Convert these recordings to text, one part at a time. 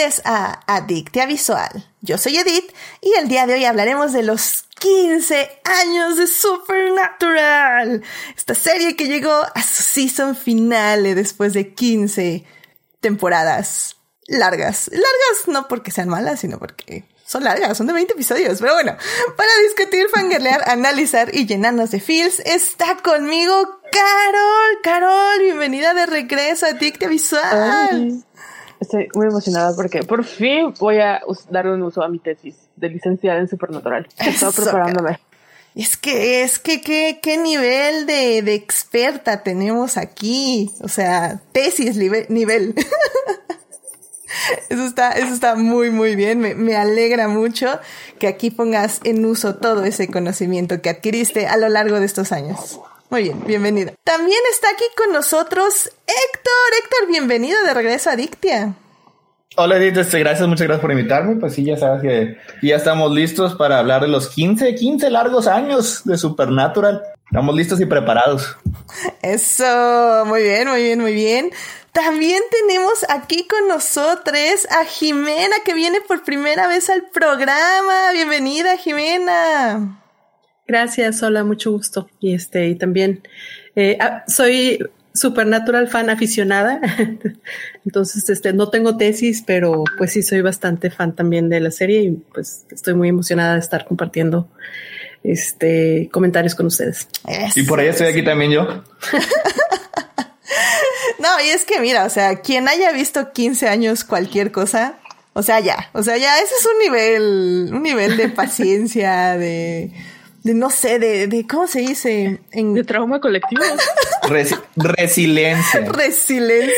Bienvenidos a Adictia Visual. Yo soy Edith y el día de hoy hablaremos de los 15 años de Supernatural. Esta serie que llegó a su season finale después de 15 temporadas largas. Largas no porque sean malas, sino porque son largas, son de 20 episodios. Pero bueno, para discutir, fangirlear, analizar y llenarnos de feels, está conmigo Carol. Carol, bienvenida de regreso a Adictia Visual. Estoy muy emocionada porque por fin voy a darle un uso a mi tesis de licenciada en Supernatural. Estaba preparándome. Es que, es que, ¿qué, qué nivel de, de experta tenemos aquí? O sea, tesis nivel. nivel. Eso está, eso está muy, muy bien. Me, me, alegra mucho que aquí pongas en uso todo ese conocimiento que adquiriste a lo largo de estos años. Muy bien, bienvenido. También está aquí con nosotros Héctor. Héctor, bienvenido de regreso a Dictia. Hola Edith, este, gracias, muchas gracias por invitarme. Pues sí, ya sabes que ya estamos listos para hablar de los 15, 15 largos años de Supernatural. Estamos listos y preparados. Eso, muy bien, muy bien, muy bien. También tenemos aquí con nosotros a Jimena que viene por primera vez al programa. Bienvenida, Jimena. Gracias, hola, mucho gusto. Y este, y también eh, ah, soy Supernatural fan aficionada. Entonces, este, no tengo tesis, pero pues sí soy bastante fan también de la serie y pues estoy muy emocionada de estar compartiendo este comentarios con ustedes. Y por ahí estoy aquí también yo. no, y es que mira, o sea, quien haya visto 15 años cualquier cosa, o sea, ya, o sea, ya ese es un nivel, un nivel de paciencia, de de no sé, de, de ¿cómo se dice? En... De trauma colectivo. resiliencia. Resiliencia.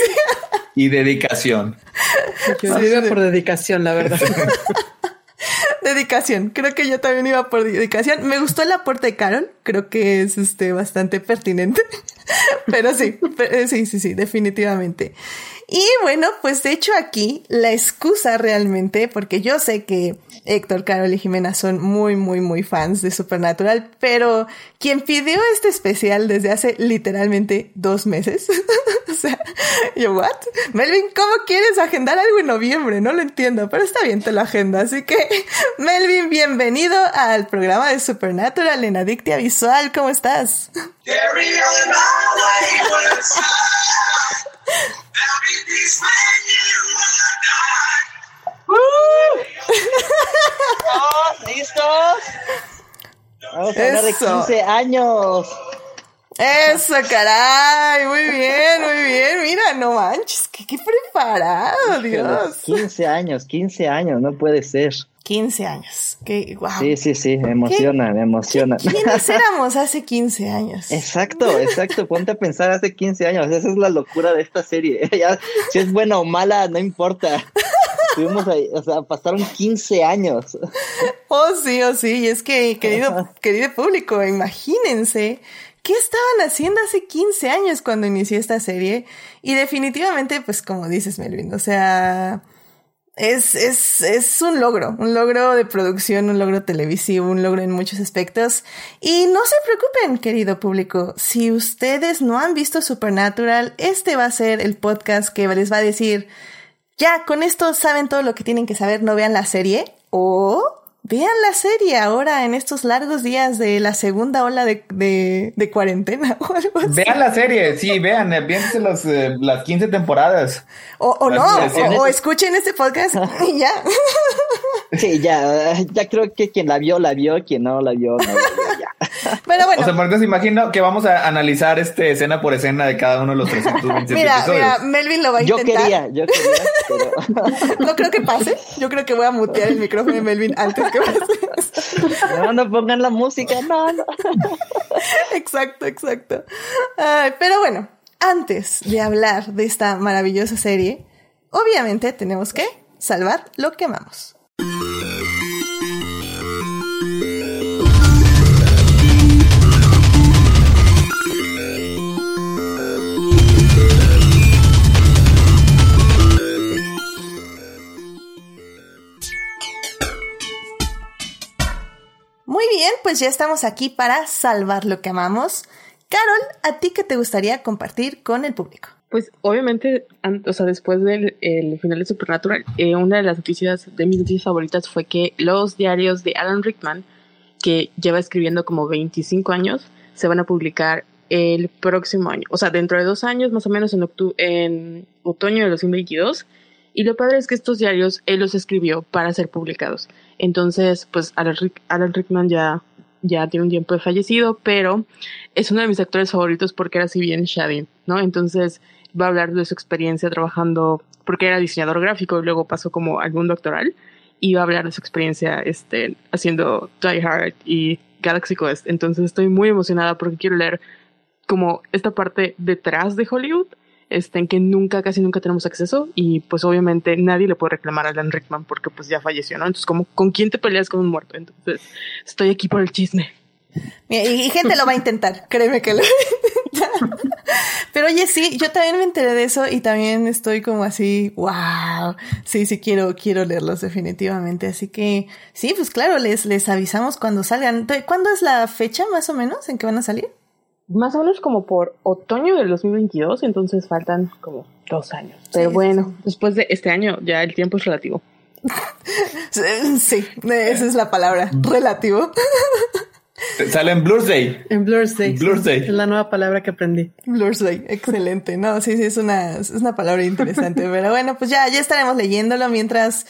Y dedicación. Yo iba por dedicación, la verdad. dedicación. Creo que yo también iba por dedicación. Me gustó el aporte de Carol. Creo que es este bastante pertinente. Pero sí, eh, sí, sí, sí, definitivamente. Y bueno, pues de hecho aquí la excusa realmente, porque yo sé que Héctor, Carol y Jimena son muy, muy, muy fans de Supernatural, pero quien pidió este especial desde hace literalmente dos meses, o sea, yo, ¿what? Melvin, ¿cómo quieres agendar algo en noviembre? No lo entiendo, pero está bien, te lo agenda. Así que, Melvin, bienvenido al programa de Supernatural en Adictia Visual. ¿Cómo estás? ¿Listos? Vamos a hablar de 15 años. Eso, caray, muy bien, muy bien. Mira, no manches, qué, qué preparado, Dios. 15 años, 15 años, no puede ser. 15 años. Qué, wow. Sí, sí, sí, me emociona, me emociona. ¿Quiénes éramos hace 15 años? Exacto, exacto. Ponte a pensar hace 15 años. Esa es la locura de esta serie. ya, si es buena o mala, no importa. Estuvimos ahí, o sea, pasaron 15 años. Oh, sí, oh, sí. Y es que, querido, querido público, imagínense ¿Qué estaban haciendo hace 15 años cuando inicié esta serie? Y definitivamente, pues como dices, Melvin, o sea, es, es, es un logro, un logro de producción, un logro televisivo, un logro en muchos aspectos. Y no se preocupen, querido público, si ustedes no han visto Supernatural, este va a ser el podcast que les va a decir, ya, con esto saben todo lo que tienen que saber, no vean la serie. O vean la serie ahora en estos largos días de la segunda ola de, de, de cuarentena o algo así. Vean la serie, sí, vean, véanse los, eh, las 15 temporadas. O, o no, o, o, escuchen este podcast y ya. Sí, ya, ya creo que quien la vio, la vio, quien no la vio, no la vio, ya. Pero bueno. O sea, porque se imagino que vamos a analizar este escena por escena de cada uno de los 327 mira, episodios. Mira, Melvin lo va a yo intentar. Quería, yo quería, pero... No creo que pase. Yo creo que voy a mutear el micrófono de Melvin antes que pase. No, no pongan la música, no, no. Exacto, exacto. Ay, pero bueno, antes de hablar de esta maravillosa serie, obviamente tenemos que salvar lo que amamos. Muy bien, pues ya estamos aquí para salvar lo que amamos. Carol, ¿a ti qué te gustaría compartir con el público? Pues obviamente, o sea, después del final de Supernatural, eh, una de las noticias, de mis noticias favoritas fue que los diarios de Alan Rickman, que lleva escribiendo como 25 años, se van a publicar el próximo año, o sea, dentro de dos años, más o menos en, en otoño de 2022. Y lo padre es que estos diarios él los escribió para ser publicados. Entonces, pues Alan, Rickman ya, ya tiene un tiempo de fallecido, pero es uno de mis actores favoritos porque era así bien shady, ¿no? Entonces va a hablar de su experiencia trabajando, porque era diseñador gráfico y luego pasó como al mundo actoral y va a hablar de su experiencia este, haciendo Die Hard y Galaxy Quest. Entonces estoy muy emocionada porque quiero leer como esta parte detrás de Hollywood este, en que nunca, casi nunca tenemos acceso y pues obviamente nadie le puede reclamar a Alan Rickman porque pues ya falleció, ¿no? Entonces, como, ¿con quién te peleas con un muerto? Entonces, estoy aquí por el chisme. Y, gente lo va a intentar, créeme que lo va a intentar. Pero oye, sí, yo también me enteré de eso y también estoy como así, wow, sí, sí, quiero, quiero leerlos definitivamente. Así que sí, pues claro, les, les avisamos cuando salgan. ¿Cuándo es la fecha más o menos en que van a salir? Más o menos como por otoño del 2022, entonces faltan como dos años. Pero bueno, después de este año ya el tiempo es relativo. sí, esa es la palabra, relativo. Sale en Blur's Day. En Blur's Day. Blur's Day. Es la nueva palabra que aprendí. Blur's Day, excelente. No, sí, sí, es una, es una palabra interesante. pero bueno, pues ya, ya estaremos leyéndolo mientras,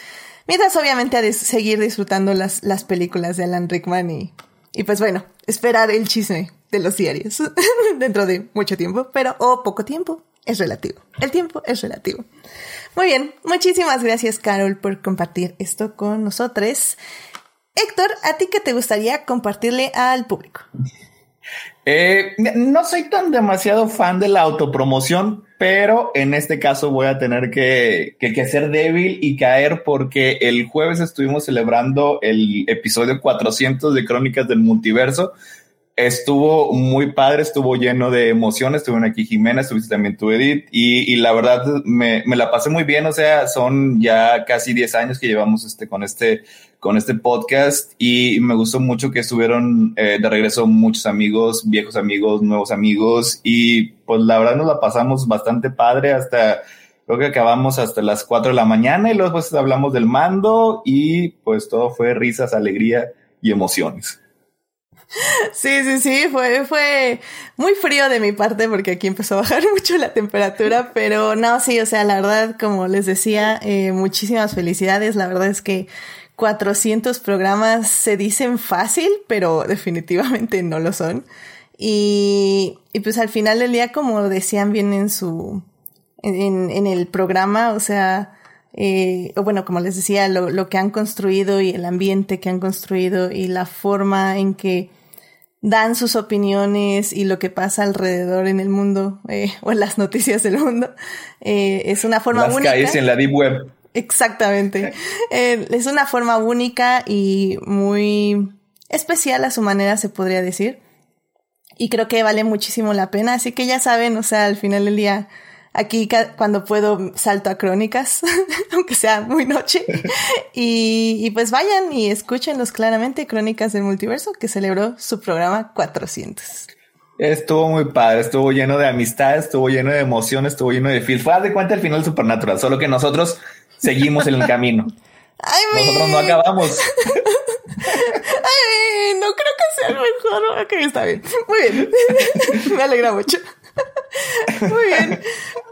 mientras obviamente a seguir disfrutando las, las películas de Alan Rickman y, y pues bueno, esperar el chisme de los diarios dentro de mucho tiempo, pero o poco tiempo es relativo. El tiempo es relativo. Muy bien, muchísimas gracias Carol por compartir esto con nosotros. Héctor, ¿a ti qué te gustaría compartirle al público? Eh, no soy tan demasiado fan de la autopromoción, pero en este caso voy a tener que, que, que, ser débil y caer porque el jueves estuvimos celebrando el episodio 400 de Crónicas del Multiverso estuvo muy padre, estuvo lleno de emociones, estuvieron aquí Jimena, estuviste también tú Edith y, y la verdad me, me, la pasé muy bien, o sea, son ya casi 10 años que llevamos este, con este con este podcast y me gustó mucho que estuvieron eh, de regreso muchos amigos, viejos amigos, nuevos amigos y pues la verdad nos la pasamos bastante padre hasta creo que acabamos hasta las 4 de la mañana y luego pues hablamos del mando y pues todo fue risas, alegría y emociones. Sí, sí, sí, fue, fue muy frío de mi parte porque aquí empezó a bajar mucho la temperatura, pero no, sí, o sea, la verdad, como les decía, eh, muchísimas felicidades. La verdad es que 400 programas se dicen fácil, pero definitivamente no lo son. Y, y pues al final del día, como decían bien en su, en, en el programa, o sea, eh, bueno, como les decía, lo, lo que han construido y el ambiente que han construido y la forma en que dan sus opiniones y lo que pasa alrededor en el mundo eh, o en las noticias del mundo. Eh, es una forma las única. en la deep web. Exactamente. Eh, es una forma única y muy especial a su manera, se podría decir. Y creo que vale muchísimo la pena. Así que ya saben, o sea, al final del día, Aquí cuando puedo salto a crónicas, aunque sea muy noche. Y, pues vayan y escúchenlos claramente, Crónicas del Multiverso, que celebró su programa 400. Estuvo muy padre, estuvo lleno de amistad, estuvo lleno de emociones, estuvo lleno de feel. Fue de cuenta el final Supernatural, solo que nosotros seguimos en el camino. nosotros no acabamos. Ay, no creo que sea el mejor. Ok, está bien. Muy bien. Me alegra mucho. Muy bien.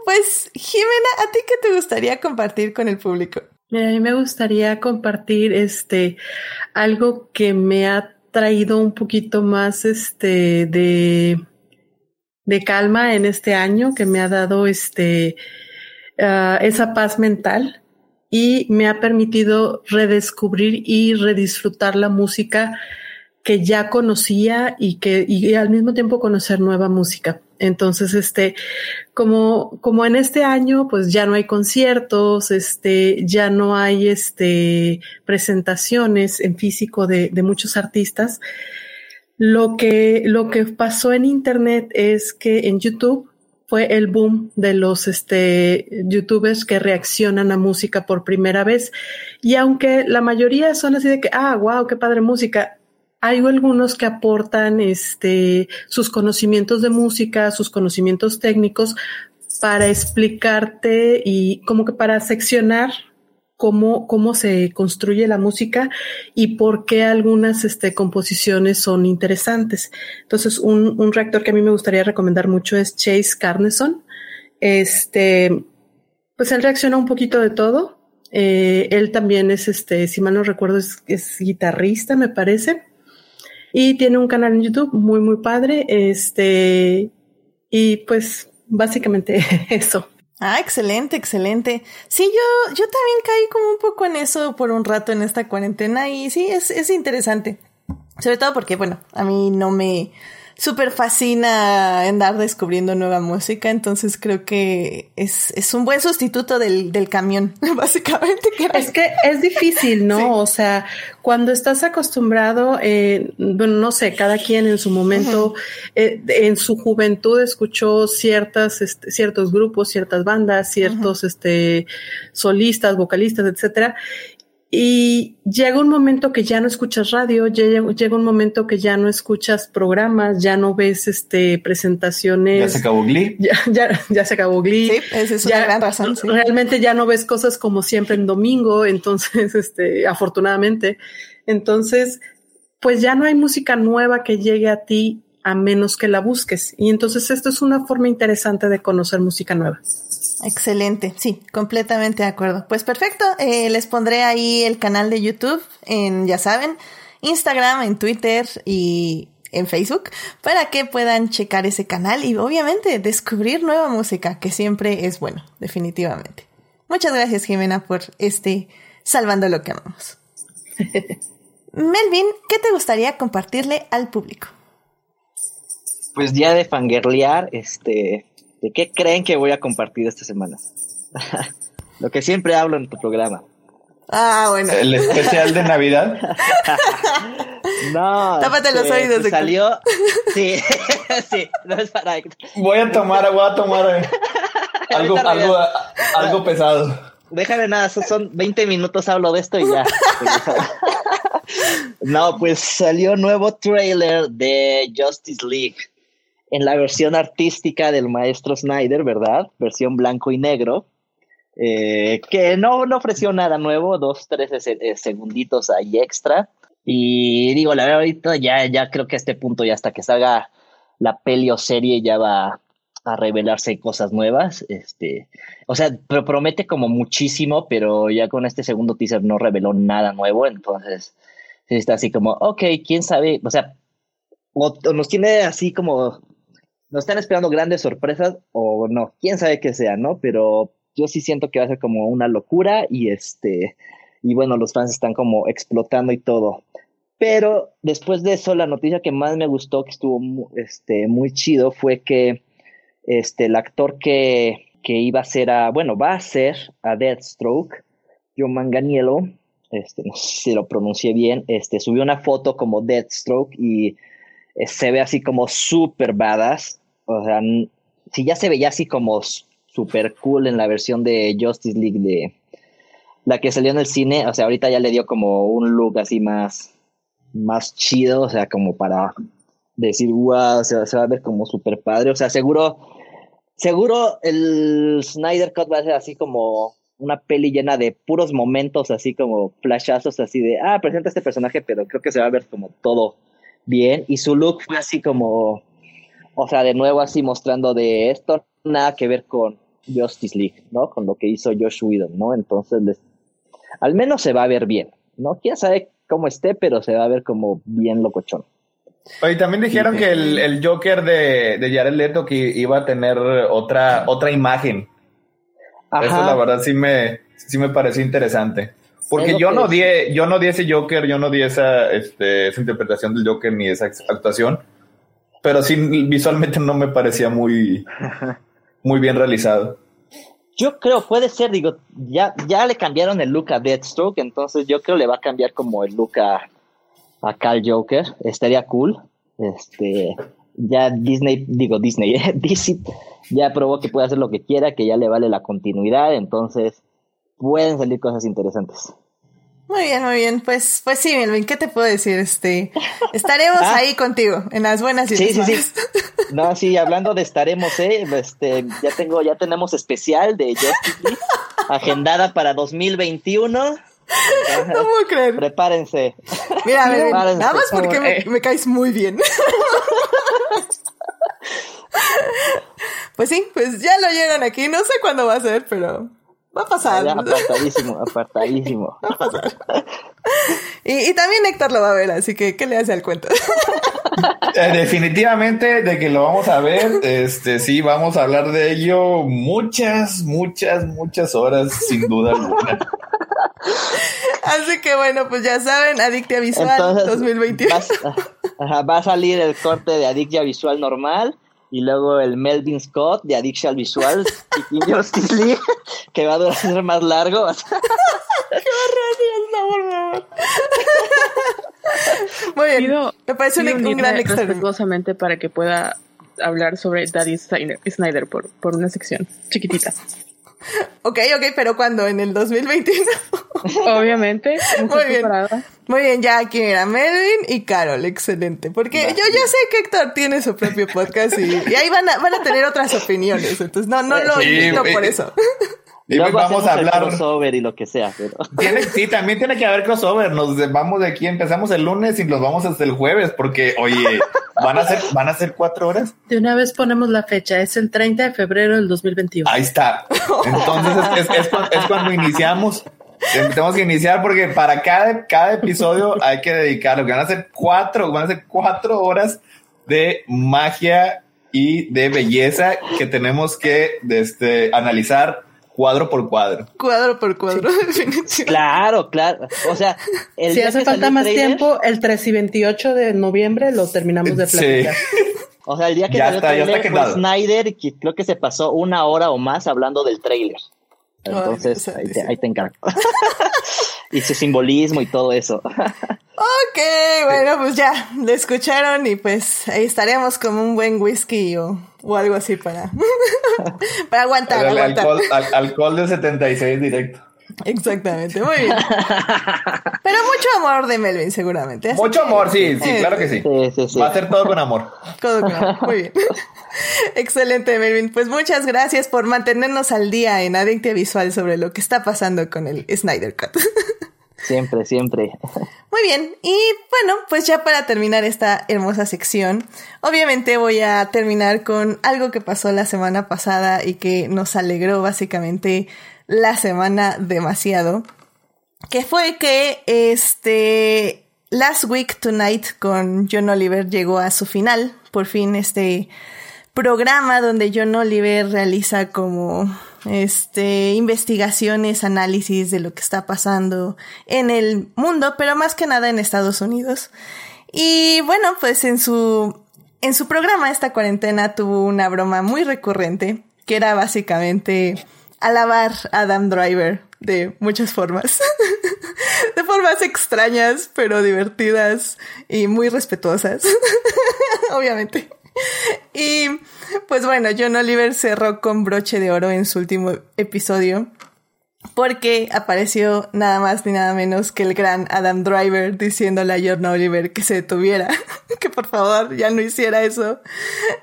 Pues, Jimena, ¿a ti qué te gustaría compartir con el público? a mí me gustaría compartir este algo que me ha traído un poquito más este de, de calma en este año, que me ha dado este uh, esa paz mental y me ha permitido redescubrir y redisfrutar la música que ya conocía y que y al mismo tiempo conocer nueva música. Entonces, este, como, como en este año, pues ya no hay conciertos, este, ya no hay este presentaciones en físico de, de muchos artistas. Lo que, lo que pasó en internet es que en YouTube fue el boom de los este, youtubers que reaccionan a música por primera vez. Y aunque la mayoría son así de que, ah, wow, qué padre música, hay algunos que aportan este, sus conocimientos de música, sus conocimientos técnicos para explicarte y como que para seccionar cómo, cómo se construye la música y por qué algunas este, composiciones son interesantes. Entonces, un, un reactor que a mí me gustaría recomendar mucho es Chase Carneson. Este, pues él reacciona un poquito de todo. Eh, él también es, este, si mal no recuerdo, es, es guitarrista, me parece. Y tiene un canal en YouTube muy, muy padre. Este, y pues básicamente eso. Ah, excelente, excelente. Sí, yo, yo también caí como un poco en eso por un rato en esta cuarentena y sí, es, es interesante. Sobre todo porque, bueno, a mí no me, súper fascina andar descubriendo nueva música, entonces creo que es, es un buen sustituto del, del camión, básicamente. Es que es difícil, ¿no? O sea, cuando estás acostumbrado, eh, bueno, no sé, cada quien en su momento, eh, en su juventud escuchó ciertas, este, ciertos grupos, ciertas bandas, ciertos, este, solistas, vocalistas, etcétera, y llega un momento que ya no escuchas radio, llega, un momento que ya no escuchas programas, ya no ves este presentaciones. Ya se acabó Glee. Ya, ya, se acabó Glee. Sí, esa es una gran razón. Realmente ya no ves cosas como siempre en domingo, entonces, este, afortunadamente. Entonces, pues ya no hay música nueva que llegue a ti a menos que la busques. Y entonces esto es una forma interesante de conocer música nueva. Excelente, sí, completamente de acuerdo. Pues perfecto, eh, les pondré ahí el canal de YouTube en, ya saben, Instagram, en Twitter y en Facebook para que puedan checar ese canal y obviamente descubrir nueva música, que siempre es bueno, definitivamente. Muchas gracias, Jimena, por este Salvando lo que amamos. Melvin, ¿qué te gustaría compartirle al público? Pues ya de fangirlear, este, ¿De qué creen que voy a compartir esta semana? Lo que siempre hablo en tu programa. Ah, bueno. ¿El especial de Navidad? no. Tápate los este, oídos. Salió. Sí, sí, no es para. Voy a tomar, voy a tomar eh, algo, algo, algo pesado. Déjame nada, son 20 minutos hablo de esto y ya. no, pues salió nuevo trailer de Justice League en la versión artística del maestro Snyder, ¿verdad? Versión blanco y negro. Eh, que no, no ofreció nada nuevo, dos, tres eh, segunditos ahí extra. Y digo, la verdad, ahorita ya, ya creo que a este punto, ya hasta que salga la peli o serie, ya va a revelarse cosas nuevas. Este, o sea, pero promete como muchísimo, pero ya con este segundo teaser no reveló nada nuevo. Entonces, está así como, ok, quién sabe, o sea, o nos tiene así como nos están esperando grandes sorpresas o no, quién sabe qué sea, ¿no? Pero yo sí siento que va a ser como una locura y este, y bueno, los fans están como explotando y todo. Pero después de eso, la noticia que más me gustó, que estuvo este, muy chido, fue que este, el actor que, que iba a ser a, bueno, va a ser a Deathstroke, John Manganiello, este, no sé si lo pronuncié bien, este, subió una foto como Deathstroke y eh, se ve así como super badass. O sea, si ya se veía así como super cool en la versión de Justice League de la que salió en el cine, o sea, ahorita ya le dio como un look así más, más chido, o sea, como para decir, wow, se, va a ver como super padre, o sea, seguro, seguro el Snyder Cut va a ser así como una peli llena de puros momentos, así como flashazos, así de, ah, presenta este personaje, pero creo que se va a ver como todo bien, y su look fue así como o sea, de nuevo así mostrando de esto, nada que ver con Justice League, ¿no? Con lo que hizo Josh Whedon, ¿no? Entonces, al menos se va a ver bien, ¿no? Quién sabe cómo esté, pero se va a ver como bien locochón. Oye, también dijeron que el, Joker de, de, Jared Leto que iba a tener otra, otra imagen. Eso la verdad sí me, sí me pareció interesante. Porque yo no, di, yo no di ese Joker, yo no di esa, este, esa interpretación del Joker ni esa actuación pero sí visualmente no me parecía muy, muy bien realizado. Yo creo, puede ser, digo, ya, ya le cambiaron el look a Deathstroke, entonces yo creo le va a cambiar como el look a, a Cal Joker, estaría cool. Este, ya Disney, digo Disney, DC ya probó que puede hacer lo que quiera, que ya le vale la continuidad, entonces pueden salir cosas interesantes. Muy bien, muy bien. Pues, pues sí, Melvin, ¿qué te puedo decir? Este, estaremos Ah. ahí contigo, en las buenas y Sí, las sí, malas. sí. No, sí, hablando de estaremos, eh, este, ya tengo, ya tenemos especial de Justice League agendada para 2021. No puedo creer. Prepárense. Mira, Melvin, Prepárense, nada más por porque me, me caes muy bien. Pues sí, pues ya lo llegan aquí. No sé cuándo va a ser, pero va a pasar. ya apartadísimo, apartadísimo. Va a pasar. Y, y también Héctor lo va a ver, así que ¿qué le hace al cuento? Eh, definitivamente de que lo vamos a ver, este sí, vamos a hablar de ello muchas, muchas, muchas horas, sin duda alguna. Así que bueno, pues ya saben, Adictia Visual Entonces, 2021. vas- ajá, va a salir el corte de Adictia Visual normal y luego el Melvin Scott de Adictia Visual y Justice League, que va a durar más largo. No, por favor. Muy bien. Pido, Me parece un, un gran respetuosamente para que pueda hablar sobre Daddy Snyder, Snyder por, por una sección chiquitita. Ok, ok, pero ¿cuándo? ¿En el 2021? Obviamente, Muy bien. preparada. Muy bien, ya aquí era Melvin y Carol, excelente. Porque yo ya sé que Héctor tiene su propio podcast y, y ahí van a, van a tener otras opiniones. Entonces, no, no lo Sí, invito por eso. Y pues Luego vamos a hablar. crossover y lo que sea, pero Tiene, sí, también tiene que haber crossover. Nos vamos de aquí, empezamos el lunes y nos vamos hasta el jueves, porque, oye, van a ser, van a ser cuatro horas. De una vez ponemos la fecha, es el 30 de febrero del 2021. Ahí está. Entonces es, es- es es cuando iniciamos. Tenemos que iniciar porque para cada, cada episodio hay que dedicarlo. Que van a ser cuatro, van a ser cuatro horas de magia y de belleza que tenemos que este, analizar cuadro por cuadro. Cuadro por cuadro, definitivamente. claro, claro. O sea, el Si hace falta más trailer, tiempo, el 3 y 28 de noviembre lo terminamos de Sí. platicar. O sea, el día que Ya salió está, ya el está trailer fue quedado. Snyder, que creo que se pasó una hora o más hablando del trailer. Entonces, ahí, te, ahí te encargo. y su simbolismo y todo eso. Ok, bueno, pues ya, lo escucharon y pues ahí estaremos como un buen whisky o, o algo así para, para aguantar, aguantar. alcohol, al- alcohol de 76 directo. Exactamente, muy bien. Pero mucho amor de Melvin, seguramente. así Mucho que- amor, sí, sí, Eh, claro que sí. Sí, sí, sí. Va a ser todo con amor. Todo claro. Muy bien. Excelente, Melvin. Pues muchas gracias por mantenernos al día en Adictia Visual sobre lo que está pasando con el Snyder Cut. Siempre, siempre. Muy bien, y bueno, pues ya para terminar esta hermosa sección, obviamente voy a terminar con algo que pasó la semana pasada y que nos alegró básicamente la semana demasiado, que fue que este Last Week Tonight con John Oliver llegó a su final, por fin este programa donde John Oliver realiza como este investigaciones, análisis de lo que está pasando en el mundo, pero más que nada en Estados Unidos. Y bueno, pues en su en su programa esta cuarentena tuvo una broma muy recurrente, que era básicamente alabar a Adam Driver de muchas formas. de formas extrañas, pero divertidas y muy respetuosas. Obviamente. Y pues bueno, John Oliver cerró con broche de oro en su último episodio porque apareció nada más ni nada menos que el gran Adam Driver diciéndole a John Oliver que se detuviera, que por favor ya no hiciera eso,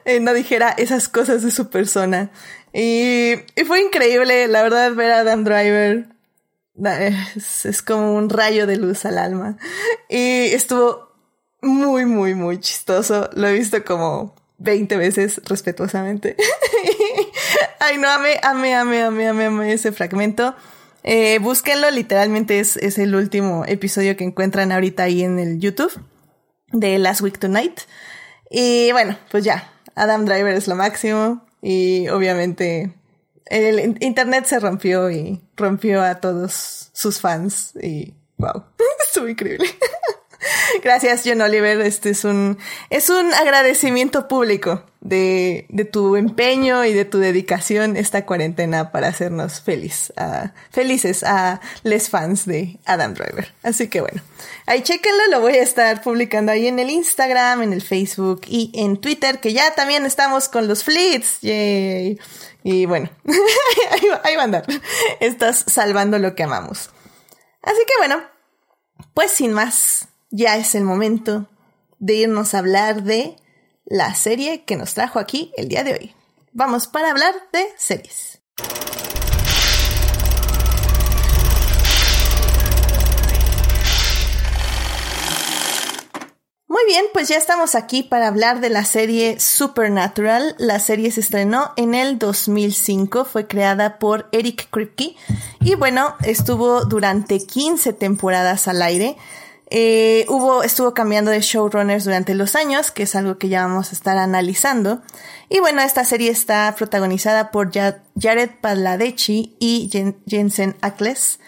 eh, no dijera esas cosas de su persona. Y, fue increíble, la verdad, ver a Adam Driver. Es, es como un rayo de luz al alma. Y estuvo muy, muy, muy chistoso. Lo he visto como 20 veces respetuosamente. Ay, no, amé, amé, amé, amé, amé, amé ese fragmento. Eh, búsquenlo, literalmente es, es el último episodio que encuentran ahorita ahí en el YouTube de Last Week Tonight. Y bueno, pues ya, Adam Driver es lo máximo y obviamente el in- internet se rompió y rompió a todos sus fans y wow, estuvo increíble. Gracias, John Oliver. Este es un, es un agradecimiento público de, de tu empeño y de tu dedicación esta cuarentena para hacernos feliz, a- felices a les fans de Adam Driver. Así que bueno, ahí chequenlo, lo voy a estar publicando ahí en el Instagram, en el Facebook y en Twitter, que ya también estamos con los fleets. Yay. Y bueno, ahí, va, ahí va a andar. Estás salvando lo que amamos. Así que bueno, pues sin más, ya es el momento de irnos a hablar de la serie que nos trajo aquí el día de hoy. Vamos para hablar de series. Muy bien, pues ya estamos aquí para hablar de la serie Supernatural. La serie se estrenó en el 2005, fue creada por Eric Kripke y bueno, estuvo durante 15 temporadas al aire. Eh, hubo, estuvo cambiando de showrunners durante los años, que es algo que ya vamos a estar analizando. Y bueno, esta serie está protagonizada por Jared Padalecki y Jensen Ackles.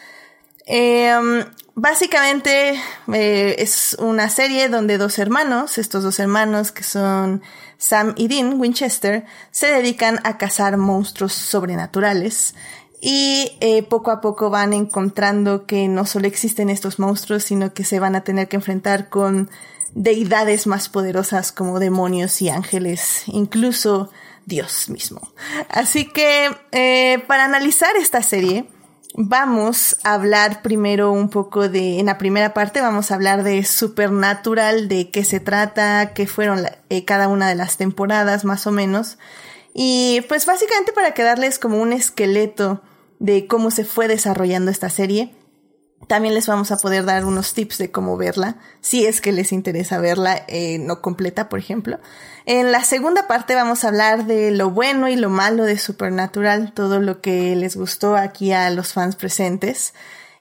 Em, básicamente eh, es una serie donde dos hermanos, estos dos hermanos que son Sam y Dean Winchester, se dedican a cazar monstruos sobrenaturales y eh, poco a poco van encontrando que no solo existen estos monstruos, sino que se van a tener que enfrentar con deidades más poderosas como demonios y ángeles, incluso Dios mismo. Así que eh, para analizar esta serie, vamos a hablar primero un poco de, en la primera parte vamos a hablar de Supernatural, de qué se trata, qué fueron eh, cada una de las temporadas más o menos. Y pues básicamente para quedarles como un esqueleto de cómo se fue desarrollando esta serie. También les vamos a poder dar unos tips de cómo verla, si es que les interesa verla eh, no completa, por ejemplo. En la segunda parte vamos a hablar de lo bueno y lo malo de Supernatural, todo lo que les gustó aquí a los fans presentes.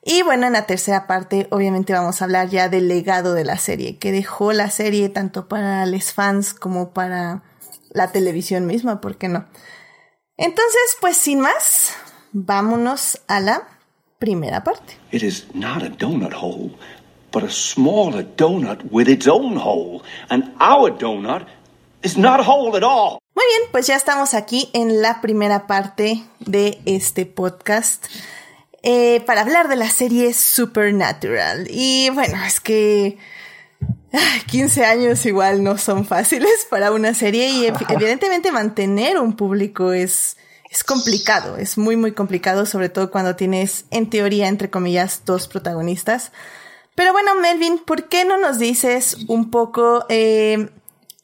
Y bueno, en la tercera parte obviamente vamos a hablar ya del legado de la serie, que dejó la serie tanto para los fans como para la televisión misma, ¿por qué no? Entonces, pues sin más, vámonos a la primera parte. It is not a donut hole, but a smaller donut with its own hole. And our donut is not a hole at all. Muy bien, pues ya estamos aquí en la primera parte de este podcast. Eh, para hablar de la serie Supernatural. Y bueno, es que 15 años igual no son fáciles para una serie y evidentemente mantener un público es, es complicado, es muy, muy complicado, sobre todo cuando tienes, en teoría, entre comillas, dos protagonistas. Pero bueno, Melvin, ¿por qué no nos dices un poco eh,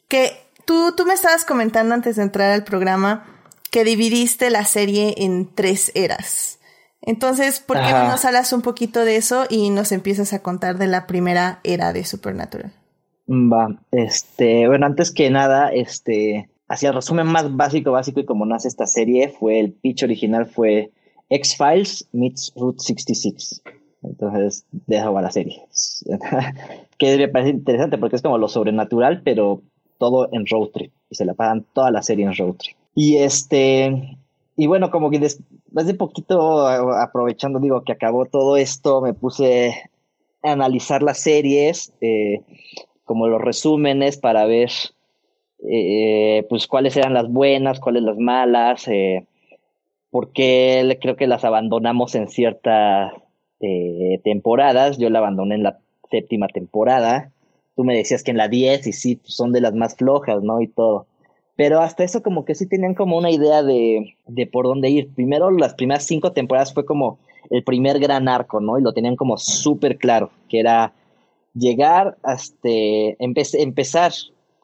que tú, tú me estabas comentando antes de entrar al programa que dividiste la serie en tres eras? Entonces, ¿por qué no nos hablas un poquito de eso y nos empiezas a contar de la primera era de Supernatural? Va, este, bueno, antes que nada, este, así el resumen más básico, básico y como nace esta serie, fue el pitch original fue X-Files meets Route 66. Entonces, de eso la serie. que me parece interesante porque es como lo sobrenatural, pero todo en road trip. Y se la pagan toda la serie en road trip. Y este, y bueno, como que después de poquito, aprovechando, digo, que acabó todo esto, me puse a analizar las series, eh, como los resúmenes para ver eh, pues cuáles eran las buenas, cuáles las malas, eh, porque creo que las abandonamos en ciertas eh, temporadas, yo la abandoné en la séptima temporada, tú me decías que en la diez y sí, pues, son de las más flojas, ¿no? Y todo. Pero hasta eso como que sí tenían como una idea de, de por dónde ir. Primero las primeras cinco temporadas fue como el primer gran arco, ¿no? Y lo tenían como súper claro, que era llegar hasta empezar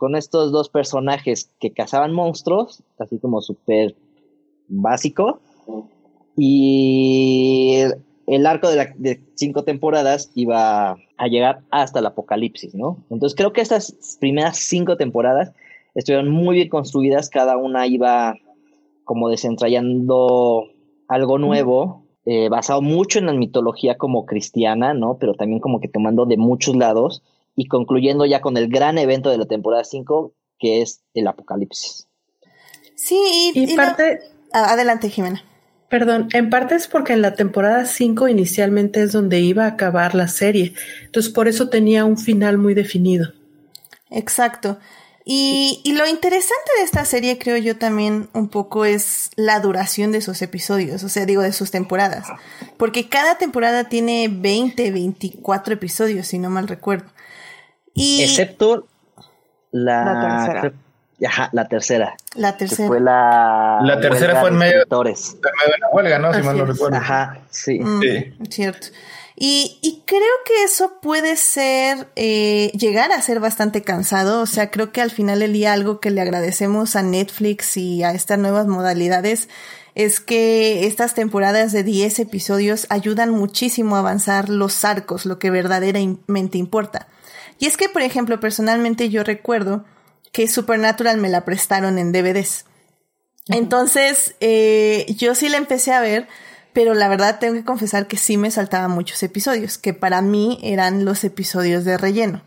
con estos dos personajes que cazaban monstruos, así como súper básico. Y el arco de, cinco temporadas iba a llegar hasta el apocalipsis, ¿no? Entonces creo que estas primeras cinco temporadas estuvieron muy bien construidas, cada una iba como desentrañando algo nuevo, eh, basado mucho en la mitología como cristiana, ¿no? Pero también como que tomando de muchos lados y concluyendo ya con el gran evento de la temporada 5, que es el apocalipsis. Sí, y, parte... Adelante, Jimena. Perdón, en parte es porque en la temporada 5 inicialmente es donde iba a acabar la serie, entonces por eso tenía un final muy definido. Exacto. Y, y, lo interesante de esta serie, creo yo también un poco, es la duración de sus episodios, o sea, digo, de sus temporadas. Porque cada temporada tiene 20, 24 episodios, si no mal recuerdo. Excepto la, Ajá, la tercera. La tercera. fue la. La tercera fue en de medio- escritores. En medio de la huelga, ¿no? Si mal no recuerdo. Ajá, sí. Mm, Sí. Cierto. Y, y creo que eso puede ser, eh, llegar a ser bastante cansado. O sea, creo que al final del día algo que le agradecemos a Netflix y a estas nuevas modalidades es que estas temporadas de 10 episodios ayudan muchísimo a avanzar los arcos, lo que verdaderamente importa. Y es que, por ejemplo, personalmente yo recuerdo que Supernatural me la prestaron en DVDs. Entonces, eh, yo sí la empecé a ver, pero la verdad tengo que confesar que sí me saltaban muchos episodios, que para mí eran los episodios de relleno.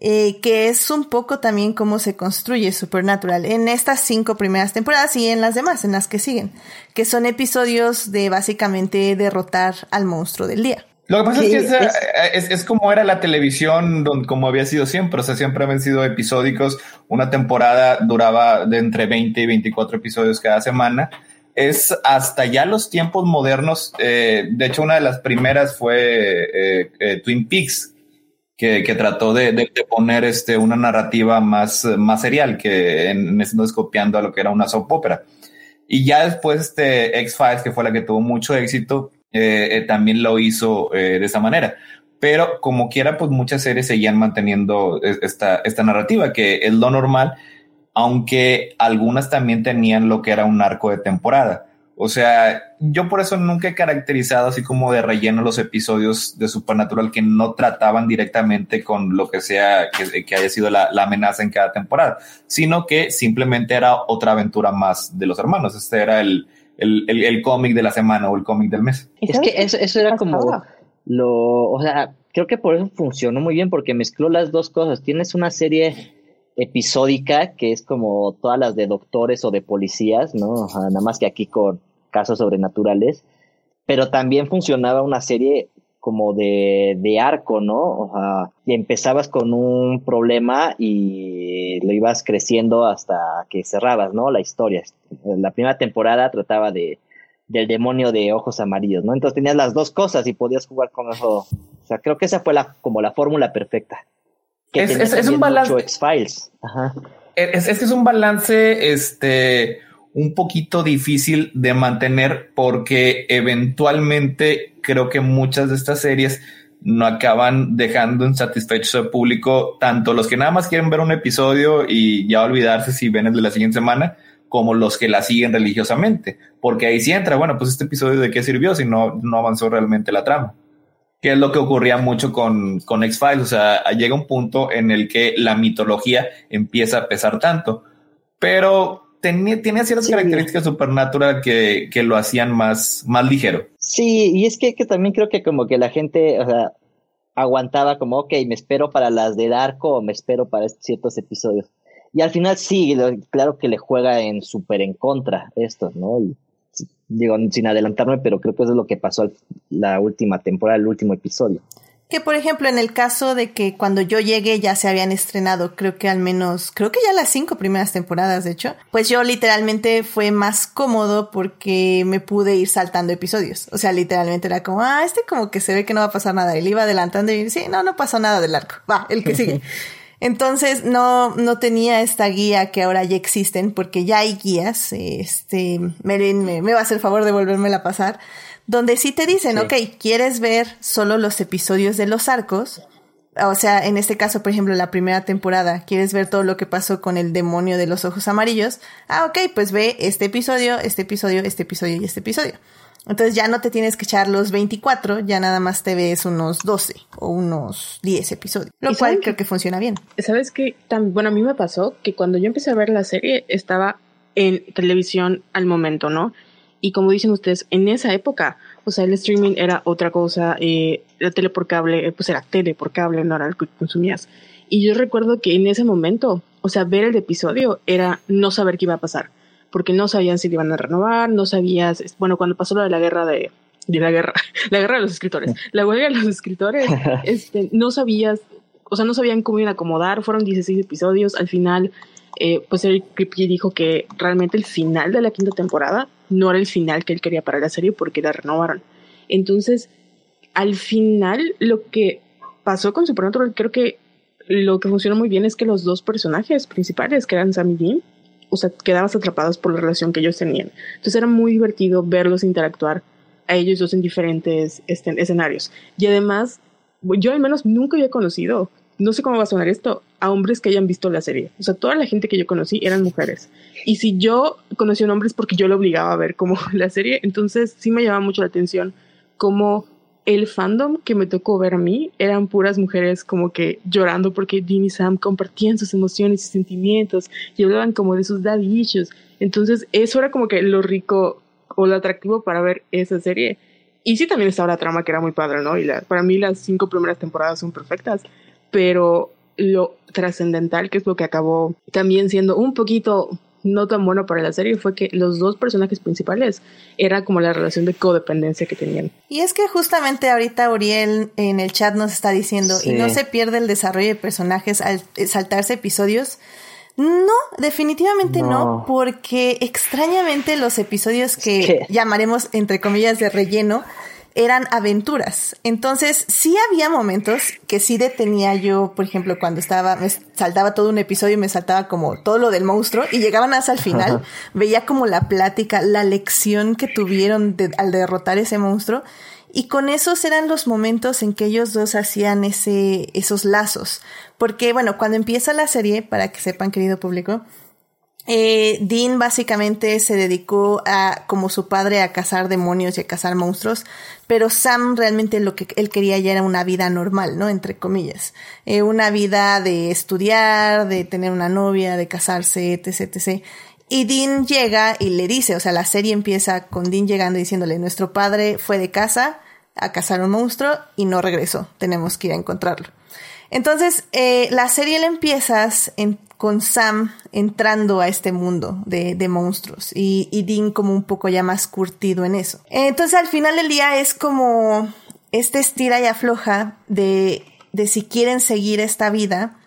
Eh, que es un poco también cómo se construye Supernatural en estas cinco primeras temporadas y en las demás, en las que siguen, que son episodios de básicamente derrotar al monstruo del día. Lo que pasa Sí, es que esa- es- es, es como era la televisión, don- como había sido siempre. O sea, siempre habían sido episódicos. Una temporada duraba de entre 20 y 24 episodios cada semana. Es hasta ya los tiempos modernos. eh, de hecho, una de las primeras fue eh, eh, Twin Peaks, que, que trató de, de- de poner este, una narrativa más, más serial, que en, en ese entonces copiando a lo que era una soap opera. Y ya después este X-Files, que fue la que tuvo mucho éxito, eh, eh, también lo hizo eh, de esa manera. Pero como quiera, pues muchas series seguían manteniendo es- esta, esta narrativa, que es lo normal, aunque algunas también tenían lo que era un arco de temporada. O sea, yo por eso nunca he caracterizado así como de relleno los episodios de Supernatural que no trataban directamente con lo que sea que, que haya sido la, la amenaza en cada temporada, sino que simplemente era otra aventura más de los hermanos. Este era el, el, el, el cómic de la semana o el cómic del mes. ¿Y Es que eso, eso era como lo, o sea, creo que por eso funcionó muy bien porque mezcló las dos cosas. Tienes una serie episódica que es como todas las de doctores o de policías, ¿no? O sea, nada más que aquí con casos sobrenaturales, pero también funcionaba una serie como de, de arco, ¿no? O sea, y empezabas con un problema y lo ibas creciendo hasta que cerrabas, ¿no? La historia. La primera temporada trataba de del demonio de ojos amarillos, ¿no? Entonces tenías las dos cosas y podías jugar con eso. O sea, creo que esa fue la como la fórmula perfecta. Que Es- es- es un balance. Ajá. Es, es que es un balance, este, un poquito difícil de mantener porque eventualmente creo que muchas de estas series no acaban dejando insatisfecho al público, tanto los que nada más quieren ver un episodio y ya olvidarse si ven el de la siguiente semana, como los que la siguen religiosamente, porque ahí sí entra, bueno, pues este episodio de qué sirvió si no, no avanzó realmente la trama que es lo que ocurría mucho con, con X-Files. O sea, llega un punto en el que la mitología empieza a pesar tanto, pero tenía, tenía ciertas Sí. características Supernatural que, que lo hacían más, más ligero. Sí, y es que, que también creo que como que la gente, o sea, aguantaba como, ok, me espero para las de Darko o me espero para ciertos episodios. Y al final sí, lo- claro que le juega en súper en contra esto, ¿no? Y, digo, sin adelantarme, pero creo que eso es lo que pasó la última temporada, el último episodio. Que por ejemplo, en el caso de que cuando yo llegué ya se habían estrenado, creo que al menos, creo que ya las cinco primeras temporadas, de hecho, pues yo literalmente fue más cómodo porque me pude ir saltando episodios. O sea, literalmente era como, ah, este como que se ve que no va a pasar nada. Y le iba adelantando y sí, no, no pasó nada del arco. Va, el que sigue. Entonces no, no tenía esta guía que ahora ya existen porque ya hay guías. Este, Merin me, me va a hacer favor de volverme a pasar. Donde sí te dicen, Sí. ok, ¿quieres ver solo los episodios de los arcos? O sea, en este caso, por ejemplo, la primera temporada, ¿quieres ver todo lo que pasó con el demonio de los ojos amarillos? Ah, ok, pues ve este episodio, este episodio, este episodio y este episodio. Entonces ya no te tienes que echar los 24, ya nada más te ves unos 12 o unos 10 episodios. Lo ¿Y cual creo que funciona bien. ¿Sabes qué? Tan, bueno, a mí me pasó que cuando yo empecé a ver la serie estaba en televisión al momento, ¿no? Y como dicen ustedes, en esa época, o sea, el streaming era otra cosa, eh, la tele por cable, eh, pues era tele por cable, no era lo que consumías. Y yo recuerdo que en ese momento, o sea, ver el episodio era no saber qué iba a pasar, porque no sabían si le iban a renovar, no sabías, bueno, cuando pasó lo de la guerra de, de la guerra, la guerra de los escritores, la huelga de los escritores, este, no sabías, o sea, no sabían cómo iban a acomodar, fueron 16 episodios, al final, eh, pues Eric Kripke dijo que realmente el final de la quinta temporada no era el final que él quería para la serie porque la renovaron. Entonces, al final, lo que pasó con Supernatural creo que lo que funcionó muy bien es que los dos personajes principales, que eran Sam y Dean, o sea, quedabas atrapados por la relación que ellos tenían. Entonces era muy divertido verlos interactuar a ellos dos en diferentes escenarios. Y además, yo al menos nunca había conocido, no sé cómo va a sonar esto, a hombres que hayan visto la serie. O sea, toda la gente que yo conocí eran mujeres. Y si yo conocí a un porque yo lo obligaba a ver como la serie, entonces sí me llamaba mucho la atención cómo el fandom que me tocó ver a mí eran puras mujeres como que llorando porque Dean y Sam compartían sus emociones y sentimientos y hablaban como de sus daddy. Entonces eso era como que lo rico o lo atractivo para ver esa serie. Y sí también estaba la trama que era muy padre, ¿no? Y para mí las cinco primeras temporadas son perfectas, pero lo trascendental, que es lo que acabó también siendo un poquito no tan bueno para la serie fue que los dos personajes principales era como la relación de codependencia que tenían. Y es que justamente ahorita Uriel en el chat nos está diciendo, y no se pierde el desarrollo de personajes al saltarse episodios. No, definitivamente no, porque extrañamente los episodios que llamaremos entre comillas de relleno eran aventuras. Entonces, sí había momentos que sí detenía yo, por ejemplo, cuando estaba, me saltaba todo un episodio y me saltaba como todo lo del monstruo y llegaban hasta el final, veía como la plática, la lección que tuvieron al derrotar ese monstruo. Y con esos eran los momentos en que ellos dos hacían ese, esos lazos. Porque, bueno, cuando empieza la serie, para que sepan, querido público, eh, Dean básicamente se dedicó a, como su padre, a cazar demonios y a cazar monstruos, pero Sam realmente lo que él quería ya era una vida normal, ¿no? Entre comillas. Eh, una vida de estudiar, de tener una novia, de casarse, etc, etc. Y Dean llega y le dice, o sea, la serie empieza con Dean llegando y diciéndole, nuestro padre fue de casa a cazar un monstruo y no regresó, tenemos que ir a encontrarlo. Entonces, eh, la serie la empiezas en con Sam entrando a este mundo de, de monstruos y, y, Dean como un poco ya más curtido en eso. Entonces al final del día es como este estira y afloja de, de si quieren seguir esta vida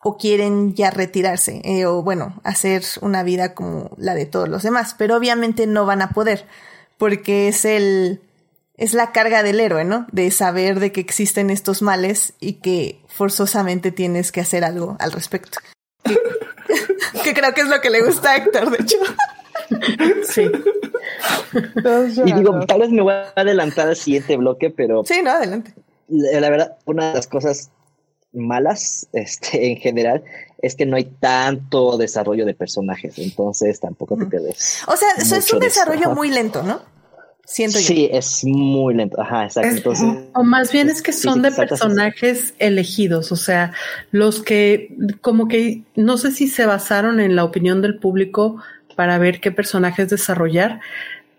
o quieren ya retirarse eh, o bueno, hacer una vida como la de todos los demás, pero obviamente no van a poder porque es el es la carga del héroe, ¿no? De saber de que existen estos males y que forzosamente tienes que hacer algo al respecto. que creo que es lo que le gusta a Héctor, de hecho. Sí. y digo, tal vez me voy a adelantar al siguiente bloque, pero. Sí, no, adelante. La, verdad, una de las cosas malas, este, en general, es que no hay tanto desarrollo de personajes, entonces tampoco te pierdes. O sea, eso es un desarrollo muy lento, ¿no? Siento sí, es muy lento. Ajá, exacto. o más bien es que son de personajes elegidos, o sea, los que como que no sé si se basaron en la opinión del público para ver qué personajes desarrollar,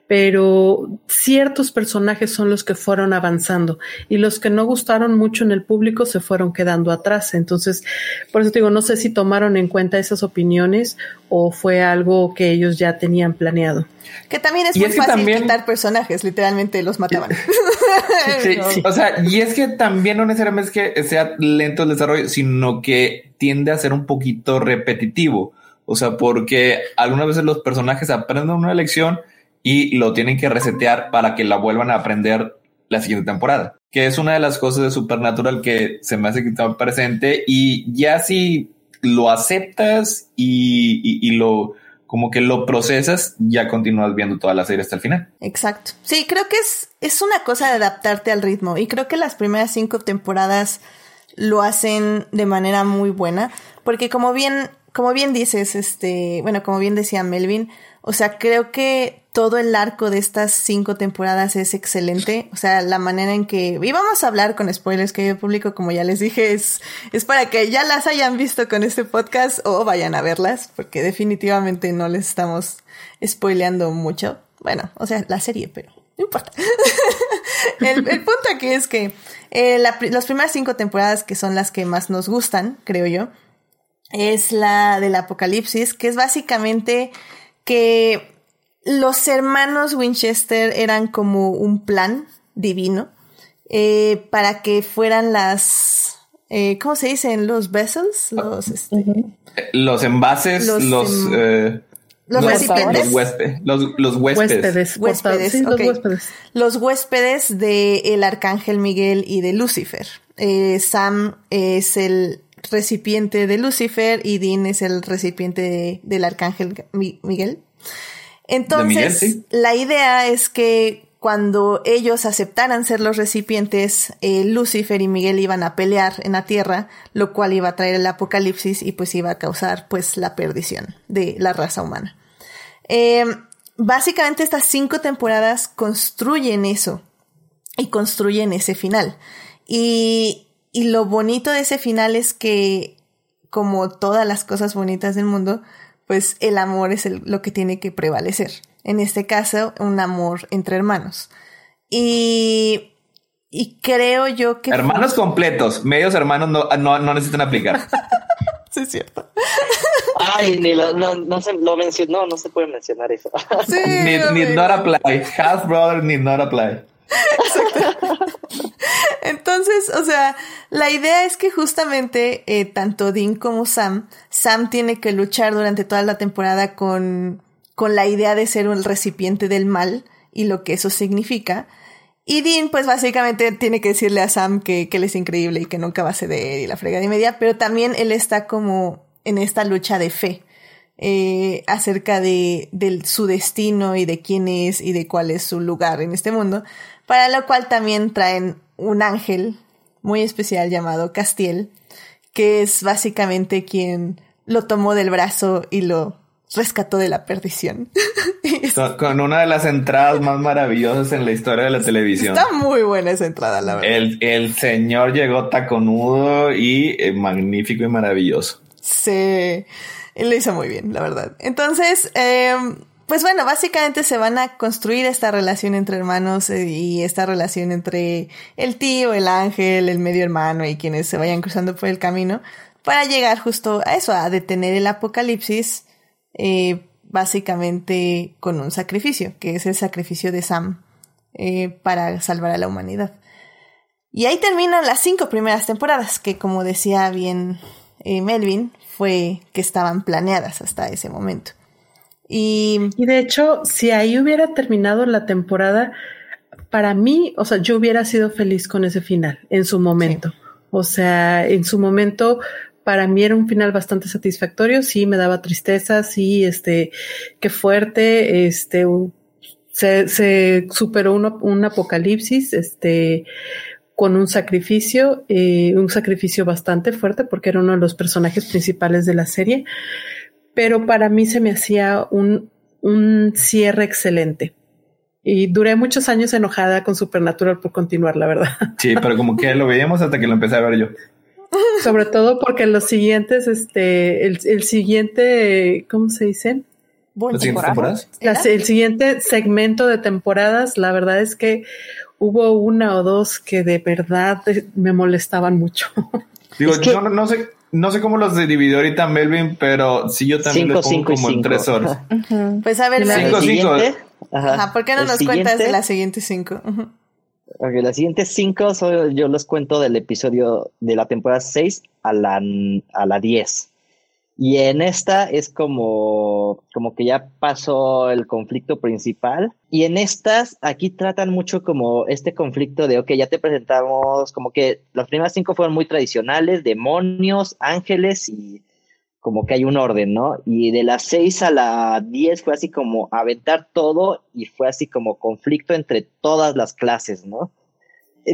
pero ciertos personajes son los que fueron avanzando y los que no gustaron mucho en el público se fueron quedando atrás. Entonces, por eso te digo, no sé si tomaron en cuenta esas opiniones o fue algo que ellos ya tenían planeado. Que también es muy fácil quitar personajes, literalmente los mataban. Sí, sí, o sea, y es que también no necesariamente es que sea lento el desarrollo, sino que tiende a ser un poquito repetitivo. O sea, porque algunas veces los personajes aprenden una lección y lo tienen que resetear para que la vuelvan a aprender la siguiente temporada, que es una de las cosas de Supernatural que se me hace que está presente y ya si lo aceptas y, y, lo como que lo procesas, ya continúas viendo toda la serie hasta el final. Exacto. Sí, creo que es, es una cosa de adaptarte al ritmo y creo que las primeras cinco temporadas lo hacen de manera muy buena, porque como bien, como bien dices, este, bueno, como bien decía Melvin, o sea, creo que todo el arco de estas cinco temporadas es excelente. O sea, la manera en que... Y vamos a hablar con spoilers que yo público, como ya les dije, es, es para que ya las hayan visto con este podcast o vayan a verlas, porque definitivamente no les estamos spoileando mucho. Bueno, o sea, la serie, pero no importa. el, punto aquí es que eh, las primeras cinco temporadas, que son las que más nos gustan, creo yo, es la del apocalipsis, que es básicamente que los hermanos Winchester eran como un plan divino eh, para que fueran las, eh, ¿cómo se dicen? Los vessels, los, este, los envases, los, los, em, eh, los, recipientes. Los, los, huéspedes. Huéspedes, los huéspedes. Los huéspedes de el arcángel Miguel y de Lucifer. Eh, Sam es el recipiente de Lucifer y Dean es el recipiente del arcángel Miguel. Entonces, la idea es que cuando ellos aceptaran ser los recipientes, eh, Lucifer y Miguel iban a pelear en la tierra, lo cual iba a traer el apocalipsis y pues iba a causar pues la perdición de la raza humana. Eh, básicamente estas cinco temporadas construyen eso y construyen ese final. Y, y lo bonito de ese final es que, como todas las cosas bonitas del mundo, pues el amor es lo que tiene que prevalecer. En este caso, un amor entre hermanos. Y, y creo yo que... Hermanos completos, medios hermanos no, no, necesitan aplicar. sí, es cierto. Ay, ni lo, no, no, se, lo no, no se puede mencionar eso. Sí, ni, not apply. Half brother, ni not apply. Entonces, o sea, la idea es que justamente eh, tanto Dean como Sam, Sam tiene que luchar durante toda la temporada con, con la idea de ser un recipiente del mal y lo que eso significa. Y Dean, pues básicamente tiene que decirle a Sam que, que él es increíble y que nunca va a ceder y la frega de media, pero también él está como en esta lucha de fe. Eh, acerca de, de, su destino y de quién es y de cuál es su lugar en este mundo, para lo cual también traen un ángel muy especial llamado Castiel, que es básicamente quien lo tomó del brazo y lo rescató de la perdición. con, una de las entradas más maravillosas en la historia de la televisión. Está muy buena esa entrada, la verdad. El, el señor llegó taconudo y eh, magnífico y maravilloso. Sí, él lo hizo muy bien, la verdad. Entonces, eh, pues bueno, básicamente se van a construir esta relación entre hermanos eh, y esta relación entre el tío, el ángel, el medio hermano y quienes se vayan cruzando por el camino para llegar justo a eso, a detener el apocalipsis, eh, básicamente con un sacrificio, que es el sacrificio de Sam eh, para salvar a la humanidad. Y ahí terminan las cinco primeras temporadas, que como decía bien Melvin, fue que estaban planeadas hasta ese momento. Y, de hecho, si ahí hubiera terminado la temporada, para mí, o sea, yo hubiera sido feliz con ese final en su momento. O sea, en su momento, para mí era un final bastante satisfactorio. Sí, me daba tristeza. Sí, este, qué fuerte. Este, se, superó un apocalipsis. Este, con un sacrificio, eh, un sacrificio bastante fuerte porque era uno de los personajes principales de la serie pero para mí se me hacía un, un cierre excelente. Y duré muchos años enojada con Supernatural por continuar, la verdad. Sí, pero como que lo veíamos hasta que lo empecé a ver yo. Sobre todo porque los siguientes, este, el, el siguiente, ¿cómo se dice? ¿Las siguientes temporadas? el siguiente segmento de temporadas, la verdad es que hubo una o dos que de verdad me molestaban mucho. Digo, yo no, sé, no sé cómo los dividió ahorita Melvin, pero sí yo también cinco, pongo como en tres horas. Pues a ver, cinco, cinco. Ajá. ¿Por qué no nos cuentas de las siguientes cinco? Ok, las siguientes cinco yo los cuento del episodio de la temporada 6 a la, a la 10. Y en esta es como, como que ya pasó el conflicto principal. Y en estas, aquí tratan mucho como este conflicto de, ok, ya te presentamos, como que las primeras cinco fueron muy tradicionales, demonios, ángeles y como que hay un orden, ¿no? Y de las seis a la diez fue así como aventar todo y fue así como conflicto entre todas las clases, ¿no?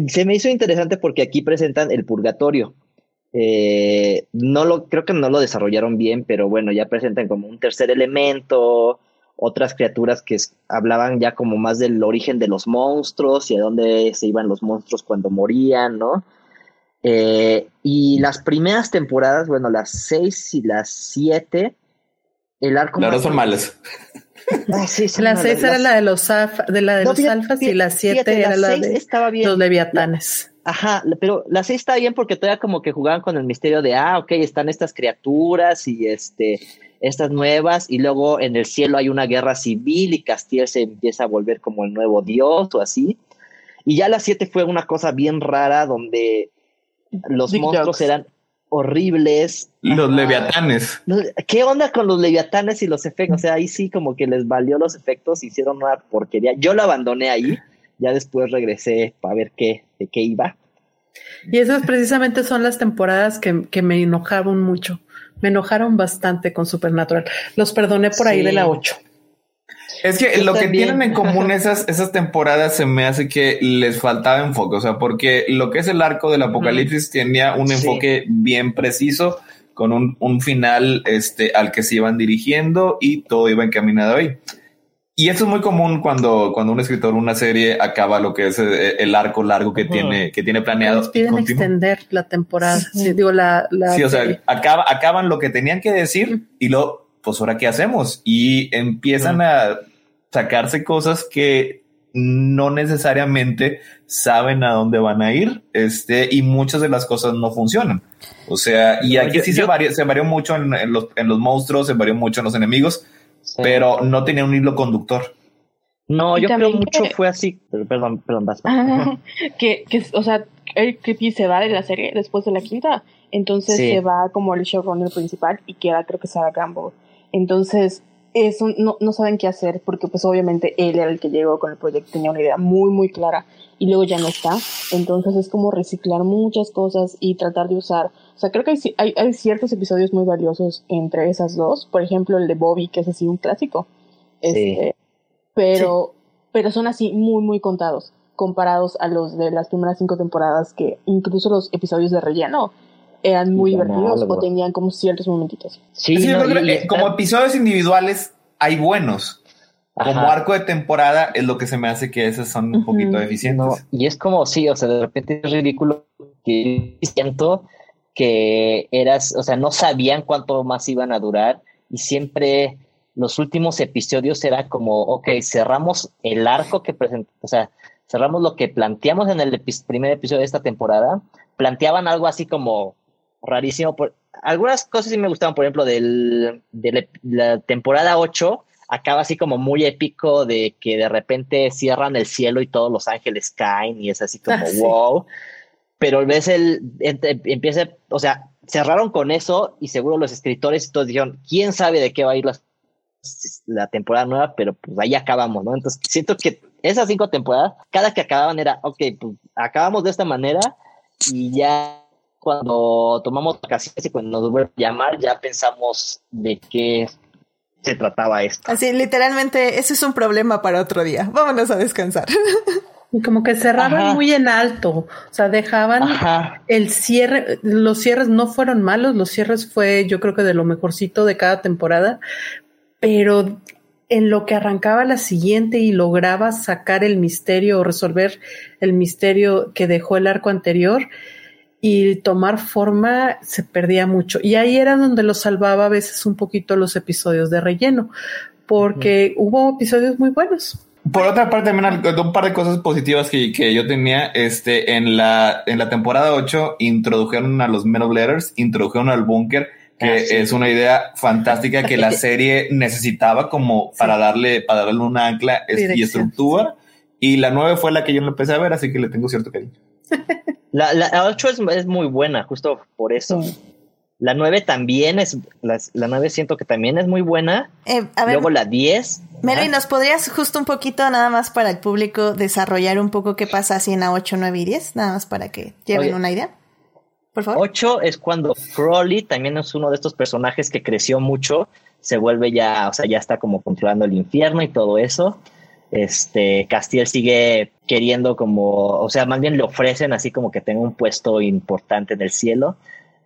Se me hizo interesante porque aquí presentan el purgatorio eh, no lo, creo que no lo desarrollaron bien, pero bueno, ya presentan como un tercer elemento, otras criaturas que hablaban ya como más del origen de los monstruos y a dónde se iban los monstruos cuando morían, ¿no? Eh, y las primeras temporadas, bueno, las seis y las siete, el arco. Las son malas. Ah, sí, la seis era la de los, de la de los alfas y la siete era la de los leviatanes. Ajá, pero la seis está bien porque todavía como que jugaban con el misterio de, ah, ok, están estas criaturas y este, estas nuevas, y luego en el cielo hay una guerra civil y Castiel se empieza a volver como el nuevo dios o así. Y ya la siete fue una cosa bien rara donde los monstruos eran horribles. Los leviatanes. ¿Qué onda con los leviatanes y los efectos? O sea, ahí sí como que les valió los efectos, hicieron una porquería. Yo lo abandoné ahí ya después regresé para ver qué, de qué iba. Y esas precisamente son las temporadas que, que me enojaron mucho. Me enojaron bastante con Supernatural. Los perdoné por ahí de la 8. Es que Yo lo que también. tienen en común esas, esas temporadas se me hace que les faltaba enfoque, o sea, porque lo que es el arco del apocalipsis tenía un Sí. enfoque bien preciso, con un, un final este, al que se iban dirigiendo y todo iba encaminado ahí. Y eso es muy común cuando, cuando un escritor, una serie acaba lo que es eh, el arco largo que tiene, que tiene planeado. Les piden extender la temporada. Sí, digo, la, la Sí, o sea, acaba, acaban lo que tenían que decir y luego, pues ahora qué hacemos? Y empiezan a sacarse cosas que no necesariamente saben a dónde van a ir, este, y muchas de las cosas no funcionan. O sea, y aquí yo- sí se varió, se varió mucho en, en los, en los monstruos, se varió mucho en los enemigos, Sí. pero no tenía un hilo conductor. No, Y yo creo también mucho que- fue así. Pero, Perdón, perdón, vas. Ah, que, que, o sea, Eric Kripke se va de la serie después de la quinta. Entonces Sí. se va como el showrunner principal y queda, creo que Sarah Gamble. Entonces, eso no, no saben qué hacer porque, pues, obviamente él era el que llegó con el proyecto, tenía una idea muy, muy clara y luego ya no está. Entonces, es como reciclar muchas cosas y tratar de usar. O sea, creo que hay, hay, hay ciertos episodios muy valiosos entre esas dos. Por ejemplo, el de Bobby, que es así un clásico. Este, pero, pero son así muy, muy contados comparados a los de las primeras cinco temporadas que incluso los episodios de relleno eran muy divertidos o tenían como ciertos momentitos. Sí, Sí, yo no, creo y- que y está- como episodios individuales hay buenos. Como Ajá. arco de temporada es lo que se me hace que esos son un Ujú. poquito deficientes. No, y es como, sí, o sea, de repente es ridículo que siento que eras, o sea, no sabían cuánto más iban a durar y siempre los últimos episodios era como, ok, cerramos el arco que presentó, o sea, cerramos lo que planteamos en el epi- primer episodio de esta temporada, planteaban algo así como rarísimo. Por, algunas cosas sí me gustaban, por ejemplo, del, de la- temporada 8, acaba así como muy épico de que de repente cierran el cielo y todos los ángeles caen y es así como Ah, sí. wow. Pero ves el empieza, o sea, cerraron con eso y seguro los escritores y todos dijeron, quién sabe de qué va a ir la, la temporada nueva, pero pues ahí acabamos, ¿no? Entonces siento que esas cinco temporadas, cada que acababan era, ok, pues acabamos de esta manera y ya cuando tomamos vacaciones y cuando nos vuelven a llamar, ya pensamos de qué se trataba esto. Así, literalmente, eso es un problema para otro día. Vámonos a descansar. Y como que cerraban Ajá. muy en alto. O sea, dejaban Ajá. el cierre. Los cierres no fueron malos. Los cierres fue, yo creo que de lo mejorcito de cada temporada. Pero en lo que arrancaba la siguiente y lograba sacar el misterio o resolver el misterio que dejó el arco anterior y tomar forma, se perdía mucho. Y ahí era donde lo salvaba a veces un poquito los episodios de relleno, porque hubo episodios muy buenos. Por otra parte, también un par de cosas positivas que, que yo tenía, este, en la, en la temporada 8 introdujeron a los Men of Letters, introdujeron al búnker, que Ah, sí. es una idea fantástica que la serie necesitaba como para darle, para darle una ancla y estructura. Y la 9 fue la que yo no empecé a ver, así que le tengo cierto cariño. La, la, la 8 es, es muy buena, justo por eso. La 9 también es, la, la 9 siento que también es muy buena. Eh, a ver, Luego la 10. Melvin, ajá. ¿nos podrías justo un poquito, nada más para el público, desarrollar un poco qué pasa así en la 8, 9 y 10? Nada más para que lleven Oye. una idea. Por favor. 8 es cuando Crowley también es uno de estos personajes que creció mucho, se vuelve ya, o sea, ya está como controlando el infierno y todo eso. Este, Castiel sigue queriendo como, o sea, más bien le ofrecen así como que tenga un puesto importante en el cielo.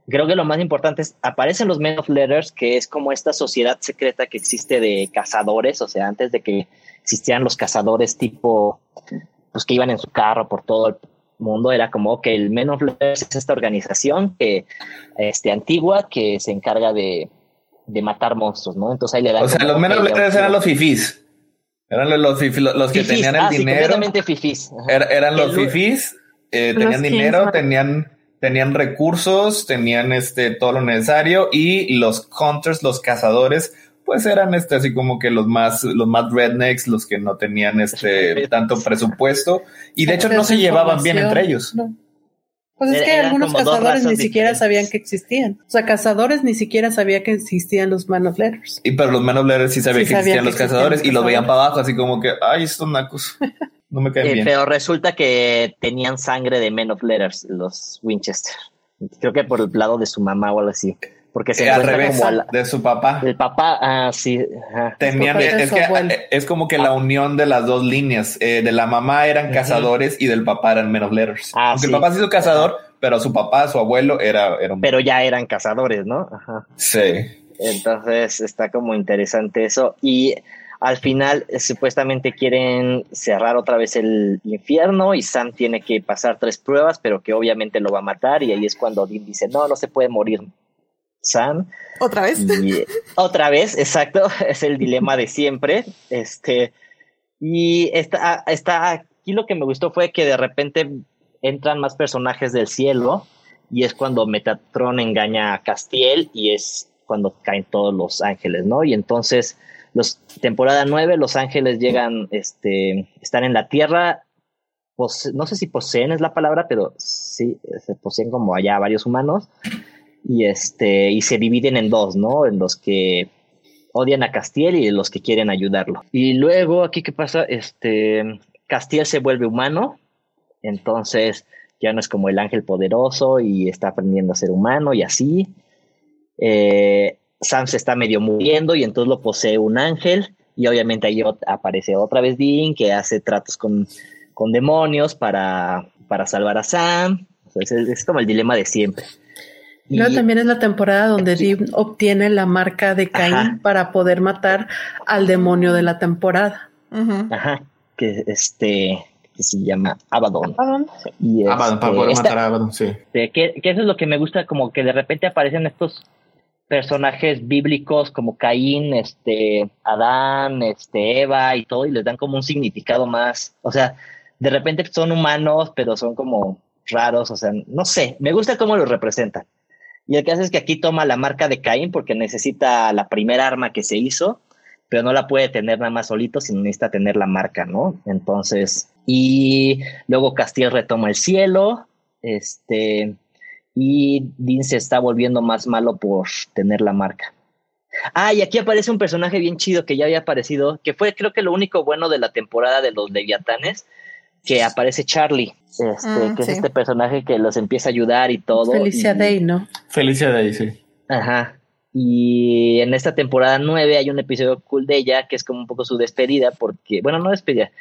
Creo que lo más importante es, aparecen los Men of Letters, que es como esta sociedad secreta que existe de cazadores, o sea, antes de que existieran los cazadores tipo, pues que iban en su carro por todo el mundo, era como que el Men of Letters es esta organización que, este, antigua que se encarga de, de matar monstruos, ¿no? Entonces ahí le dan. O sea, los Men of Letters eran los fifís. Eran los, los, fifí- los, los que Fifís, tenían el ah, sí, dinero. completamente fifís. Er- eran los El- fifís, eh, Los tenían dinero, tenían, tenían recursos, tenían este todo lo necesario y los hunters, los cazadores, pues eran este así como que los más, los más rednecks, los que no tenían este tanto presupuesto y de hecho no se llevaban bien entre ellos. No. Pues es que Eran algunos cazadores ni siquiera diferentes. sabían que existían. O sea, cazadores ni siquiera sabían que existían los Man of Letters. Y pero los Men of Letters sí sabían Sí que sabían existían que los existían cazadores los y los veían para abajo, así como que, ay, estos nacos. No me caen Eh, bien. pero resulta que tenían sangre de Men of Letters, los Winchester. Creo que por el lado de su mamá o algo así. Porque se Eh, al revés, como a la- de su papá. el papá, ah, sí, ajá. Tenían, es que eh, es como que la unión de las dos líneas. Eh, de la mamá eran cazadores y del papá eran Men of Letters. Ah, Aunque sí. el papá sí hizo cazador, pero su papá, su abuelo, era, era un... pero ya eran cazadores, ¿no? Ajá. Sí. Entonces está como interesante eso. Y al final eh, supuestamente quieren cerrar otra vez el infierno y Sam tiene que pasar tres pruebas, pero que obviamente lo va a matar y ahí es cuando Dean dice, no, no se puede morir Sam. ¿Otra vez? Y otra vez, exacto, es el dilema de siempre. Este, y está, está aquí lo que me gustó fue que de repente entran más personajes del cielo y es cuando Metatron engaña a Castiel y es cuando caen todos los ángeles, ¿no? Y entonces, los temporada 9, los ángeles llegan, este, están en la tierra, pose- no sé si poseen es la palabra, pero sí, se poseen como allá varios humanos y este y se dividen en dos, ¿no? En los que odian a Castiel y los que quieren ayudarlo. Y luego aquí qué pasa, este Castiel se vuelve humano, entonces ya no es como el ángel poderoso y está aprendiendo a ser humano y así. Eh, Sam se está medio muriendo y entonces lo posee un ángel y obviamente ahí aparece otra vez Dean que hace tratos con, con demonios para, para salvar a Sam. Es como el dilema de siempre. Y- también es la temporada donde Dean obtiene la marca de Caín Ajá. para poder matar al demonio de la temporada. Ajá, que este que se llama Abaddon. Abaddon, Y Abaddon, este, para poder esta- matar a Abaddon, sí. este, que, que eso es lo que me gusta, como que de repente aparecen estos personajes bíblicos como Caín, este, Adán, este, Eva y todo, y les dan como un significado más. O sea, de repente son humanos, pero son como raros, o sea, no sé, me gusta cómo los representan. Y el que hace es que aquí toma la marca de Caín porque necesita la primera arma que se hizo, pero no la puede tener nada más solito, sino necesita tener la marca, ¿no? Entonces, y luego Castiel retoma el cielo, este, y Dean se está volviendo más malo por tener la marca. Ah, y aquí aparece un personaje bien chido que ya había aparecido, que fue creo que lo único bueno de la temporada de los Leviatanes, que aparece Charlie, este, Mm, que sí. es este personaje que los empieza a ayudar y todo. Felicia y- Day, ¿no? Felicia ahí, sí. Ajá. Y en esta temporada 9 hay un episodio cool de ella que es como un poco su despedida, porque, bueno, no despedida,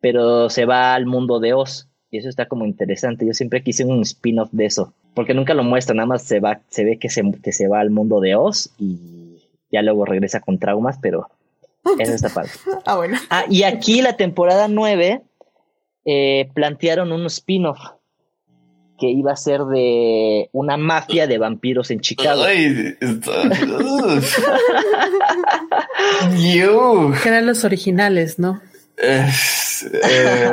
pero se va al mundo de Oz. Y eso está como interesante. Yo siempre quise un spin-off de eso, porque nunca lo muestra, nada más se va, se ve que se, que se va al mundo de Oz y ya luego regresa con traumas, pero eso está padre. Ah, bueno. Ah, y aquí la temporada 9 eh, plantearon un spin-off que iba a ser de una mafia de vampiros en Chicago. Ay, está- uf. You. Que eran los originales, ¿no? Es, eh,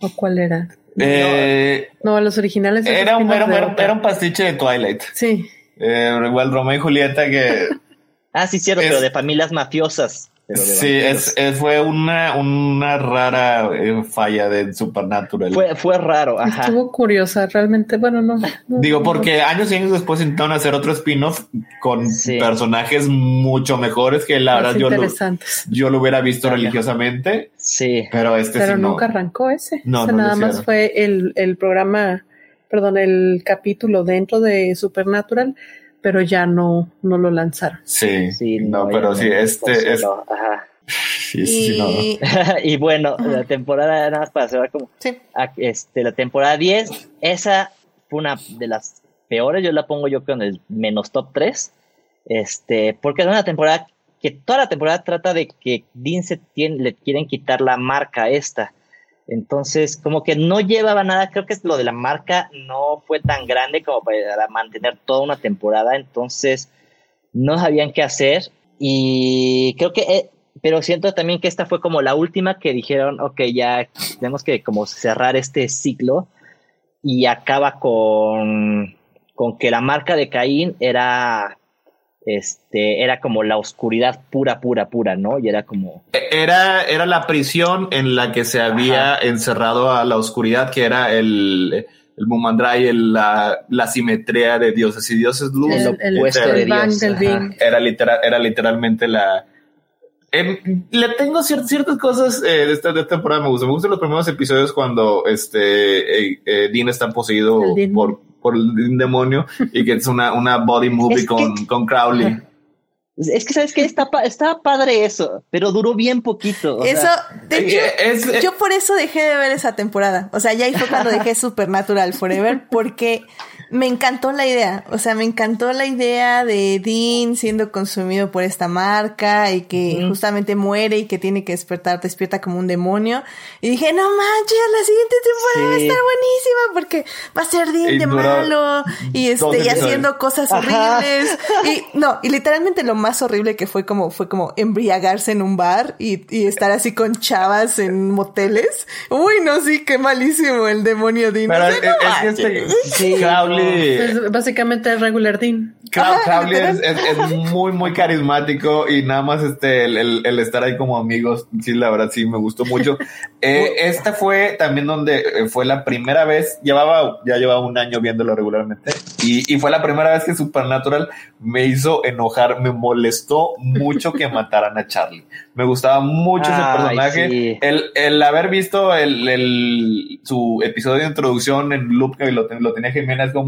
¿O cuál era? eh, No, los originales. es era, un, era, era pastiche de Twilight. Sí. Eh, igual Romeo y Julieta que Ah, sí, cierto, Es- pero de familias mafiosas. Pero sí, es, es- fue una, una rara eh, falla de Supernatural. Fue, fue raro, ajá. Estuvo curiosa, realmente. Bueno, no. no, Digo, no. porque años y años después intentaron hacer otro spin-off con Sí. personajes mucho mejores que la verdad yo lo, yo lo hubiera visto Ajá. religiosamente, Sí. pero este Pero sí no. nunca arrancó ese. No, Ese no nada más fue el, el programa, perdón, el capítulo dentro de Supernatural, pero ya no, no lo lanzaron. Sí, Sí, no, no, pero sí, este es. no, ajá. Sí, sí, sí, no. Y y bueno, la temporada, nada más para cerrar como sí, este, la temporada 10, esa fue una de las peores, yo la pongo yo creo en el menos top 3, este, porque es una temporada que toda la temporada trata de que Dean se tiene, le quieren quitar la marca esta, entonces como que no llevaba nada, creo que lo de la marca no fue tan grande como para mantener toda una temporada, entonces no sabían qué hacer. Y creo que... eh, pero siento también que esta fue como la última que dijeron, ok, ya tenemos que como cerrar este ciclo. Y acaba con, con que la marca de Caín era, este, era como la oscuridad pura, pura, pura, ¿no? Y era como, Era, era la prisión en la que se había encerrado a la oscuridad, que era el el Mumandrai, el, la, la simetría de dioses y dioses luz. El El, opuesto de Dios. era, literal, era literalmente la... em, le tengo cier- ciertas cosas eh, de, esta, de esta temporada me gustan. Me gustan los primeros episodios cuando este eh, eh, Dean está poseído por, por un demonio y que es una, una body movie Es que- con, con Crowley. Es que, ¿sabes qué? Está, está padre eso, pero duró bien poquito. o Eso, sea, de hecho, es- yo por eso dejé de ver esa temporada. O sea, ya ahí fue cuando dejé Supernatural Forever, porque me encantó la idea. O sea, me encantó la idea de Dean siendo consumido por esta marca y que justamente muere y que tiene que despertar, despierta como un demonio. Y dije, no manches, la siguiente temporada va a estar buenísima porque va a ser Dean Y de malo y este, y haciendo cosas Ajá. horribles. Y no, y literalmente lo más horrible que fue como, fue como embriagarse en un bar y, y estar así con chavas en moteles. Uy, no, sí, qué malísimo el demonio Dean. Pero O es, sea, no es que manches. este Sí, Crowley... Es básicamente el regular Dean. Crow- Ajá, Crowley es, es- es muy, muy carismático y nada más este, el, el- el estar ahí como amigos, sí, la verdad sí me gustó mucho. Eh, esta fue también donde eh, fue la primera vez, llevaba, ya llevaba un año viéndolo regularmente y, y fue la primera vez que Supernatural me hizo enojar, me molestó mucho que mataran a Charlie. Me gustaba mucho ese Ay, personaje. sí. El, el haber visto el, el- su episodio de introducción en loop que lo, lo tenía Jiménez como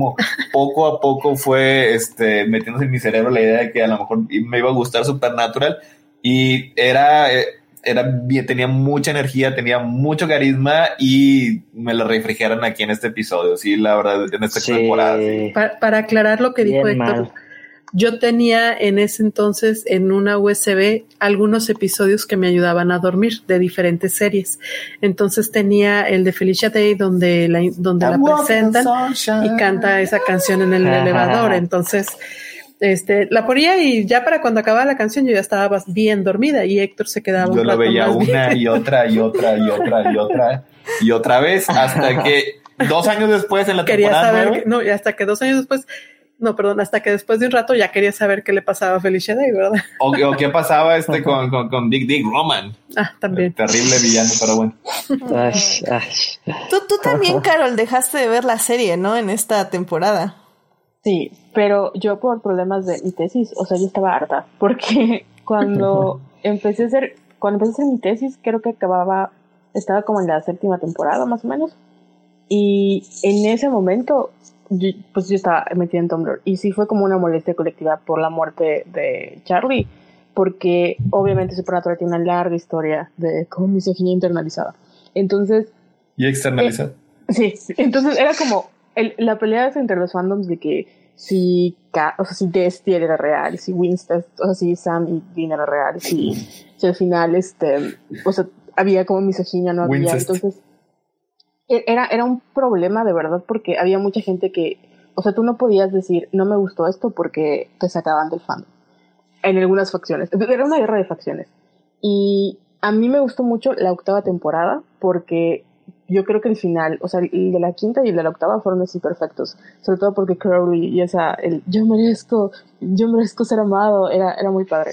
poco a poco fue este, metiéndose en mi cerebro la idea de que a lo mejor me iba a gustar Supernatural y era, eh, era tenía mucha energía, tenía mucho carisma y me lo refrigeran aquí en este episodio, sí, la verdad, en esta sí. temporada. sí. Pa- para aclarar lo que dijo Bien Héctor, mal. Yo tenía en ese entonces en una USB algunos episodios que me ayudaban a dormir de diferentes series. Entonces tenía el de Felicia Day donde la, donde la presentan y canta esa canción en el Ajá. elevador. Entonces, este, la ponía y ya para cuando acababa la canción yo ya estaba bien dormida y Héctor se quedaba un Yo lo rato veía más una bien. y otra y otra y otra y otra y otra vez hasta que dos años después en la Quería temporada saber, que- no, y hasta que dos años después, no, perdón, hasta que después de un rato ya quería saber qué le pasaba a Felicia Day, ¿verdad? o, o qué pasaba este con, con, con Dick Dick Roman. Ah, también. Terrible villano, pero bueno. Ay, ay. Tú, tú también, Carol, dejaste de ver la serie, ¿no? En esta temporada. Sí, pero yo por problemas de mi tesis, o sea, yo estaba harta, porque cuando empecé a hacer, cuando empecé a hacer mi tesis, creo que acababa, estaba como en la séptima temporada más o menos, y en ese momento, yo- pues yo estaba metida en Tumblr, y sí fue como una molestia colectiva por la muerte de Charlie, porque obviamente Supernatural tiene una larga historia de como misoginia internalizada. Entonces, Y externalizado. Sí, entonces era como el- la pelea entre los fandoms de que si, o sea, si era real, si Winston, o sea, si Sam y Dean era real, si, si al final, este, o sea, había como misoginia, no había, entonces era, era un problema de verdad porque había mucha gente que, o sea, tú no podías decir, no me gustó esto porque te sacaban del fandom. En algunas facciones. Era una guerra de facciones. Y a mí me gustó mucho la octava temporada porque yo creo que el final, o sea, el de la quinta y el de la octava fueron así perfectos. Sobre todo porque Crowley y esa, el yo merezco, yo merezco ser amado, era, era muy padre.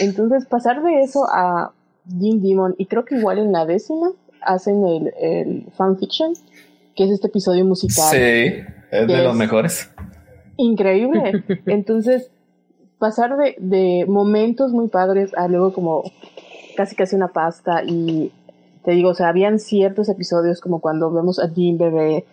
Entonces, pasar de eso a Dean Demon, y creo que igual en la décima hacen el, el fanfiction, que es este episodio musical Sí, es de los mejores. increíble. Entonces, pasar de, de momentos muy padres a luego como casi casi una pasta y te digo, o sea, habían ciertos episodios como cuando vemos a Dean bebé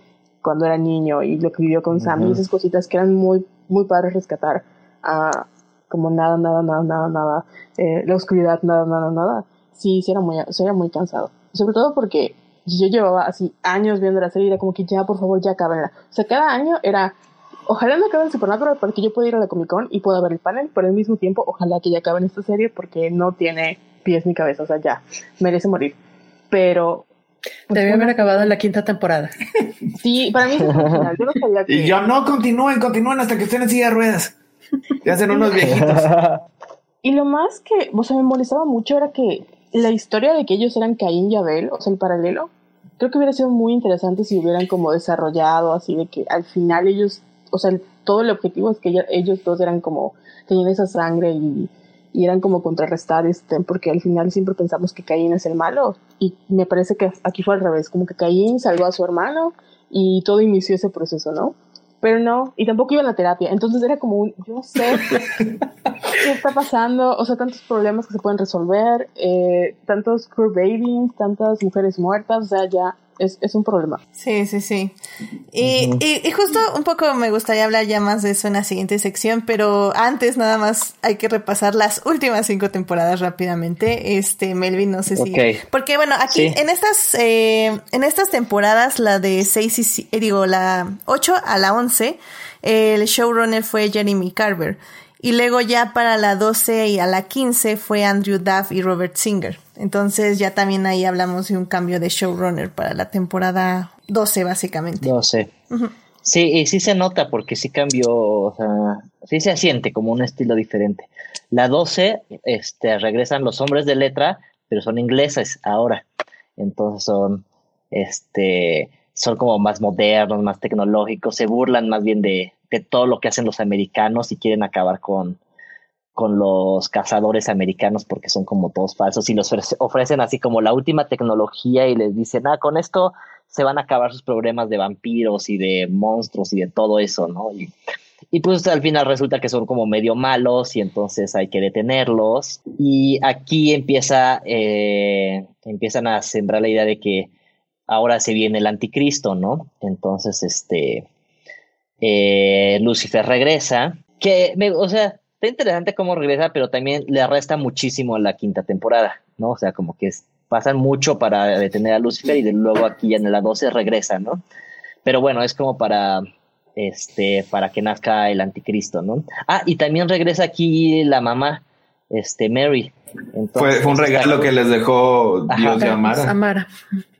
cuando era niño y lo que vivió con Sam y Ujú. esas cositas que eran muy, muy padres rescatar a como nada, nada, nada, nada, nada, eh, la oscuridad, nada, nada, nada. Sí, sí era muy, sí era muy cansado. Sobre todo porque yo llevaba así años viendo la serie y era como que ya, por favor, ya acaben. O sea, cada año era ojalá no acabe el Supernatural para que yo pueda ir a la Comic Con y pueda ver el panel, pero al mismo tiempo, ojalá que ya acaben esta serie porque no tiene pies ni cabeza, o sea, ya, merece morir. Pero. pues, Debió una- haber acabado en la quinta temporada. Sí, para mí es el final. Yo no sabía que. Y yo no continúen, continúen hasta que estén en silla de ruedas. Ya hacen unos viejitos. Y lo más que, o sea, me molestaba mucho era que la historia de que ellos eran Caín y Abel, o sea, el paralelo, creo que hubiera sido muy interesante si hubieran como desarrollado así de que al final ellos, o sea, todo el objetivo es que ella- ellos dos eran como, tenían esa sangre y, y eran como contrarrestar este, porque al final siempre pensamos que Caín es el malo y me parece que aquí fue al revés, como que Caín salvó a su hermano y todo inició ese proceso, ¿no? Pero no, y tampoco iba a la terapia, entonces era como un, yo no sé qué está pasando, o sea, tantos problemas que se pueden resolver, eh, tantos crew babies, tantas mujeres muertas, o sea, ya es, es un problema. Sí, sí, sí. Y, y, y, justo un poco me gustaría hablar ya más de eso en la siguiente sección, pero antes nada más hay que repasar las últimas cinco temporadas rápidamente. Este, Melvin, no sé si... Porque bueno, aquí sí. en estas eh, en estas temporadas, la de seis y... Eh, digo, la 8 a la 11, el showrunner fue Jeremy Carver. Y luego ya para la 12 y a la 15 fue Andrew Duff y Robert Singer. Entonces ya también ahí hablamos de un cambio de showrunner para la temporada 12 básicamente. 12. Uh -huh. Sí, y sí se nota porque sí cambió, o sea, sí se siente como un estilo diferente. La 12, este, regresan los hombres de letra, pero son ingleses ahora. Entonces son, este, son como más modernos, más tecnológicos, se burlan más bien de, de todo lo que hacen los americanos y quieren acabar con, con los cazadores americanos porque son como todos falsos y los ofrecen así como la última tecnología y les dicen, ah, con esto se van a acabar sus problemas de vampiros y de monstruos y de todo eso, ¿no? Y, pues al final resulta que son como medio malos y entonces hay que detenerlos. Y aquí empieza, eh, empiezan a sembrar la idea de que ahora se viene el anticristo, ¿no? Entonces, este, eh, Lucifer regresa, que, me, o sea, está interesante cómo regresa, pero también le resta muchísimo a la quinta temporada, ¿no? O sea, como que es, pasan mucho para detener a Lucifer y de luego aquí en la 12 regresa, ¿no? Pero bueno, es como para, este, para que nazca el anticristo, ¿no? Ah, y también regresa aquí la mamá, este, Mary. Entonces, fue, fue un regalo que les dejó Dios ajá, de Amara. Amara.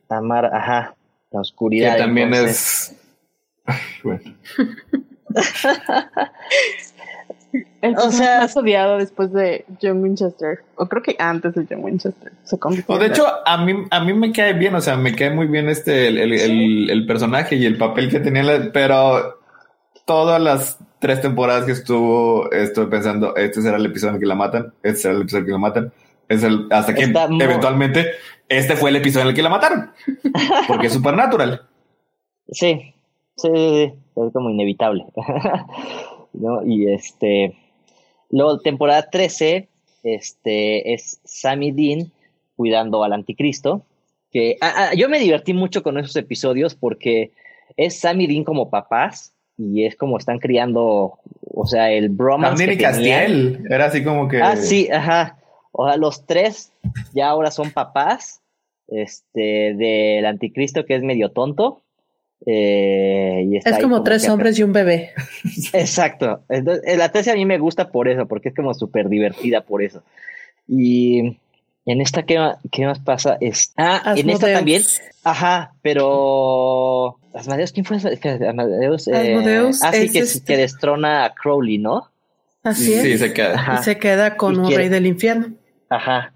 Amara, ajá, la oscuridad. Que también entonces. Bueno. El o sea, más odiado después de John Winchester, o creo que antes de John Winchester. Se o de hecho, a mí, a mí me cae bien, o sea, me cae muy bien este, el, el, el, el personaje y el papel que tenía, pero todas las tres temporadas que estuvo, estuve pensando, este será el episodio en el que la matan, este será el episodio en el que la matan, es el, hasta que Está eventualmente este fue el episodio en el que la mataron, porque es supernatural. Sí, sí, es como inevitable. ¿no? Y este, luego temporada 13, este, es Sammy Dean cuidando al anticristo, que ah, ah, yo me divertí mucho con esos episodios porque es Sammy Dean como papás y es como están criando, o sea, el bromance También que Castiel, era así como que... Ah, sí, ajá. O sea, los tres ya ahora son papás, este, del anticristo que es medio tonto, eh, y está es como, como tres hombres y un bebé. Exacto. Entonces, la tesis a mí me gusta por eso, porque es como súper divertida por eso. Y en esta, ¿qué, qué más pasa? Es, ah, Asmodeus. en esta también. Ajá, pero. Asmodeus, ¿quién fue? Asmodeus. Eh, Asmodeus es que, este... que destrona a Crowley, ¿no? Así es. Sí, se queda. Ajá. Y se queda con y un quiere... rey del infierno. Ajá.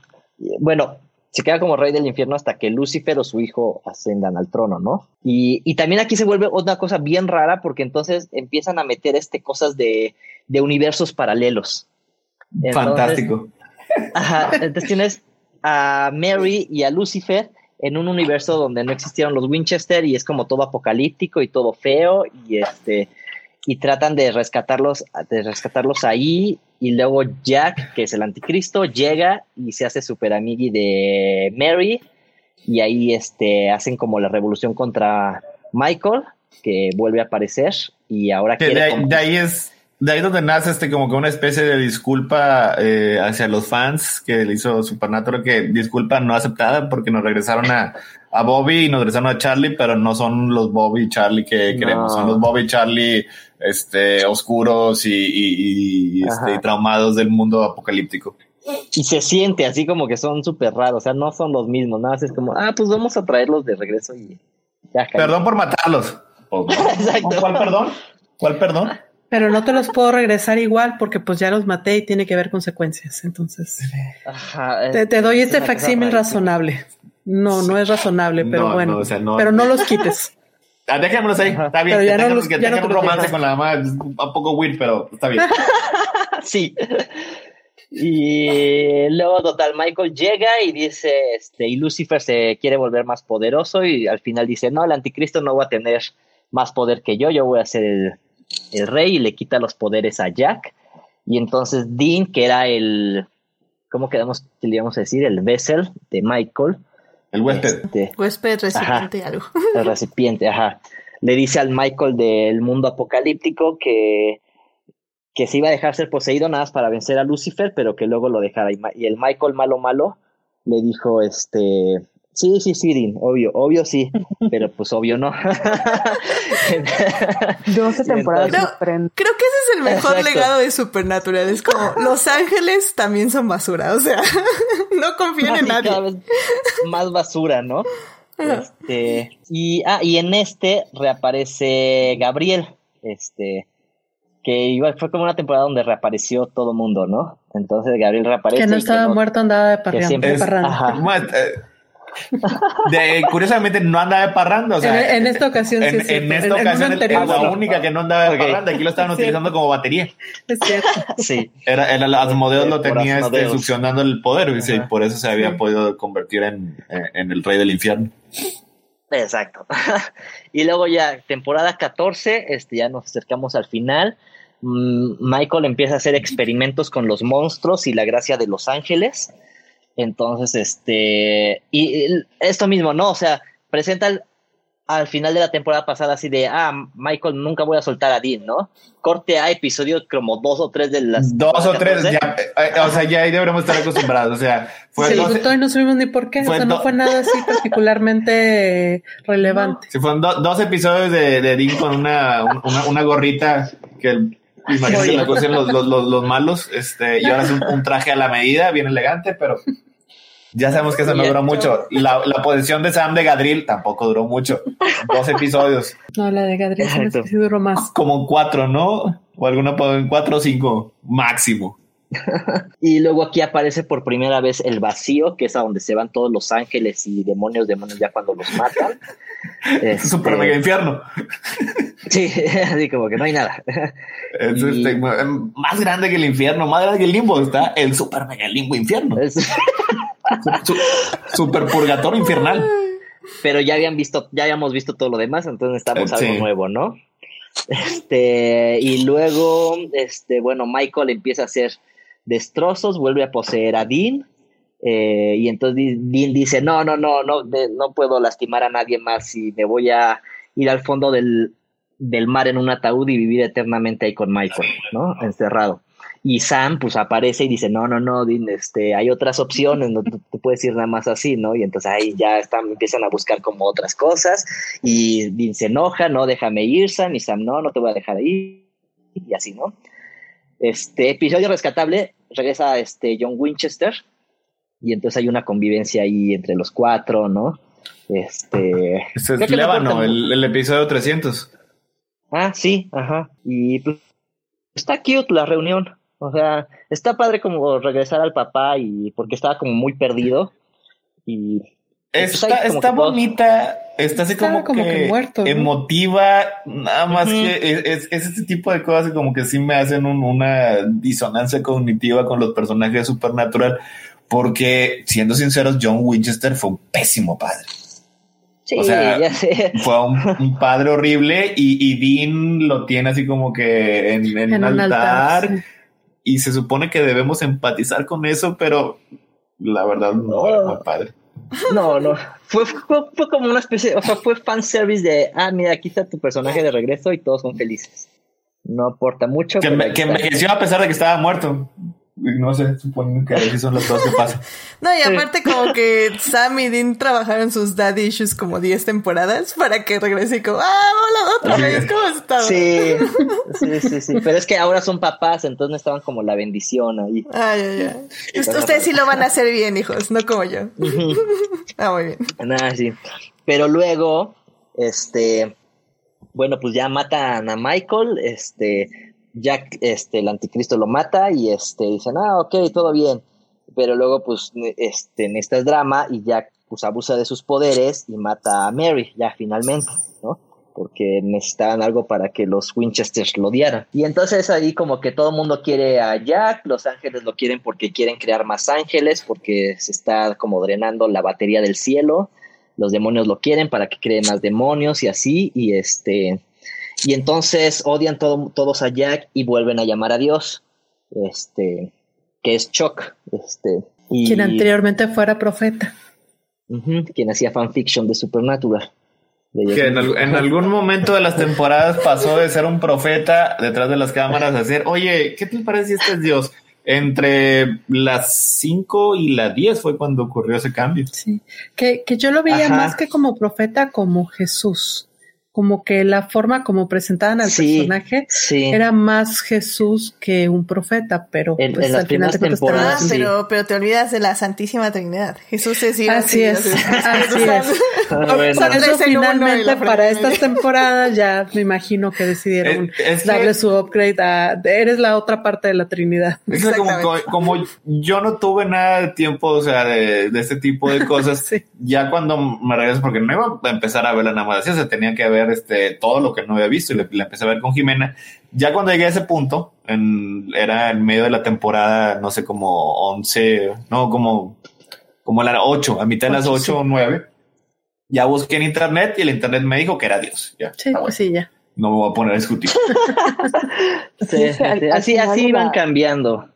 Bueno, se queda como rey del infierno hasta que Lucifer o su hijo ascendan al trono, ¿no? Y, y, también aquí se vuelve otra cosa bien rara porque entonces empiezan a meter este cosas de, de universos paralelos. Entonces, Fantástico. Ajá, entonces tienes a Mary y a Lucifer en un universo donde no existieron los Winchester y es como todo apocalíptico y todo feo y este y tratan de rescatarlos de rescatarlos ahí y luego Jack, que es el anticristo, llega y se hace super amigui de Mary y ahí este, hacen como la revolución contra Michael, que vuelve a aparecer y ahora que quiere... De ahí, de ahí, es... De ahí donde nace este como que una especie de disculpa eh, hacia los fans que le hizo Supernatural, que disculpa no aceptada porque nos regresaron a, a Bobby y nos regresaron a Charlie, pero no son los Bobby y Charlie que queremos, son los Bobby y Charlie este, oscuros y, y, y, este, y, traumados del mundo apocalíptico. Y se siente así como que son súper raros, o sea, no son los mismos, nada más es como, ah, pues vamos a traerlos de regreso y ya. Perdón por matarlos. Exacto. ¿Cuál perdón? ¿Cuál perdón? Pero no te los puedo regresar igual porque pues ya los maté y tiene que haber consecuencias, entonces. Ajá, te, te, doy este facsímil razonable. No, no es razonable, pero no, bueno. No, o sea, no. Pero no los quites. Ah, dejémonos ahí, está bien. Pero ya no los, que ya tengan no un romance con la mamá, un poco weird, pero está bien. sí. Y luego, total, Michael llega y dice, este, y Lucifer se quiere volver más poderoso y al final dice, no, el anticristo no va a tener más poder que yo, yo voy a ser el, el rey y le quita los poderes a Jack. Y entonces Dean, que era el, ¿cómo quedamos, que le íbamos a decir? El vessel de Michael. El huésped. este, Huésped, recipiente, algo. el recipiente, ajá. Le dice al Michael del mundo apocalíptico que, que se iba a dejar ser poseído nada más para vencer a Lucifer, pero que luego lo dejara. Y, el Michael malo malo le dijo, este, sí, sí, sí, Dean, obvio, obvio sí, pero pues obvio no. 12 temporadas No. sorprendentes. Creo que ese es el mejor Exacto. legado de Supernatural. Es como, Los Ángeles también son basura. O sea, no confíen en cada nadie. vez más basura, ¿no? Este, y, ah, y en este reaparece Gabriel, este, que igual fue como una temporada donde reapareció todo mundo, ¿no? Entonces Gabriel reaparece. Que no y estaba no- muerto, andaba de parranda. siempre Es- ajá. Eh, de- curiosamente no andaba de parranda, o sea, en, en esta ocasión sí en, es cierto. en esta En- una ocasión es la sí. única que no andaba de parranda. Aquí lo estaban Sí. utilizando como batería. Es cierto. Sí, Era, era el Asmodeus lo tenía este, succionando el poder y sí, por eso se había Sí. podido convertir en, en- en el rey del infierno. exacto. y luego ya, temporada 14, este, ya nos acercamos al final. Mm, Michael empieza a hacer experimentos con los monstruos y la gracia de los ángeles. Entonces, este, y, y esto mismo, ¿no? O sea, presenta al, al final de la temporada pasada así de, ah, Michael, nunca voy a soltar a Dean, ¿no? Corte a episodio como dos o tres de las... Dos o tres, 14. ya, eh, o sea, ya ahí deberíamos estar acostumbrados. O sea, fue Sí, dos- todavía no supimos ni por qué. o sea, no fue nada así particularmente relevante. Sí, fueron do- dos episodios de, de Dean con una, un- una, una gorrita que imagínate la pusieron los, los, los, los malos, este, y ahora es un, un traje a la medida, bien elegante, pero ya sabemos que eso no Y duró mucho. La, la posición de Sam de Gadril tampoco duró mucho. Dos episodios, No, la de que sí duró más. como cuatro, ¿no? O alguna po- cuatro o cinco máximo. Y luego aquí aparece por primera vez el vacío, que es a donde se van todos los ángeles y demonios, demonios ya cuando los matan. Este, Super mega infierno. Sí, así como que no hay nada. Es Y- este, más grande que el infierno, más grande que el limbo. Está el super mega limbo infierno. Es- Su- super purgatorio infernal. pero ya habían visto, ya habíamos visto todo lo demás, entonces necesitamos Eh, sí. algo nuevo, ¿no? Este, y luego, este, bueno, Michael empieza a hacer destrozos, vuelve a poseer a Dean. Eh, y entonces Dean dice, no, no, no, no, no puedo lastimar a nadie más y me voy a ir al fondo del, del mar en un ataúd y vivir eternamente ahí con Michael, ¿no? Encerrado. Y Sam, pues aparece y dice, no, no, no, Dean, este, hay otras opciones, no te puedes ir nada más así, ¿no? Y entonces ahí ya están, empiezan a buscar como otras cosas y Dean se enoja, no, déjame ir, Sam, y Sam, no, no te voy a dejar ir, y así, ¿no? Este episodio rescatable, regresa este John Winchester y entonces hay una convivencia ahí entre los cuatro, ¿no? Este... Este es Lébano, el, el episodio 300. Ah, sí, ajá. Y pues, está cute la reunión. O sea, está padre como regresar al papá y porque estaba como muy perdido. Y pues, Está, está todos- bonita, está así como, como que, que muerto, ¿no? emotiva, nada más que es, es- es este tipo de cosas que como que sí me hacen un- una disonancia cognitiva con los personajes de Supernatural, porque siendo sinceros, John Winchester fue un pésimo padre. Sí, o sea, ya sé. Fue un, un padre horrible y, y Dean lo tiene así como que en, en un altar, sí. y se supone que debemos empatizar con eso, pero la verdad no era muy padre. No, no. Fue, fue, fue como una especie, o sea, fue fanservice de, ah, mira, aquí está tu personaje de regreso y todos son felices. No aporta mucho. Que, me- que envejeció a pesar de que estaba muerto. No sé, supongo que así son las cosas que pasan. No, y aparte como que Sam y Dean trabajaron sus daddy issues como 10 temporadas para que regrese y como, ah, hola otra Así vez, es. ¿cómo has estado? Sí, sí, sí, sí. Pero es que ahora son papás, entonces no estaban como la bendición ahí. Ay, ay, ay. Ust- Ustedes sí lo van a hacer bien, hijos, no como yo. ah, muy bien. Nada, sí. Pero luego, este, bueno, pues ya matan a Michael, este, Jack, este, el anticristo lo mata y este, dicen, ah, ok, todo bien. Pero luego, pues, este, en este drama y Jack, pues, abusa de sus poderes y mata a Mary, ya finalmente, ¿no? porque necesitaban algo para que los Winchesters lo dieran. Y entonces ahí como que todo el mundo quiere a Jack, los ángeles lo quieren porque quieren crear más ángeles, porque se está como drenando la batería del cielo, los demonios lo quieren para que creen más demonios y así, y este... Y entonces odian todos a Jack y vuelven a llamar a Dios, este, que es Chuck, este. Y, quien anteriormente fuera profeta. quien hacía fanfiction de Supernatural. Que en, algún momento de las temporadas pasó de ser un profeta detrás de las cámaras a decir, oye, ¿qué te parece si este es Dios? Entre las 5 y las 10 fue cuando ocurrió ese cambio. Sí, que, que yo lo veía más que como profeta, como Jesús como que la forma como presentaban al personaje era más Jesús que un profeta, pero pues, al final de ah, pero, pero te olvidas de la Santísima Trinidad. Jesús es Dios. Así es, así es. eso finalmente para estas temporadas ya me imagino que decidieron darle su upgrade a eres la otra parte de la Trinidad. Es como, como, yo no tuve nada de tiempo, o sea, de, de este tipo de cosas, ya cuando me regreso, porque no iba a empezar a verla nada más así, sea, tenía que ver este, todo lo que no había visto y le, empecé a ver con Jimena. Ya cuando llegué a ese punto, era en medio de la temporada, no sé, como 11, no, como, como la 8, a mitad de las 8 o 9. Ya busqué en internet y el internet me dijo que era Dios. Ya. Sí, pues sí, ya. No me voy a poner a discutir. así, así van cambiando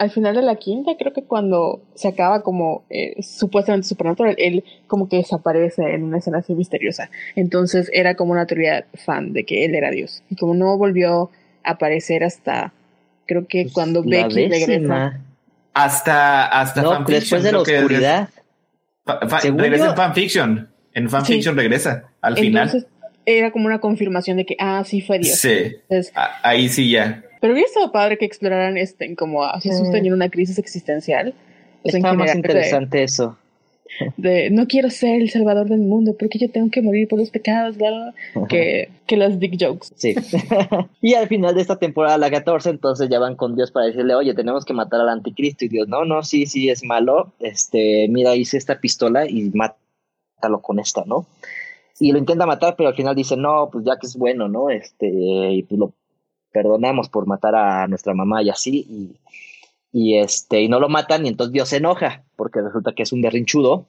al final de la quinta, creo que cuando se acaba como eh, supuestamente supernatural, él como que desaparece en una escena así misteriosa. Entonces era como una teoría fan de que él era Dios. Y como no volvió a aparecer hasta, creo que pues cuando Becky regresa. Hasta, hasta no, Después de la oscuridad. regresa en fanfiction. En fanfiction regresa al Entonces, final. Era como una confirmación de que, ah, sí fue Dios. Sí. ahí sí ya. Pero hubiera estado padre que exploraran este, como a Jesús mm. teniendo una crisis existencial. Está más interesante eso. De no quiero ser el salvador del mundo porque yo tengo que morir por los pecados, bla, que, que las dick jokes. Sí. y al final de esta temporada, la 14, entonces ya van con Dios para decirle, oye, tenemos que matar al anticristo. Y Dios, no, no, sí, sí, es malo. Este, mira, hice esta pistola y mátalo con esta, ¿no? Y lo intenta matar, pero al final dice, no, pues ya que es bueno, ¿no? Este, y pues lo perdonamos por matar a nuestra mamá y así, y, y, este, y no lo matan, y entonces Dios se enoja, porque resulta que es un berrinchudo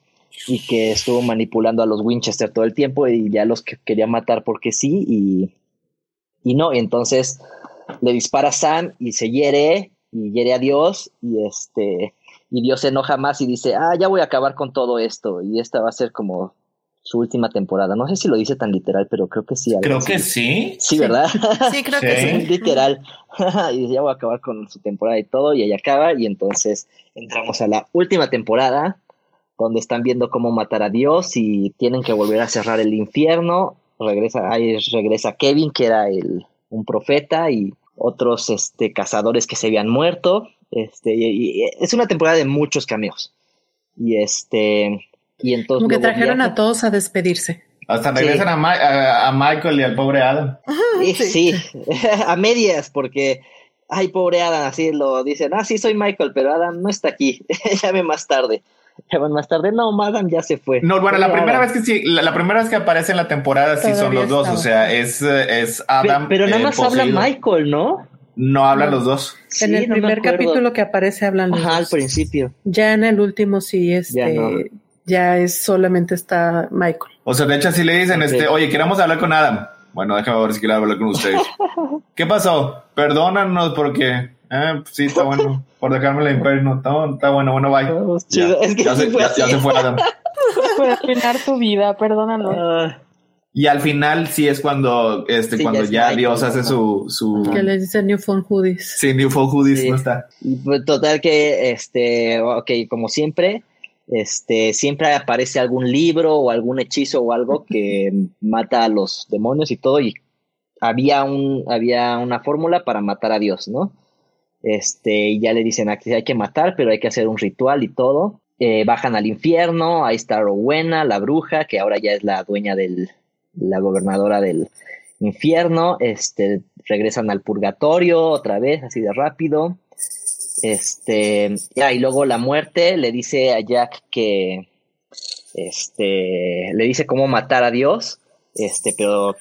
y que estuvo manipulando a los Winchester todo el tiempo y ya los que quería matar porque sí, y, y no, y entonces le dispara a Sam y se hiere, y hiere a Dios, y este, y Dios se enoja más y dice, ah, ya voy a acabar con todo esto, y esta va a ser como su última temporada. No sé si lo dice tan literal, pero creo que sí. Creo que sí. Sí, ¿verdad? Sí, creo que sí. literal. y ya voy a acabar con su temporada y todo, y ahí acaba, y entonces entramos a la última temporada, donde están viendo cómo matar a Dios y tienen que volver a cerrar el infierno. Regresa, ahí regresa Kevin, que era el, un profeta, y otros este, cazadores que se habían muerto. Este, y es una temporada de muchos cameos. Y este, y entonces. Como que trajeron a todos a despedirse. Hasta regresan a, Michael y al pobre Adam. Sí, a medias, porque. Ay, pobre Adam, así lo dicen. Ah, sí, soy Michael, pero Adam no está aquí. Llame más tarde. Llaman más tarde. No, Adam ya se fue. No, bueno, la primera vez que sí, la, primera vez que aparece en la temporada sí son los dos. O sea, es, es Adam. Pero, nada más habla Michael, ¿no? No hablan los dos. en el primer capítulo que aparece hablan los Ajá, al principio. Ya en el último sí, este, ya es solamente está Michael. O sea, de hecho, si le dicen, este, oye, queremos hablar con Adam. Bueno, déjame ver si quiero hablar con ustedes. ¿Qué pasó? Perdónanos porque, eh, sí, está bueno, por dejarme la imperio. No, está, bueno, bueno, bye. Ya, ya, se, ya, se, fue Adam. Puede arruinar tu vida, perdónanos. Ah. y al final sí es cuando, este, cuando ya, Dios hace su, su... Que le dice New Phone Hoodies. Sí, New Phone Hoodies no está. Pues, total que, este, ok, como siempre, este, siempre aparece algún libro o algún hechizo o algo que mata a los demonios y todo, y había, un, había una fórmula para matar a Dios, ¿no? Este, y ya le dicen aquí hay que matar, pero hay que hacer un ritual y todo. Eh, bajan al infierno, ahí está Rowena, la bruja, que ahora ya es la dueña del, la gobernadora del infierno, este, regresan al purgatorio otra vez, así de rápido. Este, ya, y luego la muerte le dice a Jack que, este, le dice cómo matar a Dios este, pero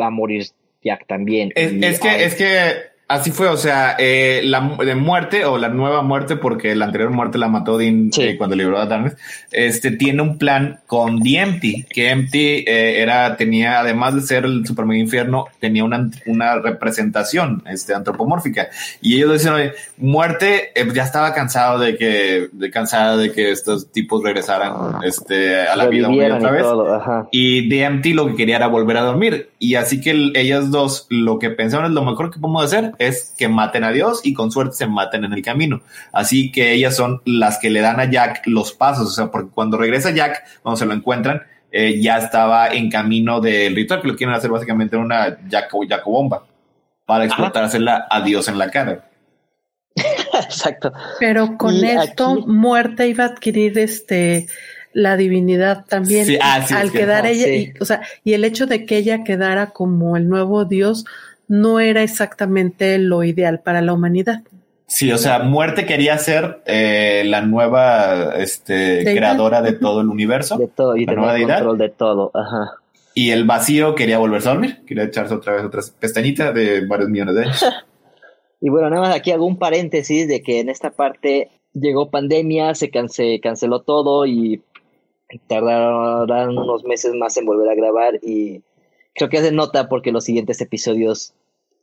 va a morir Jack también. Es, es que, es que así fue, o sea, eh, la de muerte o la nueva muerte, porque la anterior muerte la mató Dean Sí. eh, cuando liberó a Darkness, este tiene un plan con The Empty, que Empty eh, era, tenía, además de ser el super mega infierno, tenía una, una representación este, antropomórfica. Y ellos decían, oye, muerte, eh, ya estaba cansado de que, de, cansada de que estos tipos regresaran este, a la vida una y otra vez. todo. Y DMT lo que quería era volver a dormir. Y así que el- ellas dos lo que pensaron es lo mejor que podemos hacer es que maten a Dios y con suerte se maten en el camino. Así que ellas son las que le dan a Jack los pasos. O sea, porque cuando regresa Jack, cuando se lo encuentran, eh, ya estaba en camino del ritual que lo quieren hacer básicamente una Jaco, Jacobomba para explotársela a Dios en la cara. Exacto. Pero con Y esto, aquí- muerte iba a adquirir este la divinidad también. Sí, ah, sí, al que- quedar ella, sí. y, o sea, y el hecho de que ella quedara como el nuevo Dios no era exactamente lo ideal para la humanidad. Sí, o sea, muerte quería ser eh, la nueva este, creadora de todo el universo. De todo y La nueva tener deidad. control de todo, ajá. Y el vacío quería volverse a dormir, quería echarse otra vez otras pestañitas de varios millones de años. Y bueno, nada más aquí hago un paréntesis de que en esta parte llegó pandemia, se cance- canceló todo y tardaron unos meses más en volver a grabar y creo que hace nota porque los siguientes episodios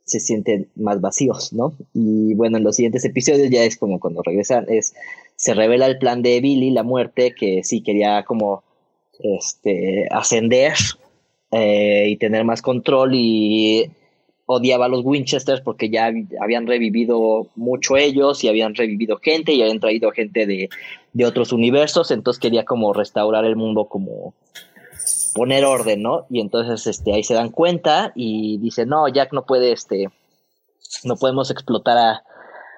se sienten más vacíos, ¿no? Y bueno, en los siguientes episodios ya es como cuando regresan, es se revela el plan de Billy, la muerte, que sí quería como este ascender eh, y tener más control y odiaba a los Winchesters porque ya hab- habían revivido mucho ellos y habían revivido gente y habían traído gente de, de otros universos, entonces quería como restaurar el mundo como poner orden, ¿no? Y entonces este ahí se dan cuenta y dice, "No, Jack no puede este no podemos explotar a,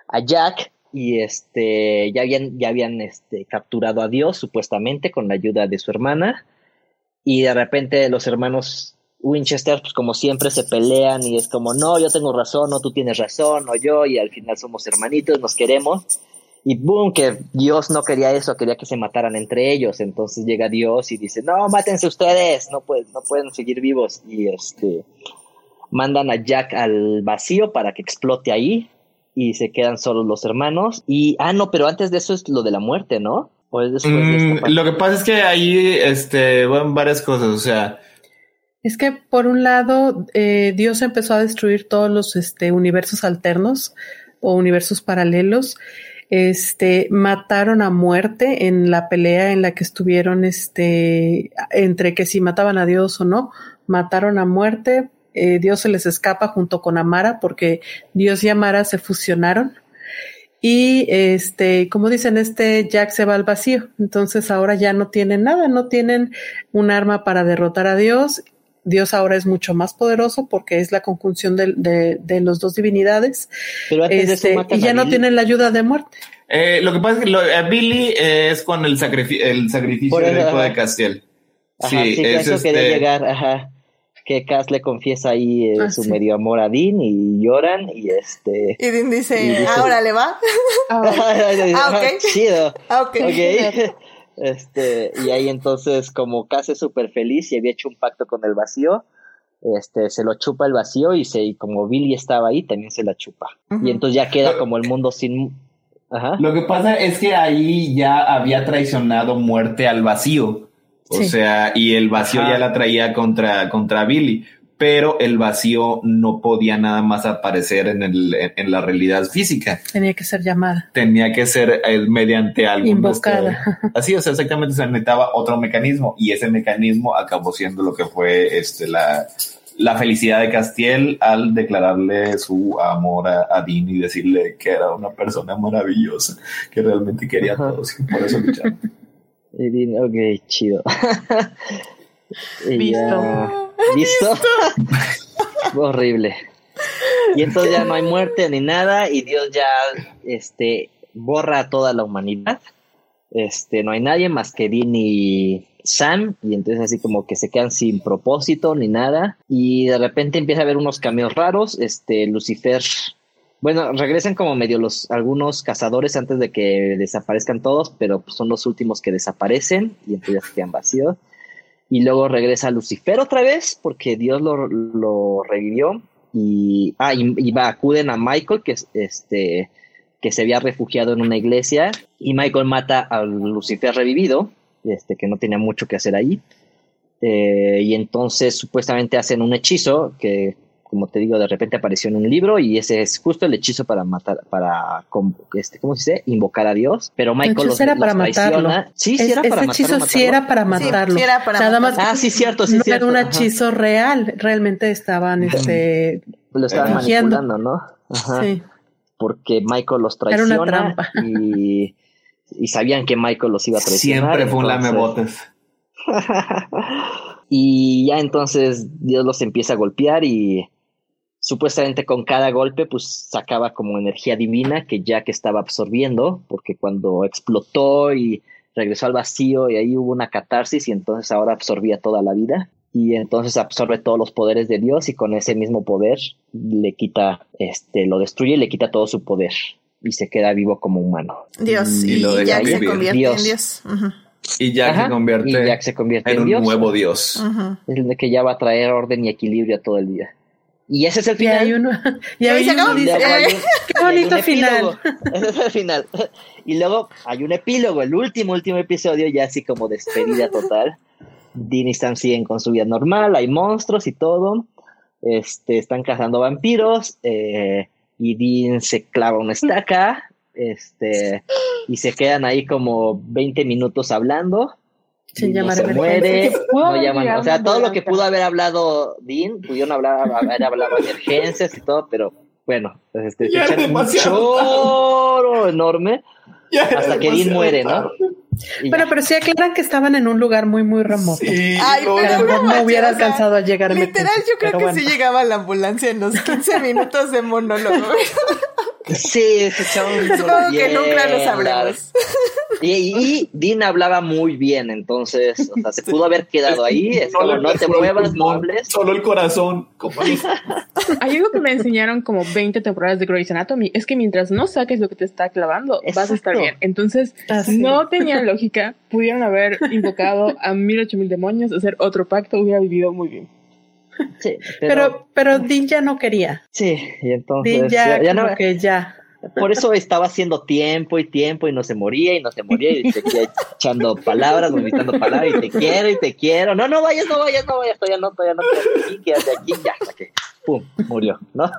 a Jack y este ya habían ya habían este capturado a Dios supuestamente con la ayuda de su hermana y de repente los hermanos Winchester, pues como siempre se pelean y es como, no, yo tengo razón, no, tú tienes razón, no yo, y al final somos hermanitos, nos queremos. Y boom, que Dios no quería eso, quería que se mataran entre ellos. Entonces llega Dios y dice, no, mátense ustedes, no pueden, no pueden seguir vivos. Y este, mandan a Jack al vacío para que explote ahí y se quedan solos los hermanos. Y, ah, no, pero antes de eso es lo de la muerte, ¿no? ¿O es después de esta Mm, lo que pasa es que ahí este, van varias cosas, o sea, Es que por un lado, eh, Dios empezó a destruir todos los este, universos alternos o universos paralelos. Este mataron a muerte en la pelea en la que estuvieron este entre que si mataban a Dios o no, mataron a muerte. Eh, Dios se les escapa junto con Amara porque Dios y Amara se fusionaron. Y este, como dicen, este Jack se va al vacío. Entonces ahora ya no tienen nada, no tienen un arma para derrotar a Dios. Dios ahora es mucho más poderoso porque es la conjunción de, de, de los dos divinidades. Pero antes de Este, eso matan y ya a no Billy. tienen la ayuda de muerte. eh, lo que pasa es que lo- eh, Billy eh, es con el, sacrifi- el sacrificio eso, del hijo ajá. de Castiel. Ajá, sí, sí, que a es eso quería este- llegar, ajá. Que Cass le confiesa ahí eh, Ah, su sí. medio amor a Dean y lloran y este... Y Dean dice, Y dice- ahora le va. ah, ok. Chido. Ah, ok. Ok. Este, y ahí entonces, como Cass es súper feliz y había hecho un pacto con el vacío, este, se lo chupa el vacío y se, y como Billy estaba ahí, también se la chupa. Y entonces ya queda como el mundo sin, ajá. Lo que pasa es que ahí ya había traicionado muerte al vacío. O Sí. sea, y el vacío Ajá. ya la traía contra, contra Billy. Pero el vacío no podía nada más aparecer en, el, en, en la realidad física. Tenía que ser llamada. Tenía que ser eh, mediante algo. Invocada. Así, o sea, exactamente se necesitaba otro mecanismo. Y ese mecanismo acabó siendo lo que fue este, la, la felicidad de Castiel al declararle su amor a, a Dean y decirle que era una persona maravillosa, que realmente quería a todos y por eso lucharon. Y Dean, ok, chido. Visto. ¿Visto? Horrible. Y entonces ya no hay muerte ni nada y Dios ya este borra a toda la humanidad. Este, no hay nadie más que Dean y Sam y entonces así como que se quedan sin propósito ni nada y de repente empieza a haber unos cambios raros, este Lucifer bueno, regresan como medio los algunos cazadores antes de que desaparezcan todos, pero pues, son los últimos que desaparecen y entonces ya se quedan vacíos. Y luego regresa Lucifer otra vez, porque Dios lo, lo revivió. Y, ah, y, va, acuden a Michael, que, es, este, que se había refugiado en una iglesia. Y Michael mata a Lucifer revivido, este, que no tenía mucho que hacer ahí. Eh, y entonces supuestamente hacen un hechizo que, como te digo, de repente apareció en un libro y ese es justo el hechizo para matar, para, este, ¿cómo se dice? Invocar a Dios. Pero Michael los, era los para traiciona. matarlo. Sí, sí Es- era para ese matarlo, hechizo sí era para Sí, matarlo. sí era para Nada matarlo. más Ah, sí, cierto, sí, no cierto. era un ajá. hechizo real, realmente estaban este Lo estaban fingiendo. manipulando, ¿no? Ajá. sí. Porque Michael los Era una traiciona trampa. y, y sabían que Michael los iba a traicionar. Siempre fue un lamebotes. y ya entonces Dios los empieza a golpear y supuestamente con cada golpe pues sacaba como energía divina que Jack estaba absorbiendo porque cuando explotó y regresó al vacío y ahí hubo una catarsis y entonces ahora absorbía toda la vida y entonces absorbe todos los poderes de Dios y con ese mismo poder le quita este lo destruye y le quita todo su poder y se queda vivo como humano. Dios, Y y, lo Jack se convierte Dios. en Dios. Y Jack Ajá, se convierte y Jack se convierte en en un Dios. nuevo dios. Es el de que ya va a traer orden y equilibrio a todo el día. Y ese es el Y final. hay uno, y Y ahí hay se uno dice, Luego hay un- qué y bonito final. Ese es el final. Y luego hay un epílogo, el último, último episodio, ya así como despedida total. Dean y Sam siguen con su vida normal, hay monstruos y todo. Este, están cazando vampiros. eh, y Dean se clava una estaca. Este, y se quedan ahí como 20 minutos hablando. Sin no llamar se muere, no llaman, o sea, todo lo que pudo haber hablado Dean, pudieron hablar, haber hablado de emergencias y todo, pero bueno, pues este, es echan un demasiado choro enorme Ya hasta que Dean muere, ¿no? Bueno, pero sí aclaran que estaban en un lugar muy, muy remoto. Sí, Ay, pero no no hubiera manches, o sea, alcanzado a llegar a Literal, yo creo que bueno. sí llegaba la ambulancia en los 15 minutos de monólogo. sí, se Supongo que nunca lo sabremos. Y, y Dean hablaba muy bien, entonces, o sea, se pudo haber quedado ahí, es no como, no te muevas, hables. Solo el corazón. Como Hay algo que me enseñaron como 20 temporadas de Grey's Anatomy, es que mientras no saques lo que te está clavando, vas a estar bien. Entonces, Ah, no tenía lógica, pudieron haber invocado a mil ocho mil demonios, hacer otro pacto, hubiera vivido muy bien. Sí, Pero, pero Dean ya no quería. sí, y entonces Dean ya, ya, ya como no, que ya. Por eso estaba haciendo tiempo y tiempo y no se moría y no se moría y seguía echando palabras, vomitando palabras y te quiero y te quiero. No, no vayas, no vayas, no vayas, todavía no, todavía no, quédate aquí, quédate aquí, ya, pum, murió, ¿no?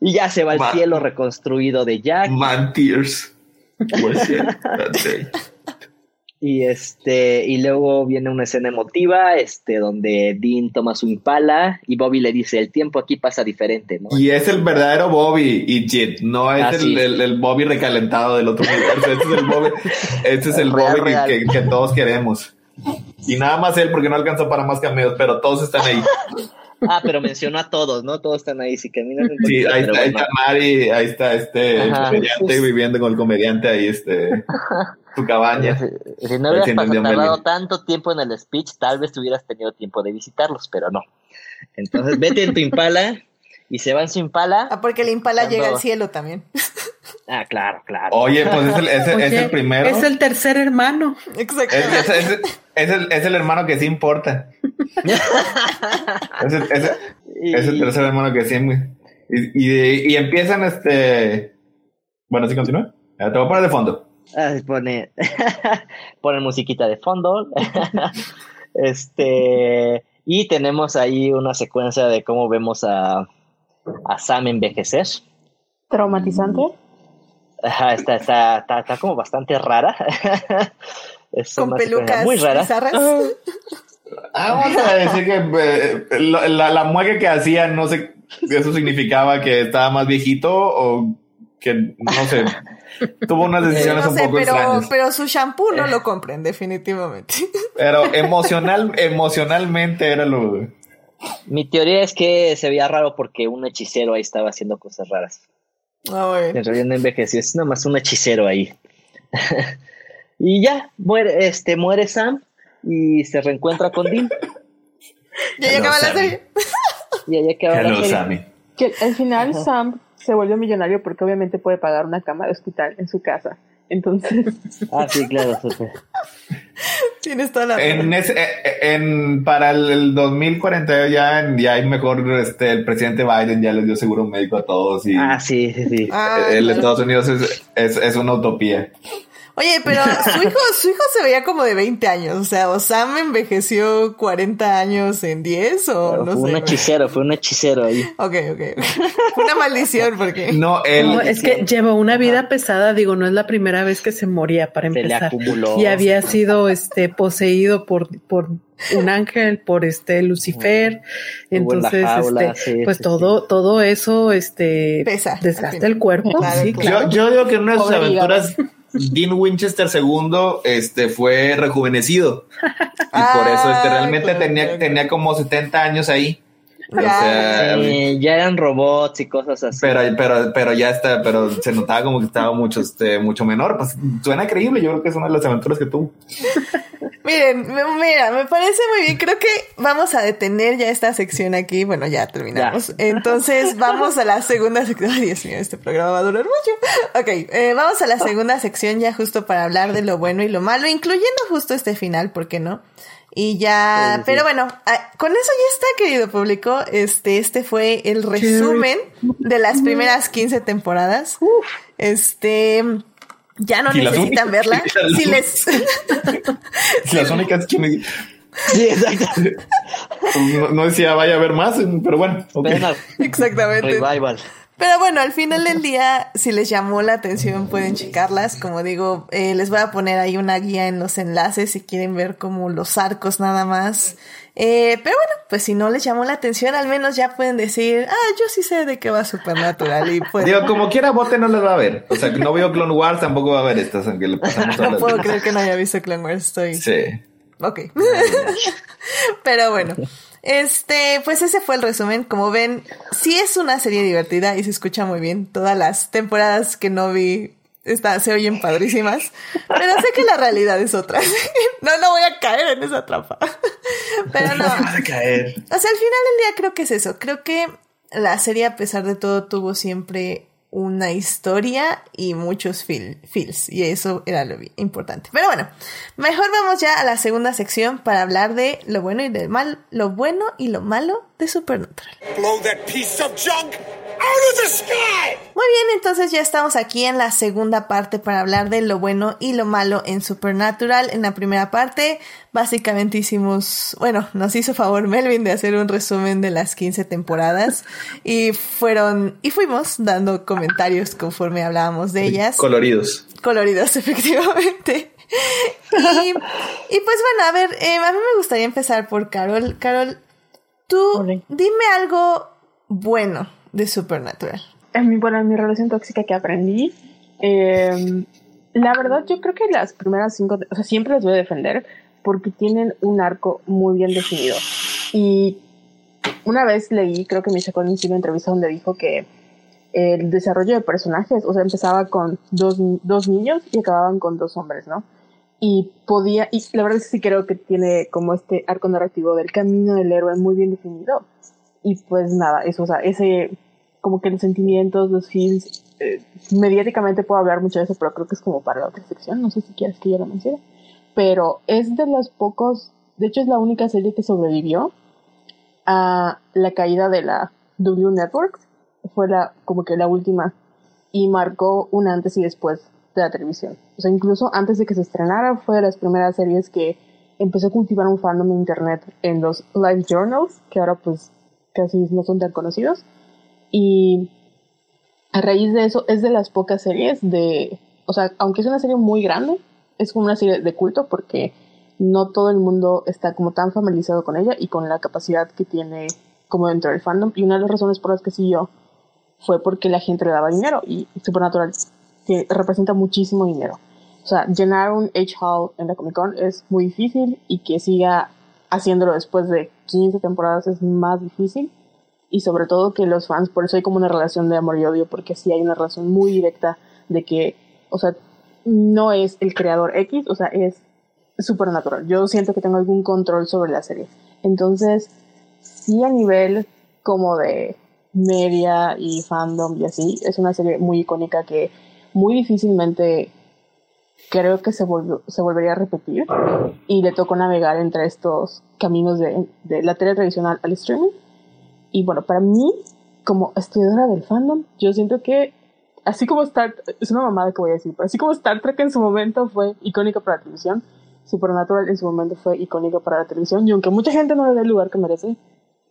Y ya se va al cielo reconstruido de Jack Man tears. Was it that day? Y este, y luego viene una escena emotiva, este, donde Dean toma su impala y Bobby le dice, el tiempo aquí pasa diferente, ¿no? Y es el verdadero Bobby y Jit, no es Ah, el, sí. el- el Bobby recalentado del otro universo. Este es el Bobby, este es el Real, Bobby que- real. Que, que todos queremos. Y nada más él porque no alcanzó para más cameos, pero todos están ahí. Ah, pero mencionó a todos, ¿no? Todos están ahí, si caminan un Sí, ahí está, ahí bueno. está Mari, ahí está este el Ajá. comediante viviendo con el comediante ahí, este, su cabaña. Si, si no hubieras se pas- entendió tardado Meli. tanto tiempo en el speech, tal vez hubieras tenido tiempo de visitarlos, pero no. Entonces, vete en tu impala y se va en su impala. Ah, porque el impala Cuando- llega al cielo también. Ah, claro, claro. Oye, pues es el, es es el primero. Es el tercer hermano. Exacto. Es, es- es- es el, es el hermano que sí importa. es, el, es el- Y- es el tercer hermano que sí. Y, y, y empiezan este. Bueno, sí continúa. Te voy a poner de fondo. Ah, pone, pone musiquita de fondo. este, y tenemos ahí una secuencia de cómo vemos a, a Sam envejecer. Traumatizante. Ajá, está, está, está, está como bastante rara. es Con pelucas muy rara. bizarras. Ah, vamos a decir que eh, la, la, la mueca que hacía, no sé, eso significaba que estaba más viejito o que, no sé, tuvo unas decisiones No un sé, poco pero, extrañas. pero su shampoo Eh. no lo compren, definitivamente. Pero emocional, emocionalmente era lo. Mi teoría es que se veía raro porque un hechicero ahí estaba haciendo cosas raras. Ah, bueno. En realidad no envejeció, es nada más un hechicero ahí. y ya, muere, este, muere Sam y se reencuentra con Dean. Ya acaba la serie. Y ahí acaba la Hello, serie. Sammy. Que al final Sam se volvió millonario porque obviamente puede pagar una cama de hospital en su casa. Entonces, Ah, sí, claro, supe. Tienes toda la En ese, eh, eh, en, para el 2040 ya, ya hay mejor, este, el presidente Biden ya les dio seguro médico a todos y Ah, sí, sí, sí. Ah, el claro. Estados Unidos es, es, es una utopía. Oye, pero su hijo, su hijo se veía como de 20 años. O sea, o Sam envejeció 40 años en 10 o Pero no fue sé. un hechicero, fue un hechicero ahí. Ok, ok. Fue una maldición porque. No, él, No, es que lleva una vida pesada, digo, no es la primera vez que se moría para Se le empezar. acumuló. Y había sido este poseído por, por un ángel, por este Lucifer. Entonces, jaula, este, sí, pues sí, todo, todo eso este Pesa, desgasta el cuerpo. Claro, sí, claro. Yo, yo digo que en una de sus aventuras, Dean Winchester II este, fue rejuvenecido. Y por eso este, Ah, realmente claro, tenía, tenía como 70 años ahí. O Ya. sea, ya eran robots y cosas así. pero, pero, pero ya está, pero se notaba como que estaba mucho, este, mucho menor. Pues suena creíble. Yo creo que es una de las aventuras que tuvo. Miren, mira, me parece muy bien. Creo que vamos a detener ya esta sección aquí. Bueno, ya terminamos. Entonces, vamos a la segunda sección. Ay, Dios mío, este programa va a durar mucho. Ok, eh, vamos a la segunda sección ya justo para hablar de lo bueno y lo malo, incluyendo justo este final, ¿por qué no? Y ya, Sí, sí, sí. pero bueno, ah, con eso ya está, querido público. Este, este fue el resumen de las primeras 15 temporadas. Este, ya no necesitan únicas- verla. Si les, Las únicas que me- Sí, exacto. no, no decía vaya a haber más, pero bueno. ok. Ven a exactamente. Revival. Pero bueno, al final del día, si les llamó la atención, pueden checarlas. Como digo, eh, les voy a poner ahí una guía en los enlaces si quieren ver como los arcos nada más. Eh, pero bueno, pues si no les llamó la atención, al menos ya pueden decir, ah, yo sí sé de qué va Supernatural y pues Digo, como quiera, bote no les va a ver. O sea, que no veo Clone Wars, tampoco va a ver estas, aunque le pasamos no puedo creer que no haya visto Clone Wars, estoy... Sí. Ok. Pero bueno, este, pues ese fue el resumen. Como ven, sí es una serie divertida y se escucha muy bien. Todas las temporadas que no vi está, se oyen padrísimas. Pero sé que la realidad es otra. No, no voy a caer en esa trampa. Pero no. Va a caer. O sea, al final del día creo que es eso. Creo que la serie, a pesar de todo, tuvo siempre una historia y muchos feel- feels. Y eso era lo importante. Pero bueno, mejor vamos ya a la segunda sección para hablar de lo bueno y lo mal, lo bueno y lo malo de Supernatural. Blow that piece of junk out of the sky! Muy bien, entonces ya estamos aquí en la segunda parte para hablar de lo bueno y lo malo en Supernatural. En la primera parte, básicamente hicimos, bueno, nos hizo favor Melvin de hacer un resumen de las 15 temporadas y fueron, y fuimos dando comentarios conforme hablábamos de ellas Coloridos. coloridos, efectivamente. Y, y pues bueno, a ver, eh, a mí me gustaría empezar por Carol. Carol, tú dime algo bueno de Supernatural. Bueno, en mi relación tóxica que aprendí, eh, la verdad yo creo que las primeras cinco, o sea, siempre las voy a defender porque tienen un arco muy bien definido. Y una vez leí, creo que Misha Collins hizo una entrevista donde dijo que el desarrollo de personajes, o sea, empezaba con dos, dos niños y acababan con dos hombres, ¿no? Y podía, y la verdad es que sí creo que tiene como este arco narrativo del camino del héroe muy bien definido. Y pues nada, eso, o sea, ese, como que los sentimientos, los feels, eh, mediáticamente puedo hablar mucho de eso, pero creo que es como para la otra sección, no sé si quieres que yo lo mencione. Pero es de los pocos, de hecho es la única serie que sobrevivió a la caída de la W Network, fue la, como que la última, y marcó un antes y después de la televisión. O sea, incluso antes de que se estrenara, fue de las primeras series que empezó a cultivar un fandom en internet en los live journals, que ahora pues casi no son tan conocidos. Y a raíz de eso, es de las pocas series de, o sea, aunque es una serie muy grande, es como una serie de culto porque no todo el mundo está como tan familiarizado con ella y con la capacidad que tiene como dentro del fandom. Y una de las razones por las que siguió fue porque la gente le daba dinero y Supernatural que representa muchísimo dinero. O sea, llenar un H-Hall en la Comic Con es muy difícil y que siga haciéndolo después de 15 temporadas es más difícil. Y sobre todo que los fans, por eso hay como una relación de amor y odio, porque sí hay una relación muy directa de que, o sea, no es el creador X, o sea, es supernatural. Yo siento que tengo algún control sobre la serie. Entonces, sí a nivel como de media y fandom y así, es una serie muy icónica que muy difícilmente creo que se, volvió, se volvería a repetir. Y le tocó navegar entre estos caminos de, de la tele tradicional al streaming. Y bueno, para mí, como estudiadora del fandom, yo siento que así como Star es una mamada que voy a decir, pero así como Star Trek en su momento fue icónica para la televisión, Supernatural en su momento fue icónica para la televisión. Y aunque mucha gente no le dé el lugar que merece,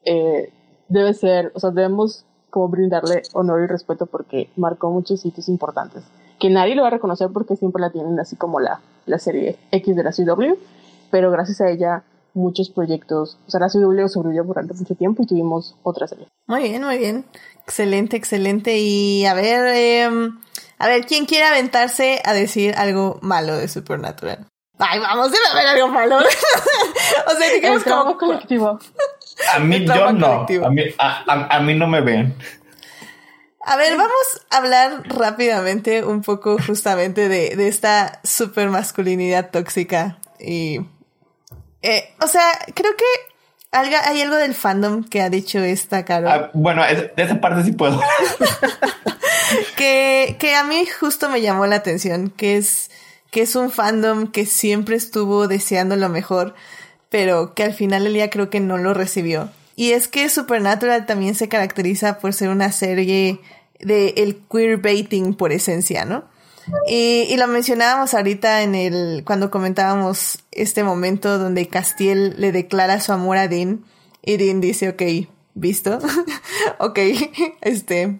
eh, debe ser, o sea, debemos como brindarle honor y respeto porque marcó muchos sitios importantes que nadie lo va a reconocer porque siempre la tienen así como la, la serie X de la CW, pero gracias a ella muchos proyectos, o sea, la CW sobrevivió durante mucho tiempo y tuvimos otra serie. Muy bien, muy bien. Excelente, excelente. Y a ver, em, a ver, ¿quién quiere aventarse a decir algo malo de Supernatural? Ay, vamos, debe haber algo malo. o sea, digamos como... colectivo. A mí yo no. A mí, a, a mí no me ven. A ver, vamos a hablar rápidamente un poco justamente de, de esta super masculinidad tóxica. Y. Eh, o sea, creo que hay algo del fandom que ha dicho esta Carol. Ah, bueno, de esa parte sí puedo. que, que a mí justo me llamó la atención, que es, que es un fandom que siempre estuvo deseando lo mejor, pero que al final del día creo que no lo recibió. Y es que Supernatural también se caracteriza por ser una serie de el queerbaiting por esencia, ¿no? Y, y, lo mencionábamos ahorita en el, cuando comentábamos este momento donde Castiel le declara su amor a Dean y Dean dice, ok, visto, ok, este,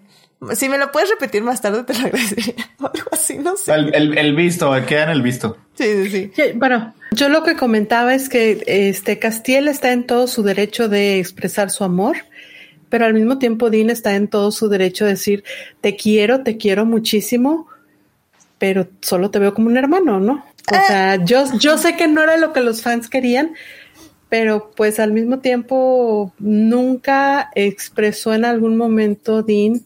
si me lo puedes repetir más tarde te lo agradecería, algo así, no sé. El, el, el, visto, queda en el visto. Sí, sí, sí. Bueno, yo lo que comentaba es que este Castiel está en todo su derecho de expresar su amor pero al mismo tiempo Dean está en todo su derecho a decir, te quiero, te quiero muchísimo, pero solo te veo como un hermano, ¿no? O eh. sea, yo, yo sé que no era lo que los fans querían, pero pues al mismo tiempo nunca expresó en algún momento Dean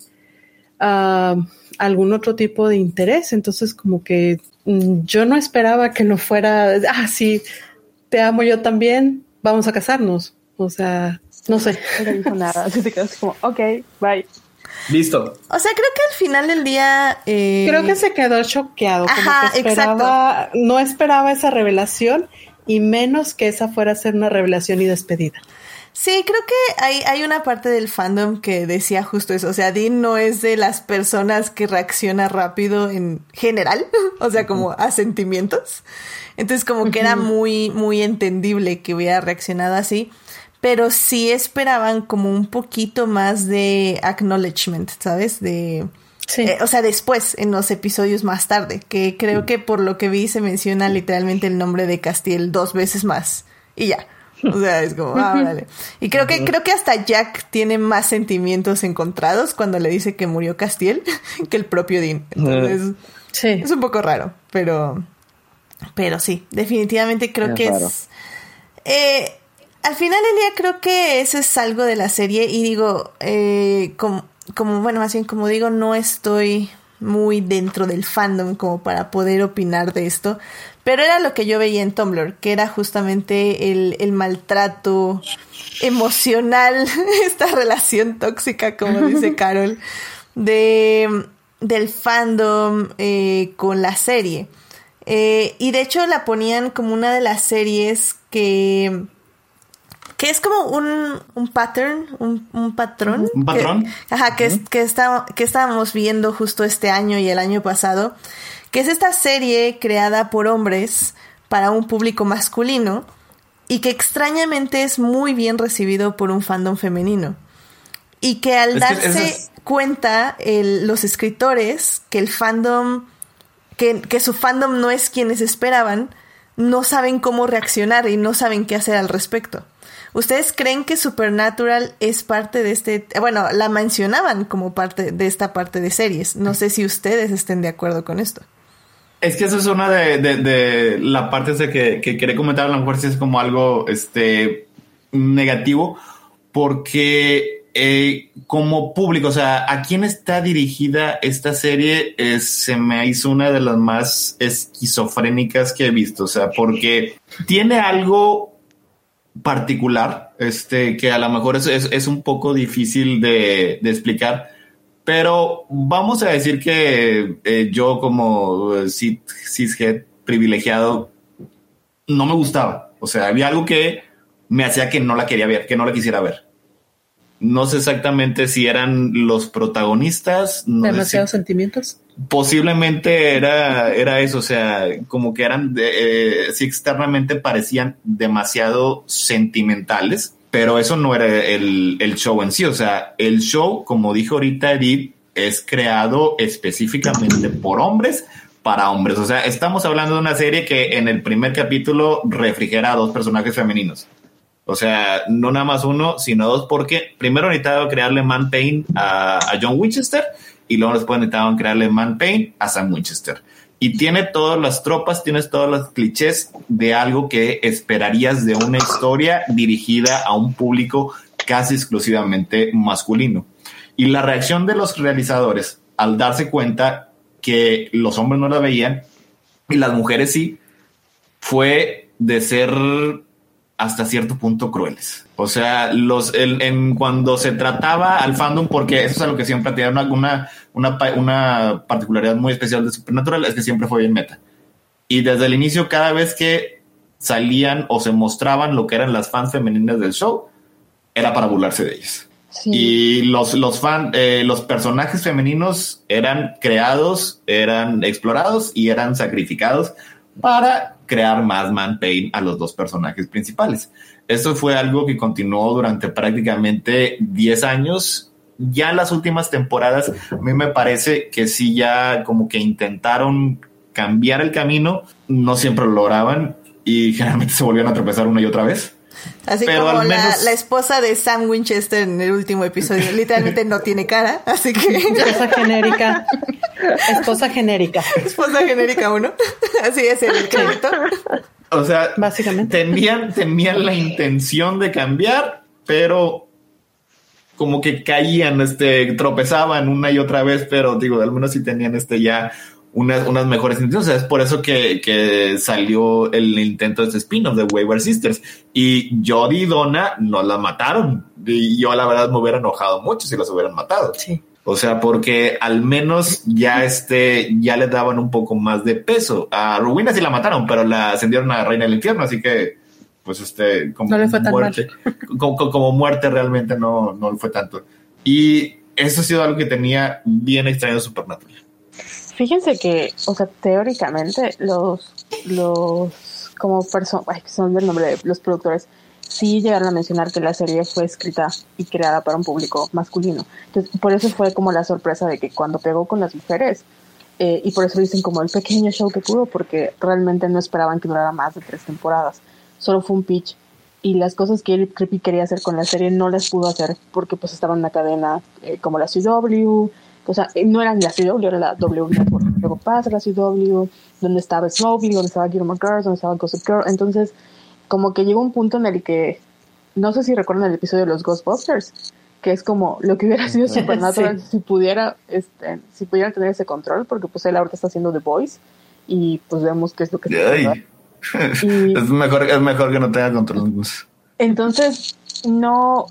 uh, algún otro tipo de interés, entonces como que mm, yo no esperaba que no fuera, ah, sí, te amo yo también, vamos a casarnos. O sea, no sé. No dijo nada. Así te quedas como, ok, bye. Listo. O sea, creo que al final del día. Eh... Creo que se quedó choqueado. Ajá, como que esperaba, exacto. No esperaba esa revelación y menos que esa fuera a ser una revelación y despedida. Sí, creo que hay, hay una parte del fandom que decía justo eso. O sea, Dean no es de las personas que reacciona rápido en general, o sea, como a sentimientos. Entonces, como que era muy, muy entendible que hubiera reaccionado así pero sí esperaban como un poquito más de acknowledgement, ¿sabes? De... Sí. Eh, o sea, después, en los episodios más tarde, que creo que por lo que vi se menciona literalmente el nombre de Castiel dos veces más. Y ya. O sea, es como, ah, vale. Y creo que, creo que hasta Jack tiene más sentimientos encontrados cuando le dice que murió Castiel que el propio Dean. Entonces, sí. es un poco raro, pero, pero sí, definitivamente creo es que raro. es, eh, al final del día creo que eso es algo de la serie y digo, eh, como, como, bueno, más bien como digo, no estoy muy dentro del fandom como para poder opinar de esto, pero era lo que yo veía en Tumblr, que era justamente el, el maltrato emocional, esta relación tóxica, como dice Carol, de, del fandom eh, con la serie. Eh, y de hecho la ponían como una de las series que que es como un, un pattern, un, un patrón. Un patrón. Que, ajá, que, es, que, está, que estábamos viendo justo este año y el año pasado, que es esta serie creada por hombres para un público masculino y que extrañamente es muy bien recibido por un fandom femenino. Y que al es darse que es... cuenta el, los escritores que el fandom, que, que su fandom no es quienes esperaban, no saben cómo reaccionar y no saben qué hacer al respecto. ¿Ustedes creen que Supernatural es parte de este, bueno, la mencionaban como parte de esta parte de series? No sé si ustedes estén de acuerdo con esto. Es que eso es una de, de, de la parte de que, que quería comentar, a lo mejor si es como algo este, negativo, porque eh, como público, o sea, ¿a quién está dirigida esta serie? Se me hizo una de las más esquizofrénicas que he visto, o sea, porque tiene algo particular, este, que a lo mejor es, es, un poco difícil de, explicar, pero vamos a decir que eh, yo como cis, cishead privilegiado no me gustaba. O sea, había algo que me hacía que no la quería ver, que no la quisiera ver. No sé exactamente si eran los protagonistas. No Demasiados si- sentimientos. Posiblemente era, era eso, o sea, como que eran, de, eh, sí externamente parecían demasiado sentimentales, pero eso no era el, el show en sí, o sea, el show, como dijo ahorita Edith, es creado específicamente por hombres para hombres, o sea, estamos hablando de una serie que en el primer capítulo refrigera a dos personajes femeninos. O sea, no nada más uno, sino dos, porque primero necesitaban crearle man pain a, a John Winchester y luego después necesitaban crearle man pain a Sam Winchester. Y tiene todas las tropas, tienes todos los clichés de algo que esperarías de una historia dirigida a un público casi exclusivamente masculino. Y la reacción de los realizadores al darse cuenta que los hombres no la veían y las mujeres sí, fue de ser hasta cierto punto crueles. O sea, los el- en cuando se trataba al fandom, porque eso es algo que siempre tiene una, una, una, pa- una particularidad muy especial de Supernatural, es que siempre fue bien meta. Y desde el inicio, cada vez que salían o se mostraban lo que eran las fans femeninas del show, era para burlarse de ellas. Sí. Y los, los, fan, eh, los personajes femeninos eran creados, eran explorados y eran sacrificados para crear más man pain a los dos personajes principales. Esto fue algo que continuó durante prácticamente 10 años. Ya en las últimas temporadas, a mí me parece que sí ya como que intentaron cambiar el camino, no siempre lo lograban y generalmente se volvían a tropezar una y otra vez. Así Pero como la, menos- la esposa de Sam Winchester en el último episodio. Literalmente no tiene cara, así que Esposa genérica. Esposa genérica. esposa genérica uno. Así es el crédito. O sea, Básicamente. tenían, tenían la intención de cambiar, pero como que caían, este, tropezaban una y otra vez, pero digo, al menos sí tenían este ya unas, unas mejores intenciones. O sea, es por eso que, que salió el intento de este spin-off de Wayward Sisters. Y Jodie y Donna no la mataron. Y yo la verdad me hubiera enojado mucho si las hubieran matado. Sí. O sea, porque al menos ya este, ya le daban un poco más de peso. A Rowena sí la mataron, pero la ascendieron a Reina del Infierno, así que, pues este, como No fue muerte, como, como- muerte realmente no, no le fue tanto. Y eso ha sido algo que tenía bien extraño Supernatural. Fíjense que, o sea, teóricamente los, los, como personas, ay, que se me olvidó el nombre de los productores, sí llegaron a mencionar que la serie fue escrita y creada para un público masculino. Entonces, por eso fue como la sorpresa de que cuando pegó con las mujeres, eh, y por eso dicen como el pequeño show que pudo, porque realmente no esperaban que durara más de tres temporadas. Solo fue un pitch. Y las cosas que Eric Creepy quería hacer con la serie no las pudo hacer porque pues estaba en una cadena eh, como la CW, o sea, eh, no era ni la CW, era la W Network. Luego pasa la CW, donde estaba Smallville, donde estaba Gilmore Girls, donde estaba Gossip Girl. Entonces, como que llegó un punto en el que, no sé si recuerdan el episodio de los Ghostbusters, que es como lo que hubiera sido Supernatural si pudiera, este, si pudieran tener ese control, porque pues él ahorita está haciendo The Voice y pues vemos qué es lo que está. Y- es, mejor, es mejor que no tenga control. Entonces, no,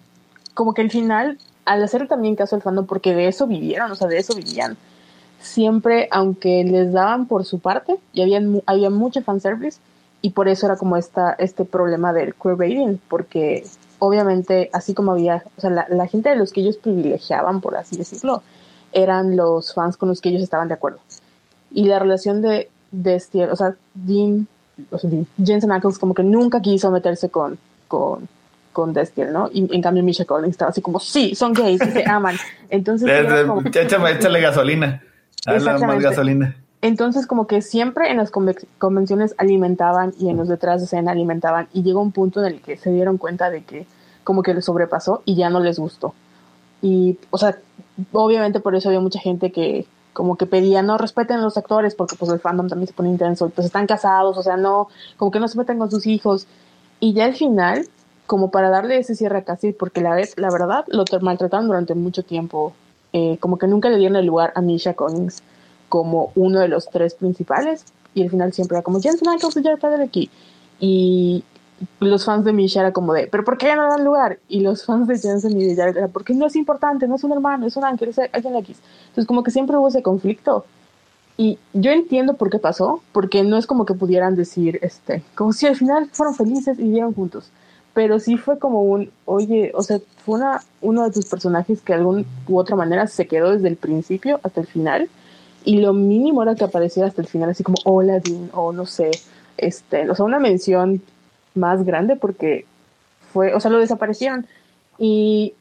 como que al final, al hacer también caso al fandom, porque de eso vivieron, o sea, de eso vivían, siempre, aunque les daban por su parte, y había, había mucho fanservice, y por eso era como esta, este problema del queerbaiting, porque obviamente, así como había, o sea, la, gente de los que ellos privilegiaban, por así decirlo, eran los fans con los que ellos estaban de acuerdo. Y la relación de, de este, o sea, Dean, o Jensen Ackles como que nunca quiso meterse con, con, con Destiel, ¿no? Y en cambio Misha Collins estaba así como, sí, son gays, y se aman. Entonces, como- Échame, échale gasolina. Más gasolina. entonces como que siempre en las conve- convenciones alimentaban y en los detrás de escena alimentaban y llegó un punto en el que se dieron cuenta de que como que les sobrepasó y ya no les gustó. Y, o sea, obviamente por eso había mucha gente que como que pedía no respeten a los actores porque pues el fandom también se pone intenso y pues están casados, o sea, no, como que no se meten con sus hijos. Y ya al final, como para darle ese cierre a Cassie, porque la vez, la verdad, lo maltrataron durante mucho tiempo, eh, como que nunca le dieron el lugar a Misha Collins como uno de los tres principales y al final siempre era como Jensen Ackles y Jared Padalecki y los fans de Misha era como de pero ¿por qué no dan lugar? y los fans de Jensen y de Jared era porque no es importante, no es un hermano, es un ángel, es alguien X entonces como que siempre hubo ese conflicto. Y yo entiendo por qué pasó, porque no es como que pudieran decir, este, como si al final fueron felices y vivieron juntos. Pero sí fue como un, oye, o sea, fue una, uno de tus personajes que de alguna u otra manera se quedó desde el principio hasta el final. Y lo mínimo era que apareciera hasta el final, así como, hola, Dean, o no sé, este, o sea, una mención más grande porque fue, o sea, lo desaparecieron. Y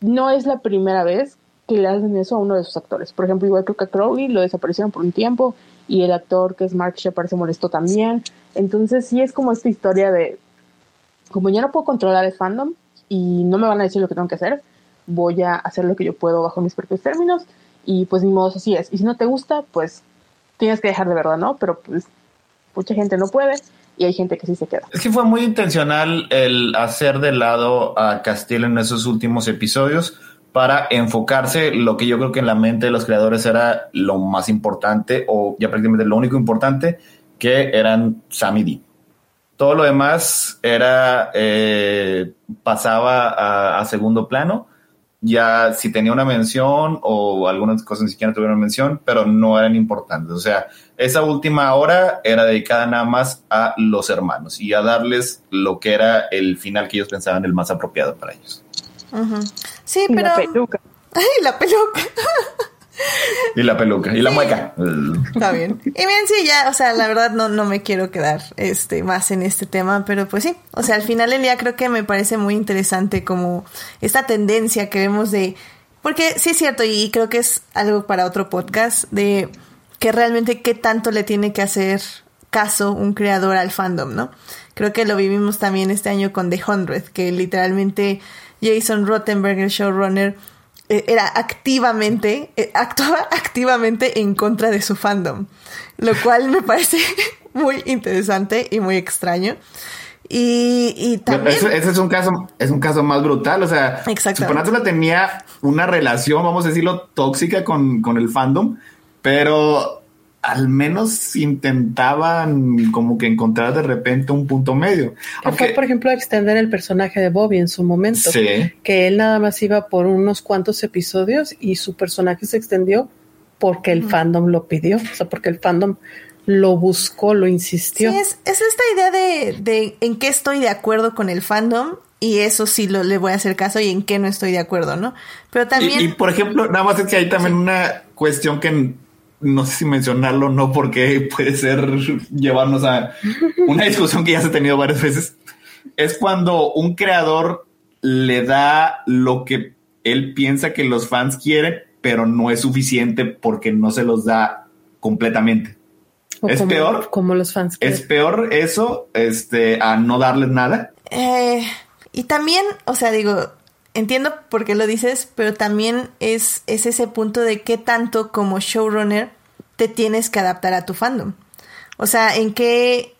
no es la primera vez que le hacen eso a uno de sus actores. Por ejemplo, igual creo que a Crowley lo desaparecieron por un tiempo y el actor que es Mark Shepard se molestó también. Entonces sí es como esta historia de, como ya no puedo controlar el fandom y no me van a decir lo que tengo que hacer, voy a hacer lo que yo puedo bajo mis propios términos y pues ni modo así es. Y si no te gusta, pues tienes que dejar de verdad, ¿no? Pero pues mucha gente no puede y hay gente que sí se queda. Es que fue muy intencional el hacer de lado a Castillo en esos últimos episodios para enfocarse lo que yo creo que en la mente de los creadores era lo más importante o ya prácticamente lo único importante que eran Sam y. Todo lo demás era eh, pasaba a, a, segundo plano. Ya si tenía una mención o algunas cosas ni siquiera tuvieron mención, pero no eran importantes. O sea, esa última hora era dedicada nada más a los hermanos y a darles lo que era el final que ellos pensaban el más apropiado para ellos. Uh -huh. Sí, Y pero. la peluca. Ay, la peluca. Y la peluca, y la mueca. Está bien. Y bien, sí, ya, o sea, la verdad no, no me quiero quedar este, más en este tema, pero pues sí, o sea, al final del día creo que me parece muy interesante como esta tendencia que vemos de, porque sí es cierto, y creo que es algo para otro podcast, de que realmente qué tanto le tiene que hacer caso un creador al fandom, ¿no? Creo que lo vivimos también este año con The Hundred, que literalmente Jason Rottenberg, el showrunner, era activamente, eh, actuaba activamente en contra de su fandom, lo cual me parece muy interesante y muy extraño. Y, y también... Ese, ese, es un caso, es un caso más brutal. O sea, Supernatural tenía una relación, vamos a decirlo, tóxica con, con el fandom, pero al menos intentaban como que encontrar de repente un punto medio. Aunque, fue, por ejemplo, extender el personaje de Bobby en su momento. Sí. Que él nada más iba por unos cuantos episodios y su personaje se extendió porque el fandom lo pidió. O sea, porque el fandom lo buscó, lo insistió. Sí, es, es esta idea de, de, en qué estoy de acuerdo con el fandom y eso sí lo, le voy a hacer caso y en qué no estoy de acuerdo, ¿no? Pero también... Y, y por ejemplo, nada más es que hay también sí. una cuestión que no sé si mencionarlo, no porque puede ser llevarnos a una discusión que ya se ha tenido varias veces. Es cuando un creador le da lo que él piensa que los fans quieren, pero no es suficiente porque no se los da completamente. O es como, peor. Como los fans. Es peor eso, este, a no darles nada. Eh, y también, o sea, digo, entiendo por qué lo dices, pero también es, es ese punto de qué tanto como showrunner te tienes que adaptar a tu fandom. O sea, en qué,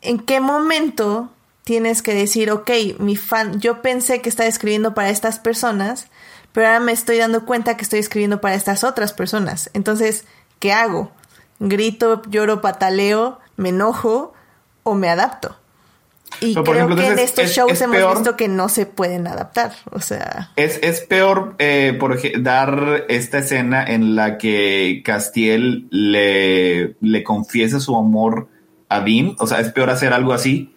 en qué momento tienes que decir, ok, mi fan, yo pensé que estaba escribiendo para estas personas, pero ahora me estoy dando cuenta que estoy escribiendo para estas otras personas. Entonces, ¿qué hago? ¿Grito, lloro, pataleo, me enojo o me adapto? Y Pero, creo ejemplo, que en es, estos es, shows es hemos peor, visto que no se pueden adaptar. O sea. Es, es peor eh, por dar esta escena en la que Castiel le, le confiesa su amor a Dean. O sea, es peor hacer algo así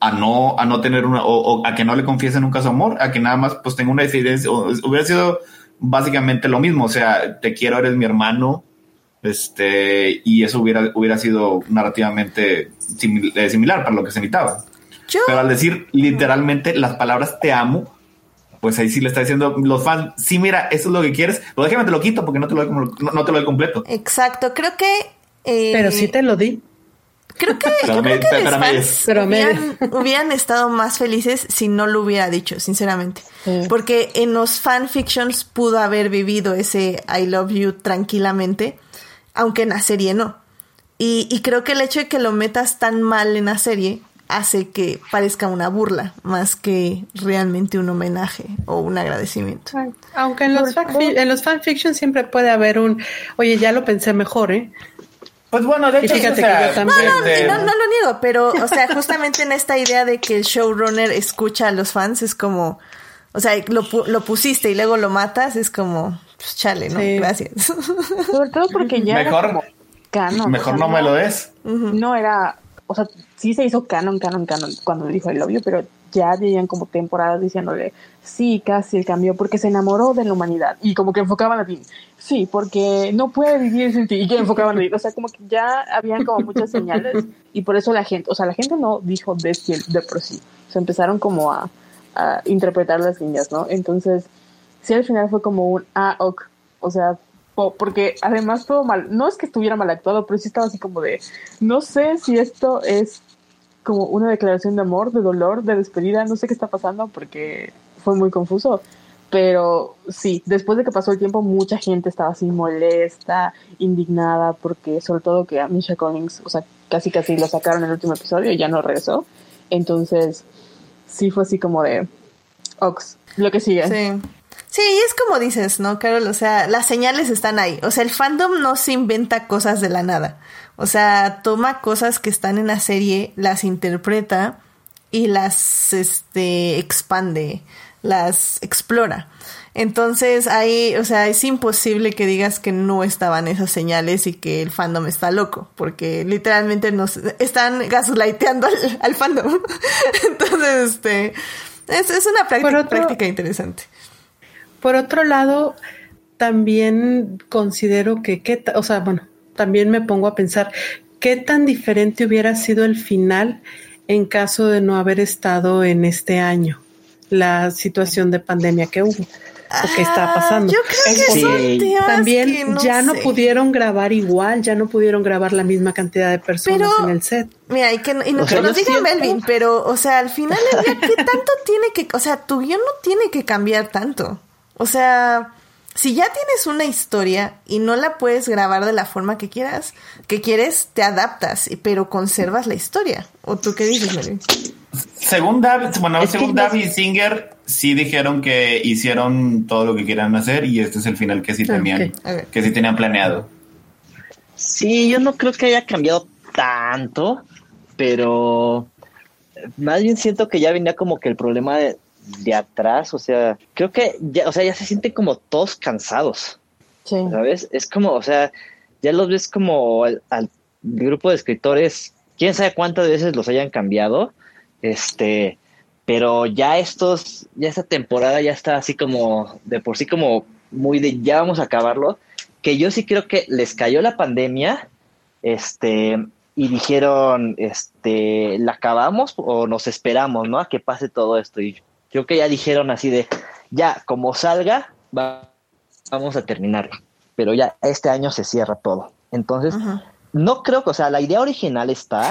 a no, a no tener una, o, o, a que no le confiese nunca su amor, a que nada más pues tenga una diferencia. Hubiera sido básicamente lo mismo. O sea, te quiero, eres mi hermano. Este, y eso hubiera, hubiera sido narrativamente simil, eh, similar para lo que se necesitaba. ¿Yo? Pero al decir literalmente las palabras te amo, pues ahí sí le está diciendo los fans, sí, mira, eso es lo que quieres, pero déjame te lo quito porque no te lo doy, no, no te lo doy completo. Exacto, creo que... Eh, pero sí te lo di. Creo que, creo me, que los fans pero hubieran, hubieran, estado más felices si no lo hubiera dicho, sinceramente. Sí. Porque en los fanfictions pudo haber vivido ese I love you tranquilamente, aunque en la serie no. Y, y creo que el hecho de que lo metas tan mal en la serie hace que parezca una burla más que realmente un homenaje o un agradecimiento. Aunque en los, en los fanfiction siempre puede haber un, oye, ya lo pensé mejor, ¿eh? Pues bueno, de hecho, fíjate o sea, que yo también. No, no, no, no, lo niego, pero, o sea, justamente en esta idea de que el showrunner escucha a los fans es como, o sea, lo, lo pusiste y luego lo matas, es como, pues chale, ¿no? Sí. Gracias. Sobre todo porque ya Mejor canon. Mejor o sea, no me lo des. No era, o sea, sí se hizo canon, canon, canon cuando dijo el obvio, pero ya tenían como temporadas diciéndole, sí, casi el cambio, porque se enamoró de la humanidad. Y como que enfocaban a ti, sí, porque no puede vivir sin ti. Y que enfocaban a ti. O sea, como que ya habían como muchas señales. Y por eso la gente, o sea, la gente no dijo de, de por sí. O sea, empezaron como a, a interpretar las líneas, ¿no? Entonces, sí, al final fue como un, ah, ok. O sea, porque además todo mal, no es que estuviera mal actuado, pero sí estaba así como de, no sé si esto es como una declaración de amor, de dolor, de despedida, no sé qué está pasando porque fue muy confuso. Pero sí, después de que pasó el tiempo, mucha gente estaba así molesta, indignada, porque sobre todo que a Misha Collins, o sea, casi casi lo sacaron en el último episodio y ya no regresó. Entonces, sí fue así como de, Ox, lo que sigue. Sí. Sí, y es como dices, ¿no, Carol? O sea, las señales están ahí. O sea, el fandom no se inventa cosas de la nada. O sea, toma cosas que están en la serie, las interpreta y las este expande, las explora. Entonces ahí, o sea, es imposible que digas que no estaban esas señales y que el fandom está loco, porque literalmente nos están gaslighteando al, al fandom. Entonces, este, es, es una práctica, Por otro- práctica interesante. Por otro lado, también considero que, qué ta- o sea, bueno, también me pongo a pensar qué tan diferente hubiera sido el final en caso de no haber estado en este año la situación de pandemia que hubo o que está Ah, pasando. Yo creo que Sí. son También que no ya no sé. pudieron grabar igual, ya no pudieron grabar la misma cantidad de personas Pero- en el set. Mira, y que, y no- que nos diga siento- Melvin, pero, o sea, al final día, ¿qué tanto tiene que, o sea, tu guion no tiene que cambiar tanto? O sea, si ya tienes una historia y no la puedes grabar de la forma que quieras, que quieres, te adaptas, pero conservas la historia. ¿O tú qué dices, Melvin? Según David, bueno, Es según no- David Singer, sí dijeron que hicieron todo lo que quieran hacer y este es el final que sí Ah, tenían, que sí tenían planeado. Sí, yo no creo que haya cambiado tanto, pero más bien siento que ya venía como que el problema de, de atrás, o sea, creo que ya, o sea, ya se sienten como todos cansados, Sí. ¿sabes? Es como, o sea, ya los ves como al, al grupo de escritores, quién sabe cuántas veces los hayan cambiado, este, pero ya estos, ya esta temporada ya está así como, de por sí como muy de ya vamos a acabarlo, que yo sí creo que les cayó la pandemia, este, y dijeron, este, ¿la acabamos o nos esperamos, no? A que pase todo esto. Y creo que ya dijeron así de, ya, como salga, va- vamos a terminarlo. Pero ya este año se cierra todo. Entonces, no creo que, o sea, la idea original está,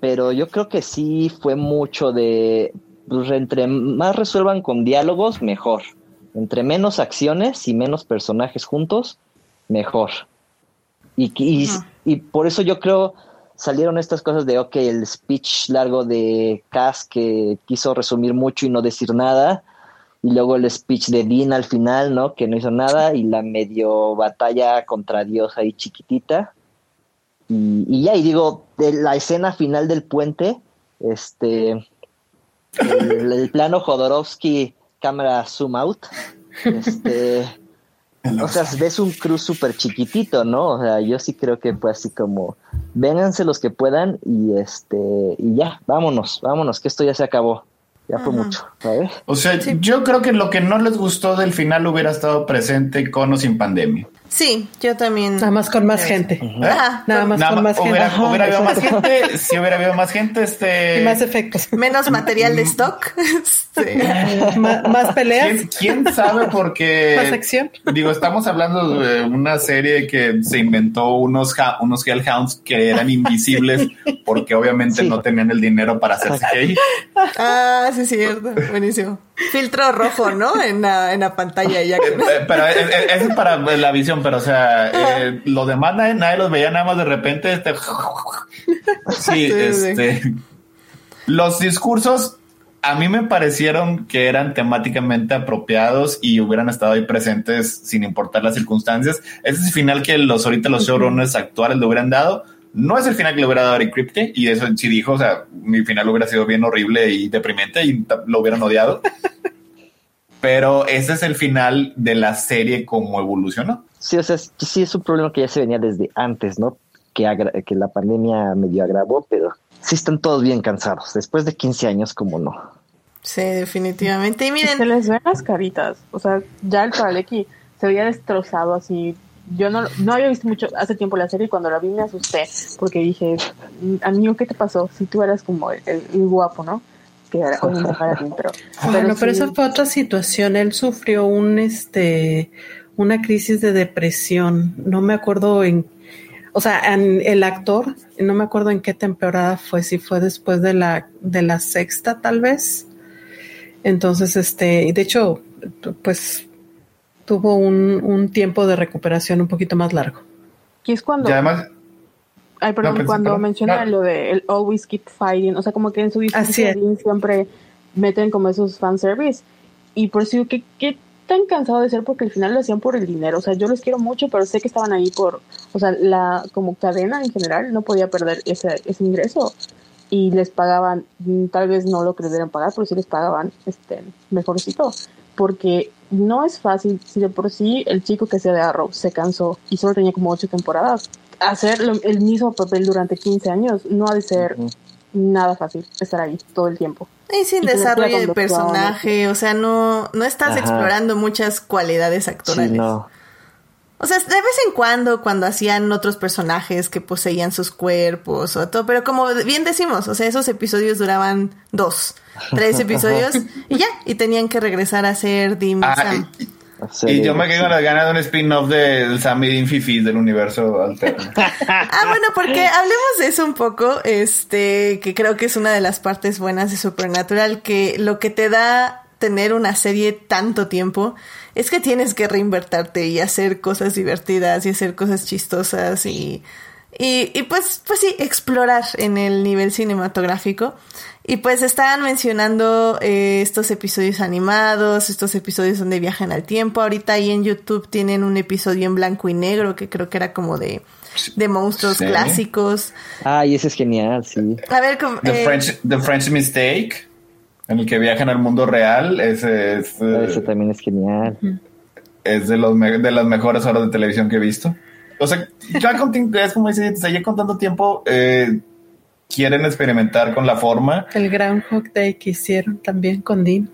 pero yo creo que sí fue mucho de, pues, entre más resuelvan con diálogos, mejor. Entre menos acciones y menos personajes juntos, mejor. Y, y por eso yo creo salieron estas cosas de, ok, el speech largo de Cass que quiso resumir mucho y no decir nada, y luego el speech de Dean al final, ¿no? Que no hizo nada, y la medio batalla contra Dios ahí chiquitita. Y, ya, y digo, la escena final del puente, este, el, el plano Jodorowsky, cámara zoom out, este, o sea, ves un cruz súper chiquitito, ¿no? O sea, yo sí creo que fue así como, vénganse los que puedan y este, y ya, vámonos, vámonos, que esto ya se acabó. Ya fue Ajá. mucho, ¿sabes? O sea, Sí. yo creo que lo que no les gustó del final hubiera estado presente con o sin pandemia. Sí, yo también. Nada más con más gente. ¿Eh? Ajá, Nada más Nada con más, gente. hubiera, Ajá, hubiera habido más gente, si hubiera habido más gente, este... Y más efectos. Menos material de stock. Este, Ma- más peleas. ¿Quién, quién sabe? Porque Más acción. digo, estamos hablando de una serie que se inventó unos unos Hellhounds que eran invisibles porque obviamente Sí. no tenían el dinero para hacerse gay. Ah, sí, cierto. Buenísimo. Filtro rojo, ¿no? En la, en la pantalla ya. Eh, eh, Pero eh, eso es para la visión, pero o sea, eh, los demás nadie, nadie los veía nada más de repente. Este, sí, Sí, sí. este, los discursos a mí me parecieron que eran temáticamente apropiados y hubieran estado ahí presentes sin importar las circunstancias. Ese es el final que los ahorita los showrunners actuales le hubieran dado. No es el final que le hubiera dado Eric Kripke y eso sí dijo, o sea, mi final hubiera sido bien horrible y deprimente y lo hubieran odiado. Pero ese es el final de la serie como evolucionó. Sí, o sea, sí es un problema que ya se venía desde antes, ¿no? que, que la pandemia medio agravó, pero sí están todos bien cansados. Después de 15 años, como no. Sí, definitivamente. Y miren, Se les ven las caritas. O sea, ya el Paraleki se veía destrozado así. Yo no, no había visto mucho hace tiempo la serie y cuando la vi me asusté porque dije, "Mm, amigo, ¿qué te pasó? Si tú eras como el, el- el guapo, ¿no? Que era ti, pero... Bueno, pero sí- esa fue otra situación. Él sufrió un este una crisis de depresión. No me acuerdo en o sea, en- el actor, no me acuerdo en qué temporada fue, si fue después de la de la sexta tal vez. Entonces, este, y de hecho, pues tuvo un, un tiempo de recuperación un poquito más largo. Y es cuando... Y además, Ay, perdón, No, pensé- cuando perdón. menciona No. lo de el always keep fighting, o sea, como que en su discurso siempre meten como esos fanservice. Y por eso digo, ¿qué, qué tan cansado de ser? Porque al final lo hacían por el dinero. O sea, yo los quiero mucho, pero sé que estaban ahí por, o sea, la como cadena en general no podía perder ese, ese ingreso. Y les pagaban, mm, tal vez no lo que les debieran pagar, pero sí les pagaban este mejorcito. Porque no es fácil, si de por sí el chico que sea de Arrow se cansó y solo tenía como ocho temporadas, hacer lo- el mismo papel durante 15 años no ha de ser nada fácil estar ahí todo el tiempo. y sin y desarrollo de personaje, o sea, no, no estás Ajá. explorando muchas cualidades Sí, actorales. no. O sea, de vez en cuando, cuando hacían otros personajes que poseían sus cuerpos o todo, pero como bien decimos, o sea, esos episodios duraban dos, tres episodios y ya, y tenían que regresar a ser Dim y Ah, Sam. Y yo me quedo con las ganas de un spin-off del Sammy Dean Fifi del universo alterno. Ah, bueno, porque hablemos de eso un poco, este, que creo que es una de las partes buenas de Supernatural, que lo que te da tener una serie tanto tiempo es que tienes que reinvertarte y hacer cosas divertidas y hacer cosas chistosas y, y, y pues, pues sí, explorar en el nivel cinematográfico. Y pues estaban mencionando eh, estos episodios animados, estos episodios donde viajan al tiempo. Ahorita ahí en YouTube tienen un episodio en blanco y negro que creo que era como de, de monstruos Sí. clásicos. Ay, ese es genial, sí. A ver, como, The, eh, French, The French Mistake, en el que viajan al mundo real, ese es, eh, Ese también es genial. es de, los me- de las mejores horas de televisión que he visto. O sea, ya con, es como dice, o sea, ya con tanto tiempo eh, quieren experimentar con la forma. El Groundhog Day que hicieron también con Dean.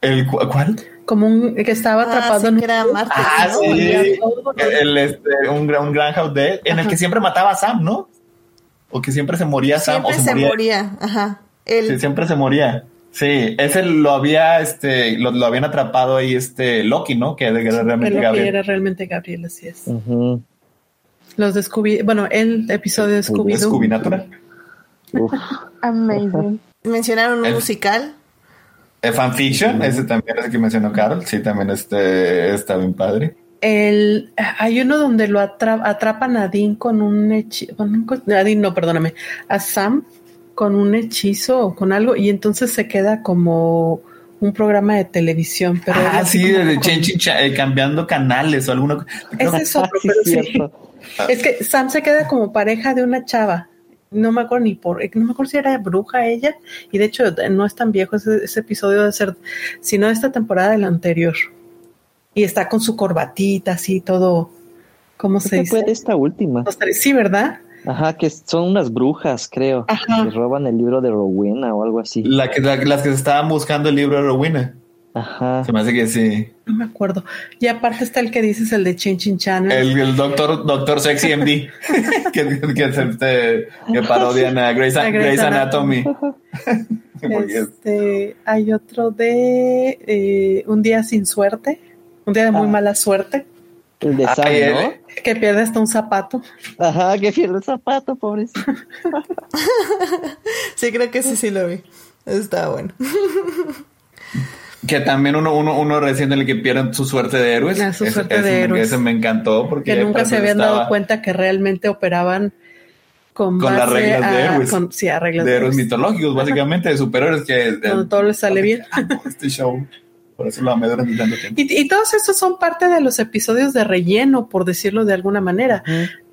El, cu- ¿Cuál? Como un que estaba ah, atrapado sí, en era martes, Ah, ¿no? sí. El, este, un, gran- un Groundhog Day en el que siempre mataba a Sam, ¿no? O que siempre se moría Sam Siempre o se, se moría. moría, ajá. El, Sí, siempre se moría. Sí, ese lo había, este, lo, lo habían atrapado ahí, este, Loki, ¿no? Que era realmente que Gabriel. era realmente Gabriel, así es. Los de Scooby, bueno, el episodio de Scooby Natural. Amazing. mencionaron un El- musical. Eh, fanfiction, ese también es el que mencionó Carol. Sí, también este, está bien padre. El, hay uno donde lo atra- atrapan a Dean con un hechizo, a Dean no, perdóname, a Sam con un hechizo o con algo y entonces se queda como un programa de televisión. Pero ah, así sí, de con- eh, cambiando canales o alguna. creo Ese es otro, pero sí. Es que Sam se queda como pareja de una chava. No me acuerdo ni por, no me acuerdo si era bruja ella, y de hecho no es tan viejo ese, ese episodio de ser, sino de esta temporada de la anterior. Y está con su corbatita, así todo, ¿cómo se dice? fue de esta última. Sí, ¿verdad? Ajá, que son unas brujas, creo. Ajá. Que roban el libro de Rowena o algo así. La que, la- las que estaban buscando el libro de Rowena. Ajá. Se me hace que sí. No me acuerdo. Y aparte está el que dices, el de Chin Chin Channel. El, el doctor, doctor Sexy MD. que, que, se- este, que parodian a Grey's, A Grey's Grey's Anatomy. Este, hay otro de eh, Un día sin suerte, un día de muy Ah. mala suerte, El de Sam, Ay, ¿no? que pierde hasta un zapato. Ajá, que pierde el zapato, pobrecito. Sí, creo que sí, sí lo vi. Estaba bueno. Que también uno, uno, uno recién en el que pierden su suerte de héroes. Ah, su Ese- suerte ese de me- héroes. Ese me encantó porque que nunca se habían estaba dado cuenta que realmente operaban con, Con las reglas de héroes. con- sí, a reglas de de héroes héroes. mitológicos, básicamente, de superhéroes que Cuando todo les sale bien. Amo este show. Por eso durante tanto tiempo. Y, y todos estos son parte de los episodios de relleno, por decirlo de alguna manera,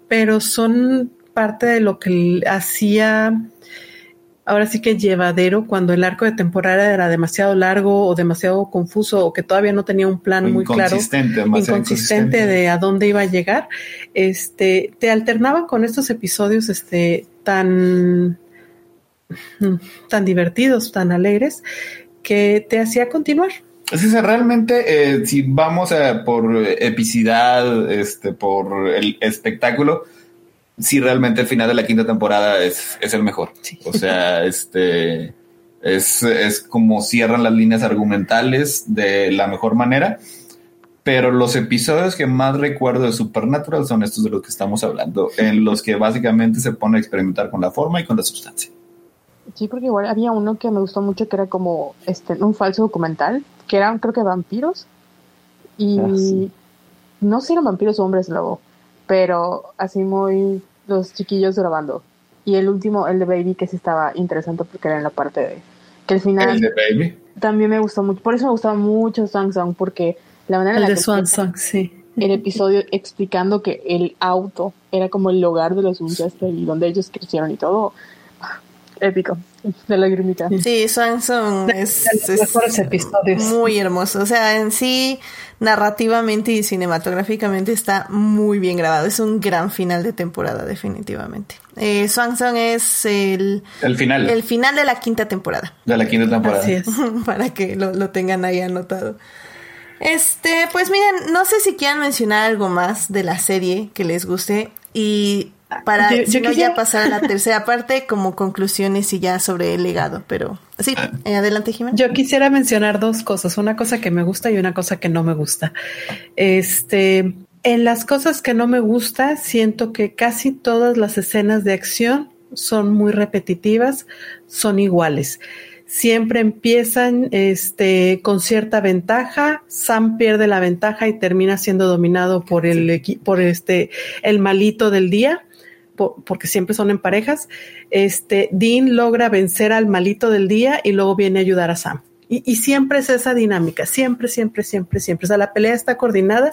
pero son parte de lo que hacía ahora sí que llevadero cuando el arco de temporada era demasiado largo o demasiado confuso o que todavía no tenía un plan muy claro, Inconsistente, inconsistente inconsistente. de a dónde iba a llegar, este, te alternaban con estos episodios, este, tan, tan divertidos, tan alegres, que te hacía continuar. Es que realmente, eh, si vamos a por epicidad, este, por el espectáculo, sí realmente el final de la quinta temporada es, es el mejor. Sí. O sea, este es, es como cierran las líneas argumentales de la mejor manera. Pero los episodios que más recuerdo de Supernatural son estos de los que estamos hablando, en los que básicamente se pone a experimentar con la forma y con la sustancia. Sí, porque igual había uno que me gustó mucho que era como este un falso documental, que eran creo que vampiros. Y Ah, sí. no sé si eran vampiros o hombres lobo, pero así muy los chiquillos grabando. Y el último, el de Baby, que sí estaba interesante porque era en la parte de que al final El de Baby. también me gustó mucho. Por eso me gustaba mucho Song Song, porque la manera en El la de que Swan Song, sí. el episodio explicando que el auto era como el hogar de los Winchester y donde ellos crecieron y todo. Épico. De lagrimita. Sí, Swanson es, es mejores episodios. muy hermoso. O sea, en sí, narrativamente y cinematográficamente está muy bien grabado. Es un gran final de temporada, definitivamente. Eh, Swanson es el, El final el final de la quinta temporada. de la quinta temporada. Así es. para que lo, lo tengan ahí anotado. Este, pues miren, no sé si quieran mencionar algo más de la serie que les guste y para Yo- si yo no quisiera- ya pasar a la tercera parte como conclusiones y ya sobre el legado, pero sí, eh, adelante Jimena. Yo quisiera mencionar dos cosas, una cosa que me gusta y una cosa que no me gusta. Este, en las cosas que no me gusta, siento que casi todas las escenas de acción son muy repetitivas, son iguales. Siempre empiezan este, con cierta ventaja, Sam pierde la ventaja y termina siendo dominado por el por este el malito del día, po- porque siempre son en parejas. Este Dean logra vencer al malito del día y luego viene a ayudar a Sam. Y, siempre es esa dinámica, siempre, siempre, siempre, siempre. O sea, la pelea está coordinada,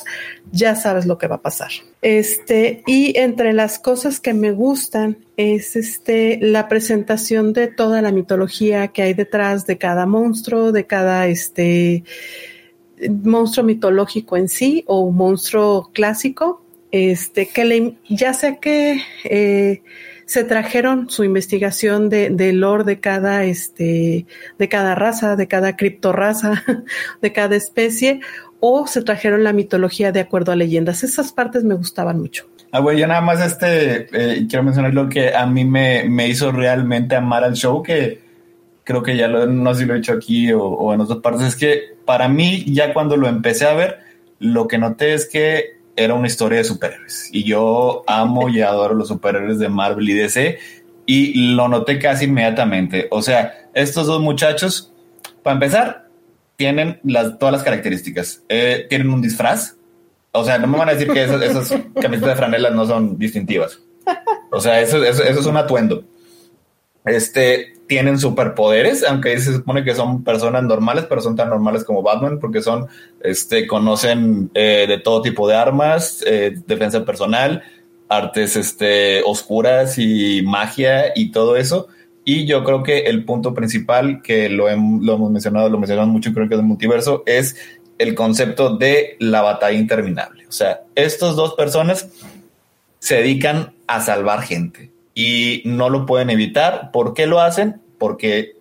ya sabes lo que va a pasar. Este, y entre las cosas que me gustan es este, la presentación de toda la mitología que hay detrás de cada monstruo, de cada este, monstruo mitológico en sí o monstruo clásico, este, que le, ya sea que eh, se trajeron su investigación de, de lore de cada, este, de cada raza, de cada criptorraza, de cada especie, o se trajeron la mitología de acuerdo a leyendas. Esas partes me gustaban mucho. Ah, güey, yo nada más este, eh, quiero mencionar lo que a mí me, me hizo realmente amar al show, que creo que ya lo, no sé si lo he hecho aquí o, o en otras partes, es que para mí ya cuando lo empecé a ver, lo que noté es que era una historia de superhéroes y yo amo y adoro los superhéroes de Marvel y DC y lo noté casi inmediatamente. O sea, estos dos muchachos, para empezar, tienen las, todas las características. Eh, tienen un disfraz, o sea, no me van a decir que esas, esas camisetas de franelas no son distintivas. O sea, eso, eso, eso es un atuendo. Este, tienen superpoderes, aunque se supone que son personas normales, pero son tan normales como Batman, porque son, este, conocen eh, de todo tipo de armas, eh, defensa personal, artes, este, oscuras y magia y todo eso. Y yo creo que el punto principal, que lo, hem- lo hemos mencionado, lo mencionamos mucho, creo que es el multiverso, es el concepto de la batalla interminable. O sea, estas dos personas se dedican a salvar gente y no lo pueden evitar. ¿Por qué lo hacen? Porque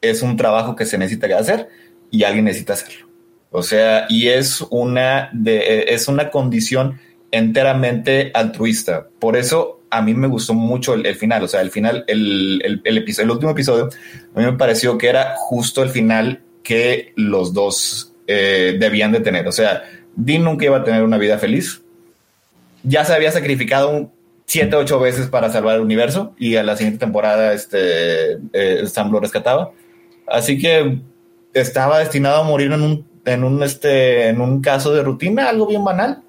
es un trabajo que se necesita hacer y alguien necesita hacerlo. O sea, y es una, es una condición enteramente altruista. Por eso a mí me gustó mucho el, el final. O sea, el final, el, el, el, episodio, el último episodio, a mí me pareció que era justo el final que los dos eh, debían de tener. O sea, Dean nunca iba a tener una vida feliz. Ya se había sacrificado un siete, ocho veces para salvar el universo y a la siguiente temporada este, eh, Sam lo rescataba. Así que estaba destinado a morir en un, en un, este, en un caso de rutina, algo bien banal.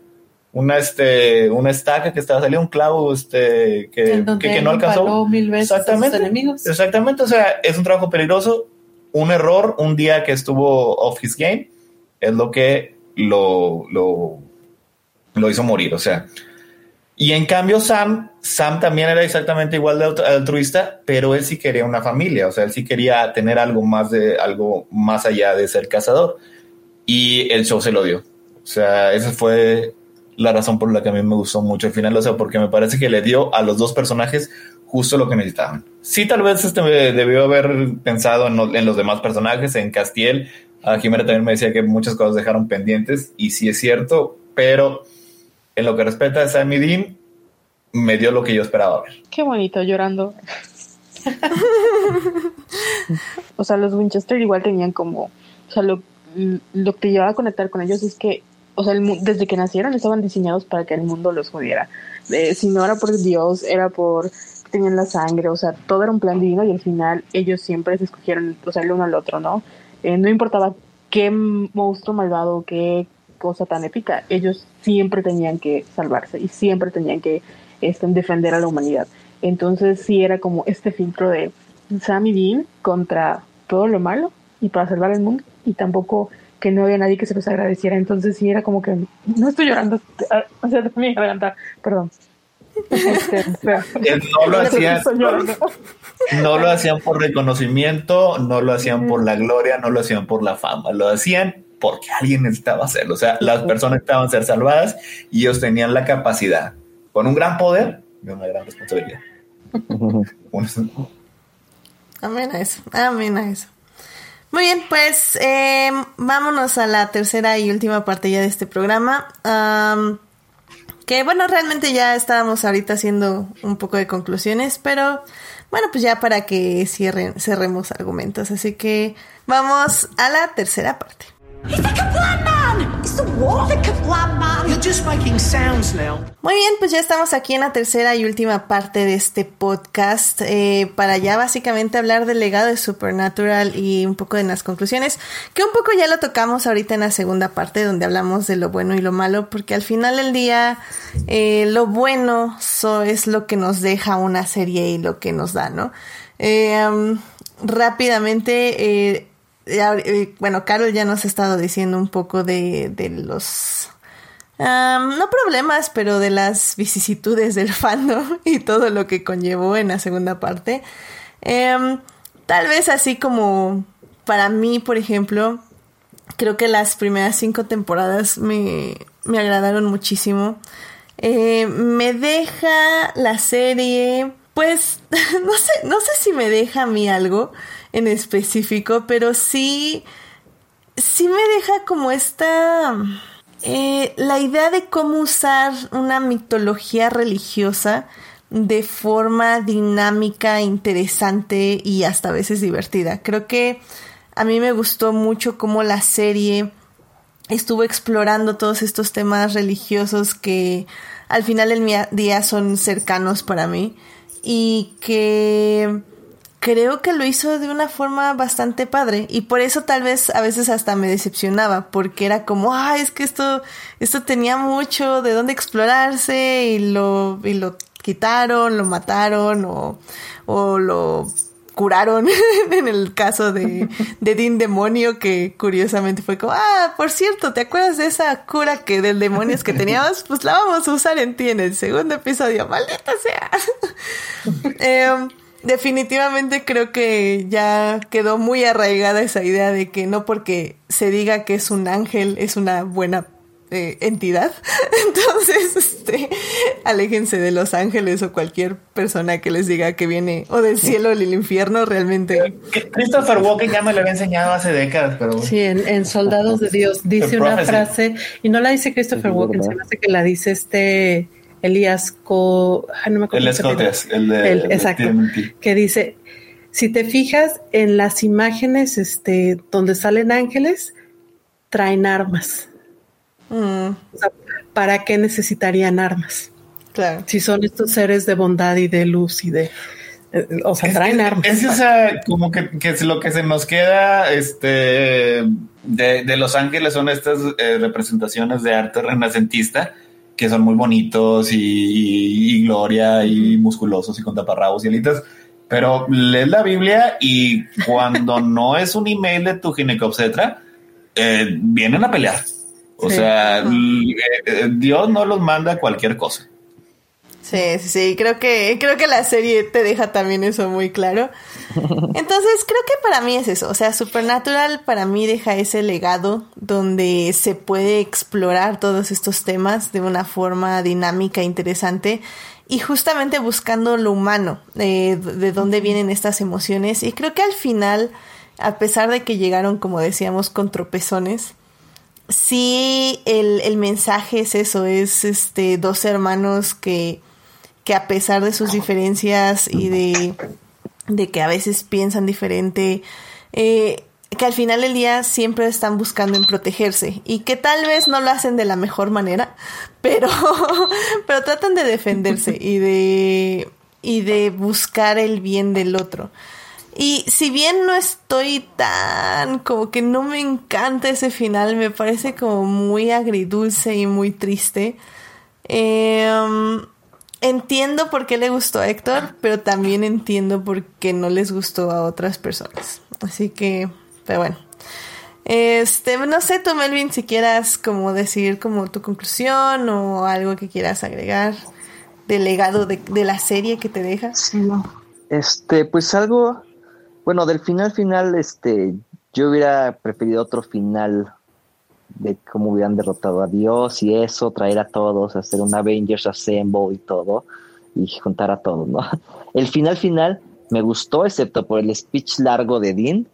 Una, este, una estaca que estaba saliendo, un clavo este, que, que, que no alcanzó. mil veces a sus Exactamente. enemigos. Exactamente. O sea, es un trabajo peligroso. Un error, un día que estuvo off his game, es lo que lo, lo, lo hizo morir. O sea, Y en cambio Sam, Sam también era exactamente igual de altruista, pero él sí quería una familia, o sea, él sí quería tener algo más de algo más allá de ser cazador. Y el show se lo dio. O sea, esa fue la razón por la que a mí me gustó mucho el final, o sea, porque me parece que le dio a los dos personajes justo lo que necesitaban. Sí, tal vez este debió haber pensado en, en los demás personajes, en Castiel. A Jimena también me decía que muchas cosas dejaron pendientes, y sí es cierto, pero en lo que respecta a Sammy Dean, me dio lo que yo esperaba ver. Qué bonito, llorando. o sea, los Winchester igual tenían como, o sea, lo, lo que llevaba a conectar con ellos es que, o sea, desde que nacieron estaban diseñados para que el mundo los jodiera. Eh, si no era por Dios, era por tenían la sangre, o sea, todo era un plan divino y al final ellos siempre se escogieron, o sea, el uno al otro, ¿no? Eh, no importaba qué monstruo malvado, qué cosa tan épica, ellos siempre tenían que salvarse y siempre tenían que este, defender a la humanidad. Entonces sí era como este filtro de Sam y Dean contra todo lo malo y para salvar el mundo y tampoco que no había nadie que se los agradeciera. Entonces sí era como que no estoy llorando, o sea, perdón. Este, eh, no lo hacían no lo hacían por reconocimiento no lo hacían por la gloria no lo hacían por la fama lo hacían porque alguien necesitaba hacerlo o sea las personas estaban ser salvadas y ellos tenían la capacidad con un gran poder y una gran responsabilidad. Amén a eso, amén a eso. Muy bien, pues eh, vámonos a la tercera y última parte ya de este programa. que bueno, realmente ya estábamos ahorita haciendo un poco de conclusiones, pero bueno, pues ya para que cierren, cerremos argumentos. Así que vamos a la tercera parte. Muy bien, pues ya estamos aquí en la tercera y última parte de este podcast eh, para ya básicamente hablar del legado de Supernatural y un poco de las conclusiones, que un poco ya lo tocamos ahorita en la segunda parte donde hablamos de lo bueno y lo malo, porque al final del día eh, lo bueno es lo que nos deja una serie y lo que nos da, ¿no? Eh, um, rápidamente eh, bueno, Carol ya nos ha estado diciendo un poco de, de los, no problemas, pero de las vicisitudes del fandom y todo lo que conllevó en la segunda parte. Em, tal vez así como para mí, por ejemplo, creo que las primeras cinco temporadas me, me agradaron muchísimo. Eh, me deja la serie, pues, no sé, no sé si me deja a mí algo en específico, pero sí, sí me deja como esta... Eh, la idea de cómo usar una mitología religiosa de forma dinámica, interesante y hasta a veces divertida. Creo que a mí me gustó mucho cómo la serie estuvo explorando todos estos temas religiosos que al final del día son cercanos para mí y que creo que lo hizo de una forma bastante padre y por eso tal vez a veces hasta me decepcionaba porque era como, ay, es que esto, esto tenía mucho de dónde explorarse y lo, y lo quitaron, lo mataron o, o lo curaron en el caso de, de Dean Demonio que curiosamente fue como, ah, por cierto, ¿te acuerdas de esa cura que del demonios que teníamos? Pues la vamos a usar en ti en el segundo episodio, maldita sea. eh, definitivamente creo que ya quedó muy arraigada esa idea de que no porque se diga que es un ángel es una buena eh, entidad. Entonces, este, aléjense de los ángeles o cualquier persona que les diga que viene o del cielo o del infierno, realmente. Christopher Walken ya me lo había enseñado hace décadas, pero. Sí, en, Soldados de Dios dice una frase, y no la dice Christopher Walken, se me hace que la dice este Elías Co, no me acuerdo el, de, exacto, que dice, si te fijas en las imágenes este, donde salen ángeles, traen armas. Mm. ¿Para qué necesitarían armas? Claro. Si son estos seres de bondad y de luz y de... Eh, o sea, traen armas. Es esa, como que, es lo que se nos queda este, de, Los Ángeles son estas eh, representaciones de arte renacentista que son muy bonitos y, gloria y musculosos y con taparrabos y alitas. Pero lees la Biblia y cuando no es un email de tu ginecobstetra, eh, vienen a pelear. O sea, eh, eh, Dios no los manda cualquier cosa. Sí, sí, sí, creo que, creo que la serie te deja también eso muy claro. Entonces, creo que para mí es eso, o sea, Supernatural para mí deja ese legado donde se puede explorar todos estos temas de una forma dinámica, interesante y justamente buscando lo humano, eh, de dónde vienen estas emociones. Y creo que al final, a pesar de que llegaron, como decíamos, con tropezones, sí el, el mensaje es eso, es este dos hermanos que que a pesar de sus diferencias y de, de que a veces piensan diferente, eh, que al final del día siempre están buscando en protegerse y que tal vez no lo hacen de la mejor manera, pero, pero tratan de defenderse y de, y de buscar el bien del otro. Y si bien no estoy tan como que no me encanta ese final, me parece como muy agridulce y muy triste. Eh, entiendo por qué le gustó a Héctor, pero también entiendo por qué no les gustó a otras personas. Así que, pero bueno. Este, no sé tú, Melvin, si quieras como decir como tu conclusión o algo que quieras agregar del legado de, de la serie que te deja. Este, pues algo, bueno, del final final, este, yo hubiera preferido otro final de cómo hubieran derrotado a Dios y eso, traer a todos, hacer un Avengers Assemble y todo, y juntar a todos, ¿no? El final final me gustó, excepto por el speech largo de Dean,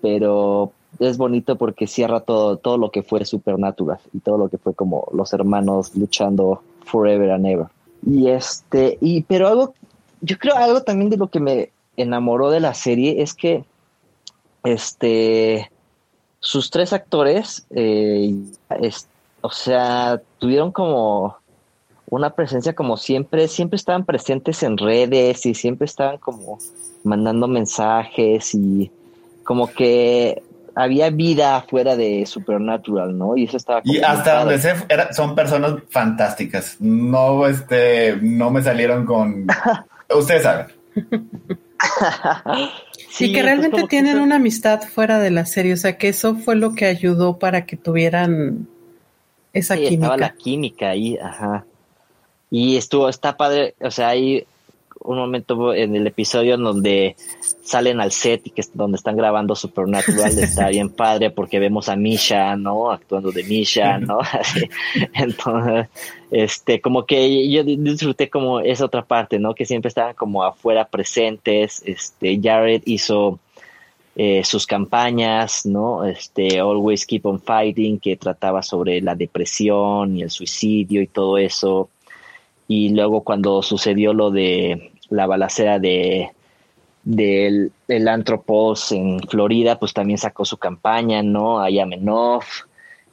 pero es bonito porque cierra todo, todo lo que fue Supernatural y todo lo que fue como los hermanos luchando forever and ever. Y este, y pero algo, yo creo algo también de lo que me enamoró de la serie es que este sus tres actores, eh, o sea, tuvieron como una presencia como siempre, siempre estaban presentes en redes y siempre estaban como mandando mensajes y como que había vida fuera de Supernatural, ¿no? Y eso estaba y hasta donde sé son personas fantásticas. No este no me salieron con ustedes saben. Sí, que realmente tienen una amistad fuera de la serie, o sea que eso fue lo que ayudó para que tuvieran esa química. Estaba la química ahí, ajá. Y estuvo, está padre, o sea, hay un momento en el episodio en donde salen al set y que es donde están grabando Supernatural está bien padre porque vemos a Misha, ¿no? Actuando de Misha, ¿no? Entonces, este, como que yo disfruté como esa otra parte, ¿no? Que siempre estaban como afuera presentes, este, Jared hizo eh, sus campañas, ¿no? Este, Always Keep on Fighting, que trataba sobre la depresión y el suicidio y todo eso. Y luego cuando sucedió lo de la balacera de del el Antropos en Florida, pues también sacó su campaña, ¿no? A Yamenov.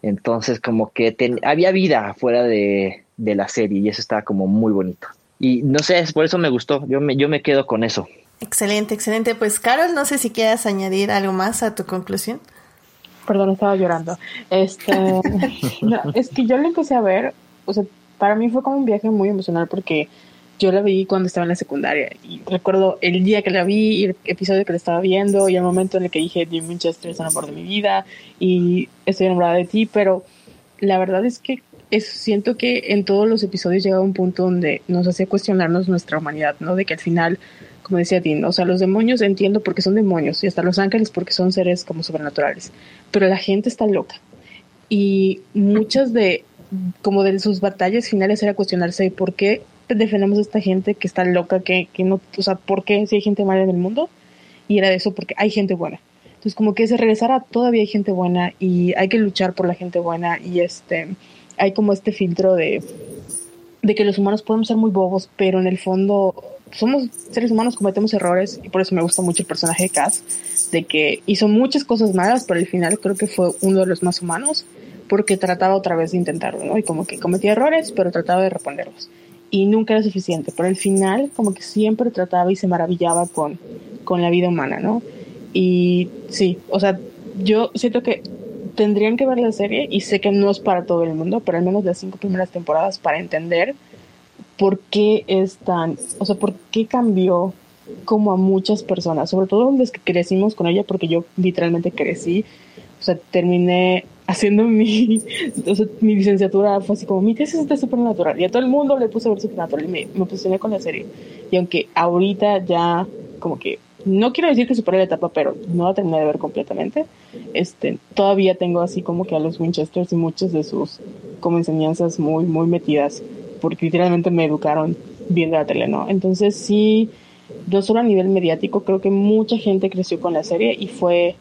Entonces, como que había vida fuera de, de, la serie y eso estaba como muy bonito. Y no sé, por eso me gustó. Yo me, yo me quedo con eso. Excelente, excelente. Pues, Carol, no sé si quieras añadir algo más a tu conclusión. Perdón, estaba llorando. Este, es que yo lo empecé a ver, o sea, para mí fue como un viaje muy emocional porque yo la vi cuando estaba en la secundaria y recuerdo el día que la vi, el episodio que la estaba viendo y el momento en el que dije Jim Winchester es el amor de mi vida y estoy enamorada de ti, pero la verdad es que es, siento que en todos los episodios llegaba un punto donde nos hacía cuestionarnos nuestra humanidad, ¿no? De que al final, como decía Dean, o sea, los demonios entiendo porque son demonios y hasta los ángeles porque son seres como sobrenaturales, pero la gente está loca y muchas de como de sus batallas finales era cuestionarse por qué defendemos a esta gente que está loca, que, que no, o sea, ¿por qué si hay gente mala en el mundo? Y era de eso porque hay gente buena. Entonces como que se regresara, todavía hay gente buena y hay que luchar por la gente buena y este, hay como este filtro de, de que los humanos podemos ser muy bobos, pero en el fondo somos seres humanos, cometemos errores y por eso me gusta mucho el personaje de Cass, de que hizo muchas cosas malas, pero al final creo que fue uno de los más humanos porque trataba otra vez de intentarlo, ¿no? Y como que cometía errores, pero trataba de reponerlos y nunca era suficiente, pero al final como que siempre trataba y se maravillaba con, con la vida humana, ¿no? Y sí, o sea, yo siento que tendrían que ver la serie y sé que no es para todo el mundo, pero al menos las cinco primeras temporadas para entender por qué es tan, o sea, por qué cambió como a muchas personas, sobre todo los que crecimos con ella, porque yo literalmente crecí, o sea, terminé haciendo mi, sea, mi licenciatura fue así como mi tesis es de Supernatural y a todo el mundo le puse a ver Supernatural y me, me posicioné con la serie. Y aunque ahorita ya como que no quiero decir que superé la etapa, pero no la terminé de ver completamente. Este, todavía tengo así como que a los Winchesters y muchas de sus como enseñanzas muy, muy metidas, porque literalmente me educaron viendo la tele, ¿no? Entonces sí, no solo a nivel mediático, creo que mucha gente creció con la serie y fue,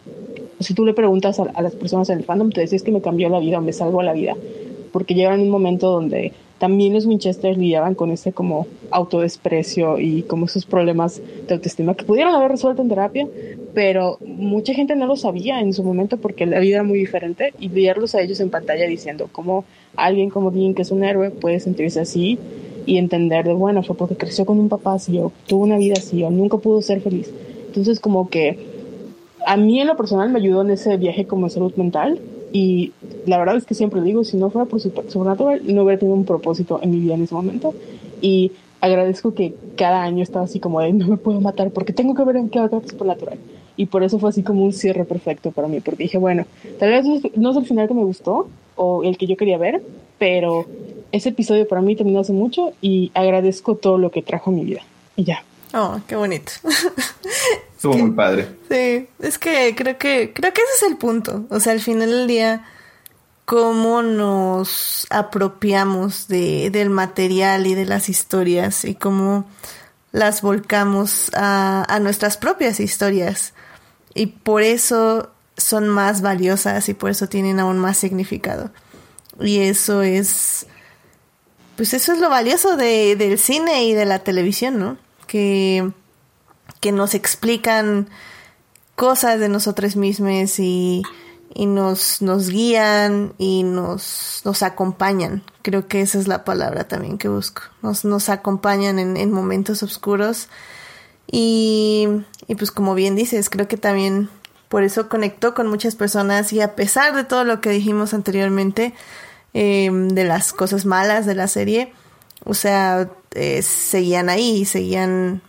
si tú le preguntas a, las personas en el fandom, te decís que me cambió la vida o me salvó la vida, porque llegaron un momento donde también los Winchester lidiaban con ese como autodesprecio y como esos problemas de autoestima que pudieron haber resuelto en terapia, pero mucha gente no lo sabía en su momento porque la vida era muy diferente y verlos a ellos en pantalla diciendo cómo alguien como Dean, que es un héroe, puede sentirse así y entender de, bueno, fue porque creció con un papá así o tuvo una vida así o nunca pudo ser feliz. Entonces como que a mí en lo personal me ayudó en ese viaje como salud mental y la verdad es que siempre digo, si no fuera por Supernatural, no hubiera tenido un propósito en mi vida en ese momento. Y agradezco que cada año estaba así como de, no me puedo matar porque tengo que ver en qué otro Supernatural. Y por eso fue así como un cierre perfecto para mí, porque dije, bueno, tal vez no es el final que me gustó o el que yo quería ver, pero ese episodio para mí terminó hace mucho y agradezco todo lo que trajo a mi vida. Y ya. Oh, qué bonito. Estuvo muy padre. Sí, es que creo que creo que ese es el punto. O sea, al final del día, cómo nos apropiamos de, del material y de las historias y cómo las volcamos a, a nuestras propias historias. Y por eso son más valiosas y por eso tienen aún más significado. Y eso es, pues eso es lo valioso de, del cine y de la televisión, ¿no? Que que nos explican cosas de nosotros mismos y, y nos, nos guían y nos, nos acompañan. Creo que esa es la palabra también que busco. Nos, nos acompañan en, en momentos oscuros. Y, y pues como bien dices, creo que también por eso conectó con muchas personas y a pesar de todo lo que dijimos anteriormente, eh, de las cosas malas de la serie, o sea, eh, seguían ahí, seguían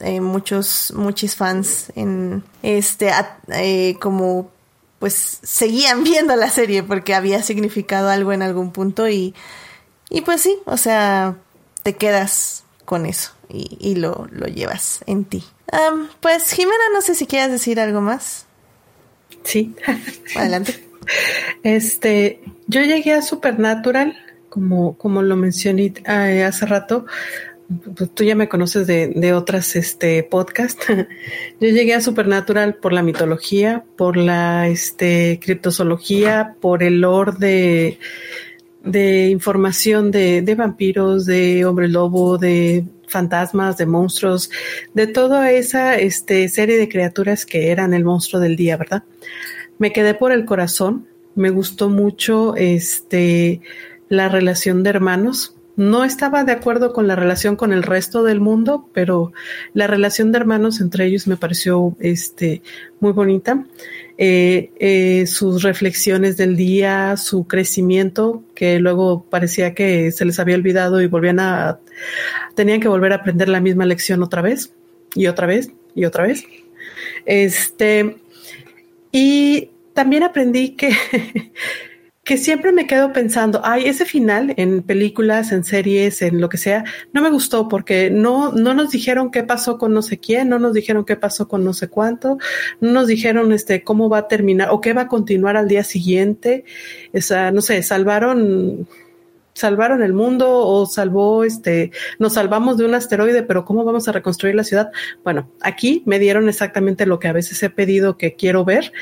eh, muchos, muchos fans en este, eh, como pues seguían viendo la serie porque había significado algo en algún punto y, y pues sí, o sea, te quedas con eso y, y lo, lo llevas en ti. pues Jimena, no sé si quieres decir algo más. Sí. Adelante. Este, yo llegué a Supernatural, como, como lo mencioné eh, hace rato, pues tú ya me conoces de, de otras este, podcasts. Yo llegué a Supernatural por la mitología, por la este, criptozoología, por el lore de, de información de, de vampiros, de hombre lobo, de fantasmas, de monstruos, de toda esa este, serie de criaturas que eran el monstruo del día, ¿verdad? Me quedé por el corazón, me gustó mucho este, la relación de hermanos, no estaba de acuerdo con la relación con el resto del mundo, pero la relación de hermanos entre ellos me pareció este, muy bonita. Eh, eh, sus reflexiones del día, su crecimiento, que luego parecía que se les había olvidado y volvían a, tenían que volver a aprender la misma lección otra vez y otra vez y otra vez. Este, y también aprendí que que siempre me quedo pensando, ay, ese final en películas, en series, en lo que sea, no me gustó porque no, no nos dijeron qué pasó con no sé quién, no nos dijeron qué pasó con no sé cuánto, no nos dijeron este cómo va a terminar o qué va a continuar al día siguiente. O sea, no sé, salvaron salvaron el mundo o salvó este, nos salvamos de un asteroide, pero ¿cómo vamos a reconstruir la ciudad? Bueno, aquí me dieron exactamente lo que a veces he pedido que quiero ver,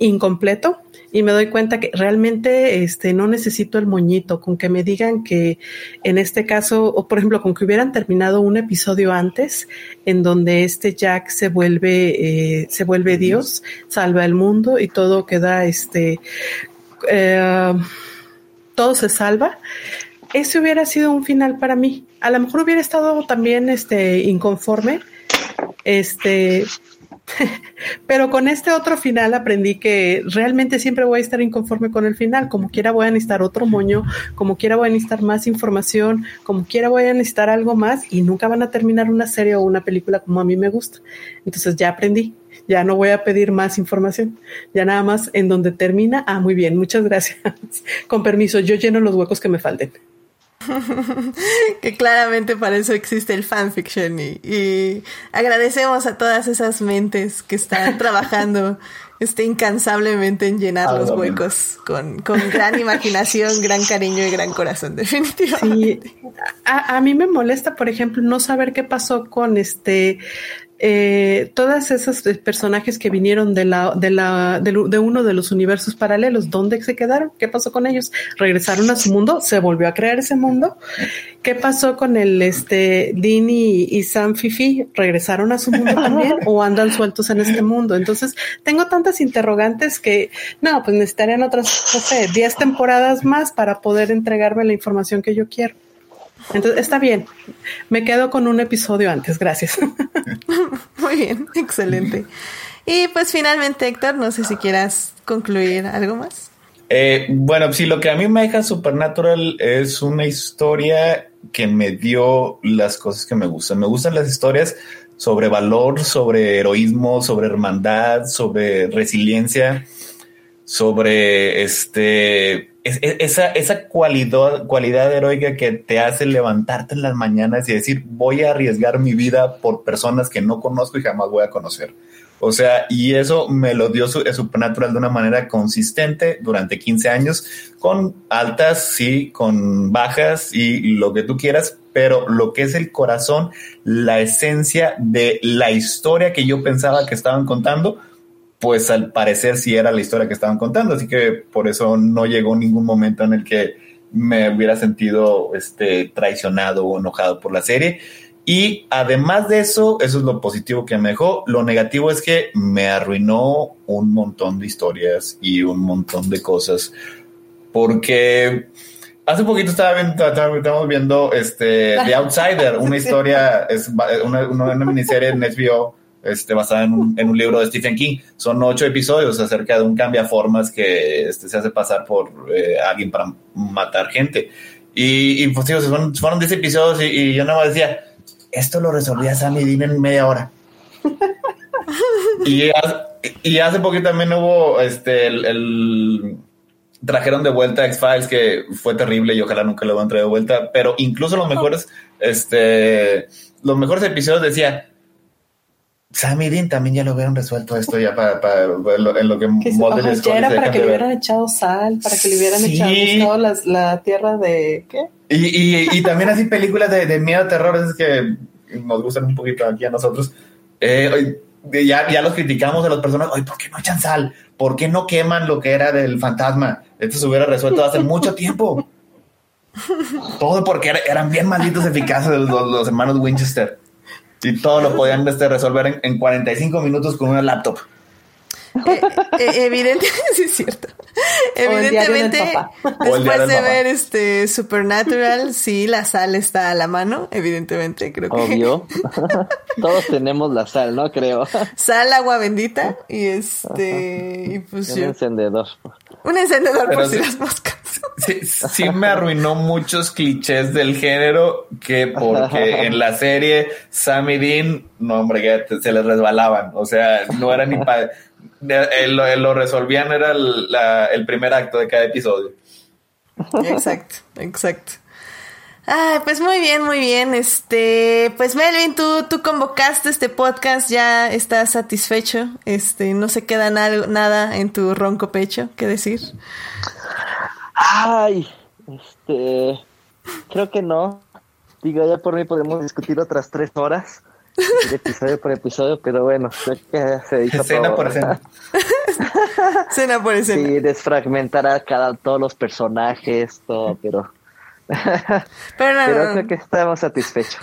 incompleto, y me doy cuenta que realmente este, no necesito el moñito, con que me digan que en este caso, o por ejemplo, con que hubieran terminado un episodio antes en donde este Jack se vuelve, eh, se vuelve Dios, salva el mundo y todo queda, este, eh, todo se salva. Ese hubiera sido un final para mí. A lo mejor hubiera estado también, este, inconforme, este, Pero con este otro final aprendí que realmente siempre voy a estar inconforme con el final. Como quiera voy a necesitar otro moño, como quiera voy a necesitar más información, como quiera voy a necesitar algo más y nunca van a terminar una serie o una película como a mí me gusta. Entonces ya aprendí. Ya no voy a pedir más información. Ya nada más en donde termina. Ah, muy bien, muchas gracias. Con permiso, yo lleno los huecos que me falten. que claramente para eso existe el fanfiction y, y agradecemos a todas esas mentes que están trabajando este, incansablemente en llenar los huecos con, con, gran imaginación, gran cariño y gran corazón, definitivamente. Sí. A, a, mí me molesta, por ejemplo, no saber qué pasó con este eh, todas esos personajes que vinieron de la, de la, de, uno de los universos paralelos, ¿dónde se quedaron? ¿Qué pasó con ellos? ¿Regresaron a su mundo? ¿Se volvió a crear ese mundo? ¿Qué pasó con el este Dean y, y Sam Fifi? ¿Regresaron a su mundo también o andan sueltos en este mundo? Entonces, tengo tantas interrogantes que, no, pues necesitarían otras, no sé, 10 temporadas más para poder entregarme la información que yo quiero. Entonces, está bien. Me quedo con un episodio antes. Gracias. Muy bien, excelente. Y pues finalmente, Héctor, no sé si quieras concluir algo más. Eh, bueno, sí, lo que a mí me deja Supernatural es una historia que me dio las cosas que me gustan. Me gustan las historias sobre valor, sobre heroísmo, sobre hermandad, sobre resiliencia, sobre este es, es, esa, esa cualidad, cualidad heroica que te hace levantarte en las mañanas y decir, voy a arriesgar mi vida por personas que no conozco y jamás voy a conocer. O sea, y eso me lo dio su, Supernatural de una manera consistente durante 15 años, con altas, sí, con bajas y lo que tú quieras, pero lo que es el corazón, la esencia de la historia que yo pensaba que estaban contando, pues al parecer sí era la historia que estaban contando, así que por eso no llegó ningún momento en el que me hubiera sentido este, traicionado o enojado por la serie. Y además de eso, eso es lo positivo que me dejó. Lo negativo es que me arruinó un montón de historias y un montón de cosas. Porque hace poquito estaba viendo, estábamos viendo este, The Outsider, una historia, es una, una, una miniserie en HBO este, basada en un, en un, libro de Stephen King. Son ocho episodios acerca de un cambiaformas que este, se hace pasar por eh, alguien para matar gente. Y, y pues digo, fueron, fueron diez episodios y, y, yo nada más decía, esto lo resolvía Sammy Dean en media hora. y, y, hace poquito también hubo este, el, el trajeron de vuelta X-Files, que fue terrible y ojalá nunca lo van a traer de vuelta, pero incluso los mejores, este, los mejores episodios decía, Sammy Dean también ya lo hubieran resuelto esto ya para, para, para lo, en lo que, que Mulder ya era para que le hubieran echado sal, para que le hubieran sí. echado las, la tierra de ¿qué? Y, y, y también así películas de, de, miedo, terror, es que nos gustan un poquito aquí a nosotros. Eh, ya, ya los criticamos a los personajes, oye, ¿por qué no echan sal? ¿Por qué no queman lo que era del fantasma? Esto se hubiera resuelto hace mucho tiempo. Todo porque eran bien malditos eficaces los, los hermanos Winchester. Y todo lo podían este, resolver en, en, 45 minutos con una laptop. Eh, eh, evidentemente, sí es cierto. Evidentemente, después de ver este Supernatural, sí, la sal está a la mano, evidentemente, creo que. Obvio. Todos tenemos la sal, ¿no? Creo. Sal, agua bendita y este. Y pues un yo, encendedor. Un encendedor Pero por si las moscas. Sí, sí, me arruinó muchos clichés del género que porque en la serie Sammy Dean, no hombre, se les resbalaban. O sea, no era ni para lo, lo, resolvían, era el, la, el, primer acto de cada episodio. Exacto, exacto. Ay, pues muy bien, muy bien. Este, pues Melvin, tú, tú convocaste este podcast, ya estás satisfecho. Este, no se queda na nada en tu ronco pecho, ¿qué decir? Ay, este, creo que no. Digo, ya por mí podemos discutir otras tres horas episodio por episodio, pero bueno, creo que se hizo escena todo. por escena. escena por escena. Sí, desfragmentar a cada, todos los personajes, todo, pero... Pero, no, pero no, creo que estamos satisfechos.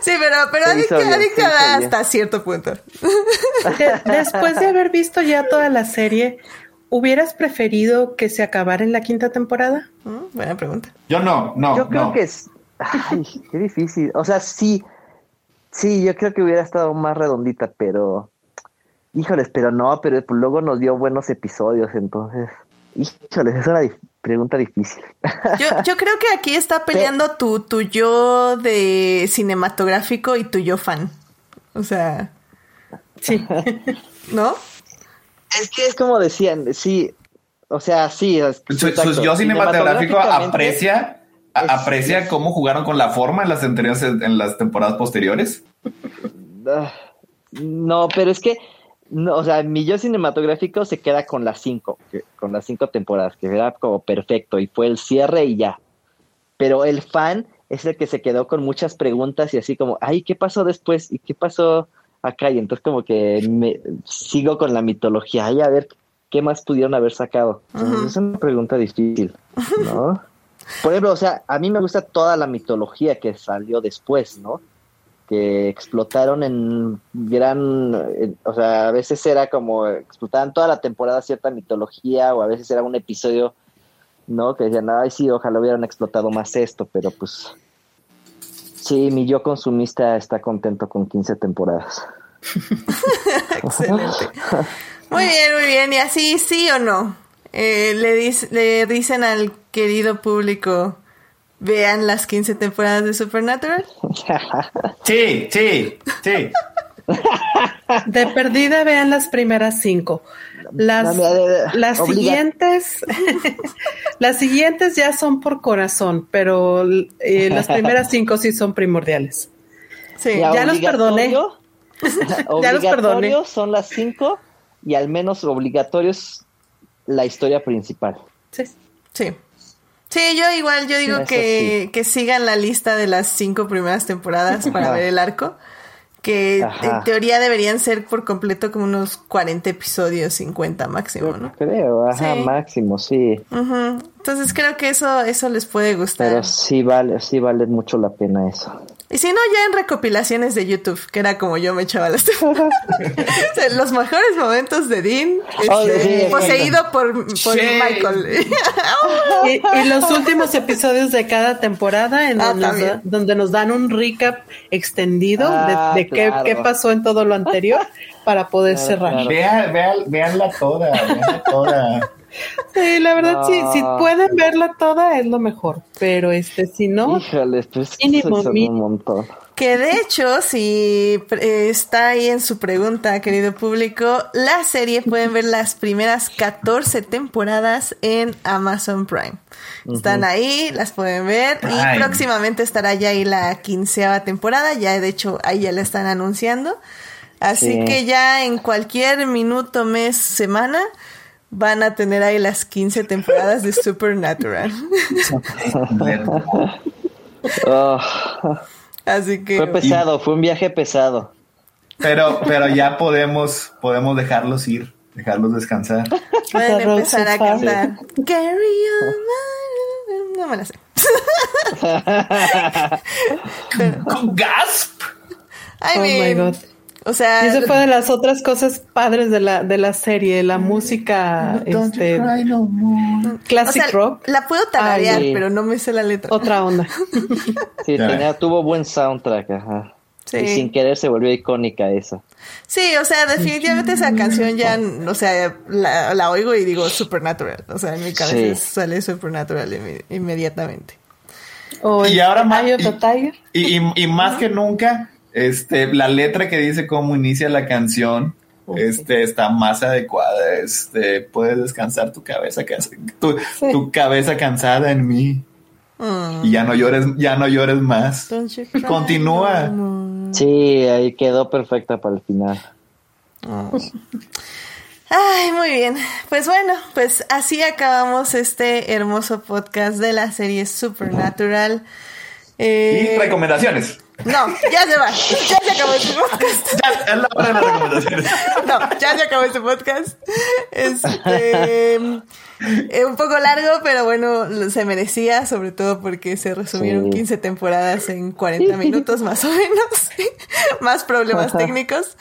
sí, pero, pero adicta, adicta hasta cierto punto. Después de haber visto ya toda la serie, ¿hubieras preferido que se acabara en la quinta temporada? Mm, buena pregunta. Yo no, no. Yo creo no. que es... Ay, qué difícil. O sea, sí, Sí, yo creo que hubiera estado más redondita, pero. Híjoles, pero no, pero luego nos dio buenos episodios, entonces. Híjoles, es una pregunta difícil. Yo, yo creo que aquí está peleando tu, tu yo de cinematográfico y tu yo fan. O sea. Sí. ¿No? Es que es como decían, sí, o sea, sí. es- Su, exacto. su yo cinematográfico aprecia, es- aprecia cómo jugaron con la forma en las anteriores, en las temporadas posteriores. Ah, No, pero es que, no, o sea, mi yo cinematográfico se queda con las cinco, que- con las cinco temporadas, que era como perfecto y fue el cierre y ya. Pero el fan es el que se quedó con muchas preguntas y así como, ay, ¿qué pasó después? ¿Y qué pasó acá? Y entonces como que me sigo con la mitología, ay, a ver, ¿qué más pudieron haber sacado? Es una pregunta difícil, ¿no? Por ejemplo, o sea, a mí me gusta toda la mitología que salió después, ¿no? que explotaron en gran, en- o sea, a veces era como explotaban toda la temporada cierta mitología o a veces era un episodio, ¿no? Que decían, ay, sí, ojalá hubieran explotado más esto, pero pues sí, mi yo consumista está contento con 15 temporadas. Excelente. Muy bien, muy bien. Y así, sí o no. Eh, le, dis- le dicen al querido público, vean las 15 temporadas de Supernatural. Sí, sí, sí. De perdida vean las primeras cinco. Las, las siguientes, las siguientes ya son por corazón, pero eh, las primeras cinco sí son primordiales. Sí. Ya, ya los perdoné. Ya los perdoné. son las 5 y al menos obligatorios la historia principal. Sí. Sí. Sí, yo igual, yo digo que, sí. que sigan la lista de las cinco primeras temporadas para ver el arco. Que Ajá. en teoría deberían ser por completo como unos 40 episodios, 50 máximo, ¿no? Creo, ajá, Sí. máximo, sí. Entonces creo que eso, eso les puede gustar. Pero sí vale, sí vale mucho la pena eso. Y si no, ya en recopilaciones de YouTube, que era como yo me echaba las Los mejores momentos de Dean, Oh, este, sí, poseído por. Michael. Y, y los últimos episodios de cada temporada en Ah, donde, nos, da- donde nos dan un recap extendido Ah, de, de qué, qué pasó en todo lo anterior para poder Claro, cerrar. claro. Vean, vean, veanla toda, veanla toda. Sí, la verdad, sí, No. si pueden verla toda es lo mejor, pero este, si no, Híjole, pues que Mínimo, un montón. Que de hecho, si eh, está ahí en su pregunta, querido público, la serie pueden ver las primeras 14 temporadas en Amazon Prime. Están ahí, las pueden ver y próximamente estará ya ahí la quinceava temporada. Ya de hecho ahí ya la están anunciando. Así Sí. que ya en cualquier minuto, mes, semana van a tener ahí las 15 temporadas de Supernatural. Oh, Así que fue pesado, fue un viaje pesado. Pero, pero ya podemos, podemos dejarlos ir, dejarlos descansar. Pueden empezar a cantar. Carry on, my- No me la sé. Con gasp. I Oh my mean, God. O sea, y eso fue de las otras cosas padres de la, de la serie, la música este, no more. o classic sea, rock, la puedo tararear, Ay, pero no me sé la letra. otra onda. Sí, tenía, tuvo buen soundtrack, ajá. Sí. Y sin querer se volvió icónica esa. Sí, o sea, definitivamente esa canción ya, o sea, la, la oigo y digo Supernatural. O sea, en mi cabeza Sí. sale Supernatural inme- inmediatamente. Y ahora más-. Y, y- y más que nunca, este, la letra que dice cómo inicia la canción, este, está más adecuada. Este, puedes descansar tu cabeza, tu, Sí. tu cabeza cansada en mí. Mm. Y ya no llores, ya no llores más. Continúa. no. Sí, ahí quedó perfecta para el final. Ay, muy bien. Pues bueno, pues así acabamos este hermoso podcast de la serie Supernatural. Eh, Y recomendaciones. No, ya se va. Ya se acabó este podcast. Ya, es la hora de las recomendaciones. No, ya se acabó este podcast. Este. eh, un poco largo, pero bueno, se merecía, sobre todo porque se resumieron Sí. 15 temporadas en 40 minutos más o menos. más problemas técnicos.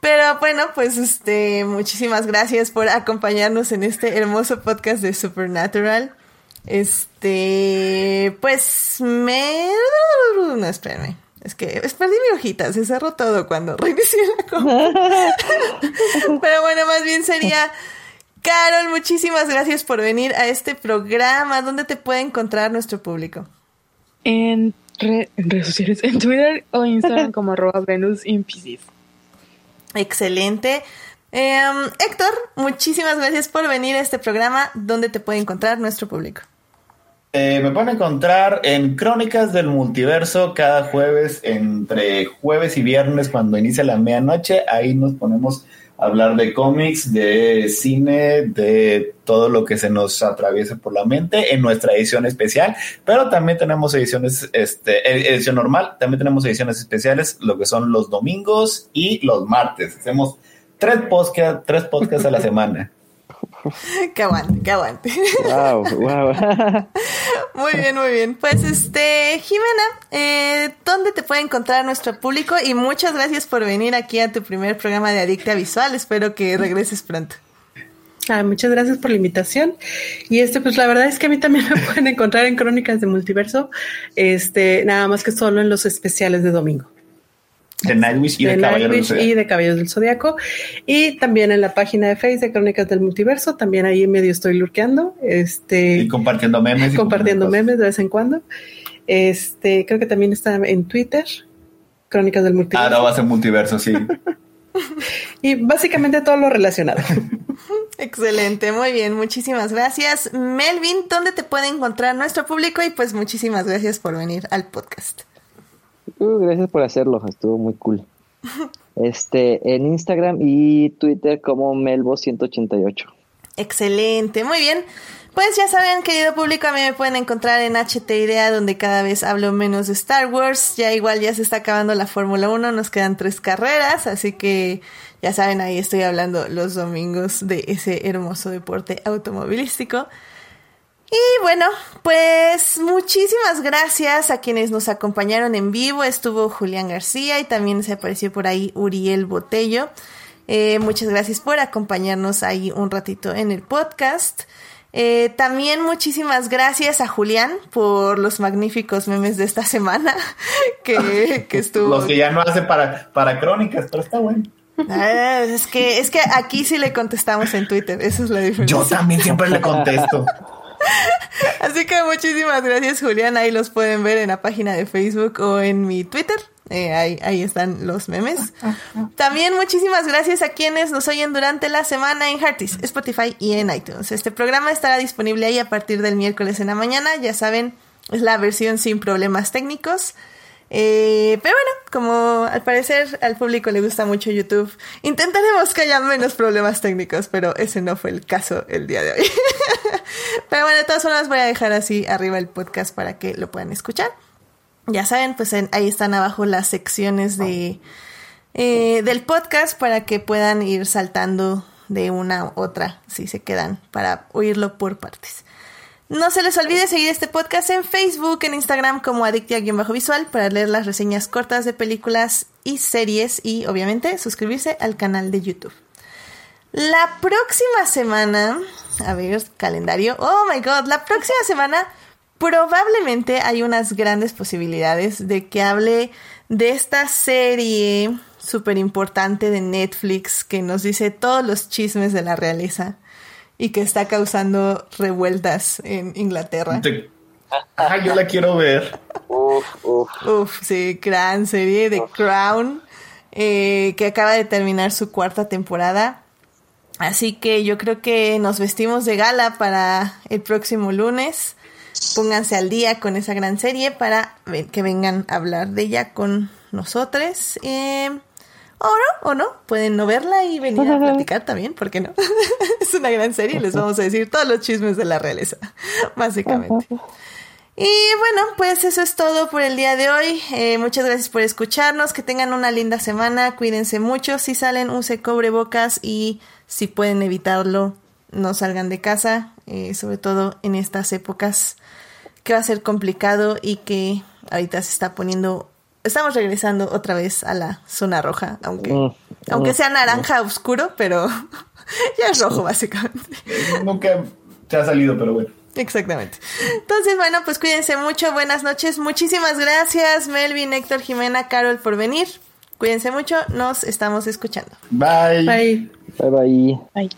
Pero bueno, pues este, muchísimas gracias por acompañarnos en este hermoso podcast de Supernatural. Este, pues me... No, espérenme. Es que perdí mi hojita, se cerró todo cuando reinicié la compu. Pero bueno, más bien sería... Carol, muchísimas gracias por venir a este programa. ¿Dónde te puede encontrar nuestro público? En, re- en redes sociales, en Twitter o Instagram como arroba Venus in. Excelente. Em, Héctor, muchísimas gracias por venir a este programa. ¿Dónde te puede encontrar nuestro público? Eh, me pueden encontrar en Crónicas del Multiverso cada jueves, entre jueves y viernes, cuando inicia la medianoche. Ahí nos ponemos a hablar de cómics, de cine, de todo lo que se nos atraviese por la mente en nuestra edición especial. Pero también tenemos ediciones, este, edición normal, también tenemos ediciones especiales, lo que son los domingos y los martes. Hacemos tres podcasts, tres podcasts a la semana. que aguante, que aguante. Wow, wow. muy bien, muy bien. Pues este, Jimena, eh, ¿dónde te puede encontrar nuestro público? Y muchas gracias por venir aquí a tu primer programa de Adicta Visual. Espero que regreses pronto. Ah, muchas gracias por la invitación. Y este, pues la verdad es que a mí también me pueden encontrar en Crónicas de Multiverso, este, nada más que solo en los especiales de domingo. De Nightwish y de, de Caballeros del Zodiaco. y de Caballeros del Zodiaco. Y también en la página de Facebook de Crónicas del Multiverso, también ahí en medio estoy lurqueando. Este, Y compartiendo memes. y compartiendo memes de vez en cuando. Este, creo que también está en Twitter, Crónicas del Multiverso. Ahora va a ser multiverso, sí. Y básicamente todo lo relacionado. Excelente, muy bien, muchísimas gracias. Melvin, ¿dónde te puede encontrar nuestro público? Y pues muchísimas gracias por venir al podcast. Uh, gracias por hacerlo, estuvo muy cool. Este, en Instagram y Twitter como Melbo188. Excelente, muy bien. Pues ya saben, querido público, a mí me pueden encontrar en HT Idea, donde cada vez hablo menos de Star Wars. Ya igual ya se está acabando la Fórmula 1, nos quedan tres carreras, así que ya saben, ahí estoy hablando los domingos de ese hermoso deporte automovilístico. Y bueno, pues muchísimas gracias a quienes nos acompañaron en vivo. Estuvo Julián García y también se apareció por ahí Uriel Botello. Eh, muchas gracias por acompañarnos ahí un ratito en el podcast. Eh, también muchísimas gracias a Julián por los magníficos memes de esta semana que, que estuvo. Los que ya no hace para, para crónicas, pero está bueno. Ah, es que es que aquí sí le contestamos en Twitter, esa es la diferencia. Yo también siempre le contesto. Así que muchísimas gracias, Julián. Ahí los pueden ver en la página de Facebook o en mi Twitter. Eh, ahí, ahí están los memes. También muchísimas gracias a quienes nos oyen durante la semana en Heartis, Spotify y en iTunes. Este programa estará disponible ahí a partir del miércoles en la mañana. Ya saben, es la versión sin problemas técnicos. Eh, pero bueno, como al parecer al público le gusta mucho YouTube, intentaremos que haya menos problemas técnicos, pero ese no fue el caso el día de hoy. pero bueno, de todas formas voy a dejar así arriba el podcast para que lo puedan escuchar. Ya saben, pues ahí están abajo las secciones de eh, del podcast para que puedan ir saltando de una a otra si se quedan para oírlo por partes. No se les olvide seguir este podcast en Facebook, en Instagram como Adictia-Visual para leer las reseñas cortas de películas y series y obviamente suscribirse al canal de YouTube. La próxima semana, a ver, calendario, oh my god, la próxima semana probablemente hay unas grandes posibilidades de que hable de esta serie súper importante de Netflix que nos dice todos los chismes de la realeza y que está causando revueltas en Inglaterra. Te- Ajá, yo la quiero ver. Uf, uf. Uf, sí, gran serie de Crown, eh, que acaba de terminar su cuarta temporada. Así que yo creo que nos vestimos de gala para el próximo lunes. Pónganse al día con esa gran serie para que vengan a hablar de ella con nosotros. Eh, o no, o no, pueden no verla y venir a platicar también, ¿por qué no? es una gran serie y les vamos a decir todos los chismes de la realeza, básicamente. Y bueno, pues eso es todo por el día de hoy. Eh, muchas gracias por escucharnos. Que tengan una linda semana. Cuídense mucho. Si salen, use cubrebocas y si pueden evitarlo, no salgan de casa. eh, sobre todo en estas épocas que va a ser complicado y que ahorita se está poniendo. Estamos regresando otra vez a la zona roja, aunque, Mm, aunque mm, sea naranja oscuro, pero ya es rojo básicamente. Nunca se ha salido, pero bueno. Exactamente. Entonces, bueno, pues cuídense mucho. Buenas noches. Muchísimas gracias, Melvin, Héctor, Jimena, Carol, por venir. Cuídense mucho. Nos estamos escuchando. Bye. Bye. Bye bye. Bye.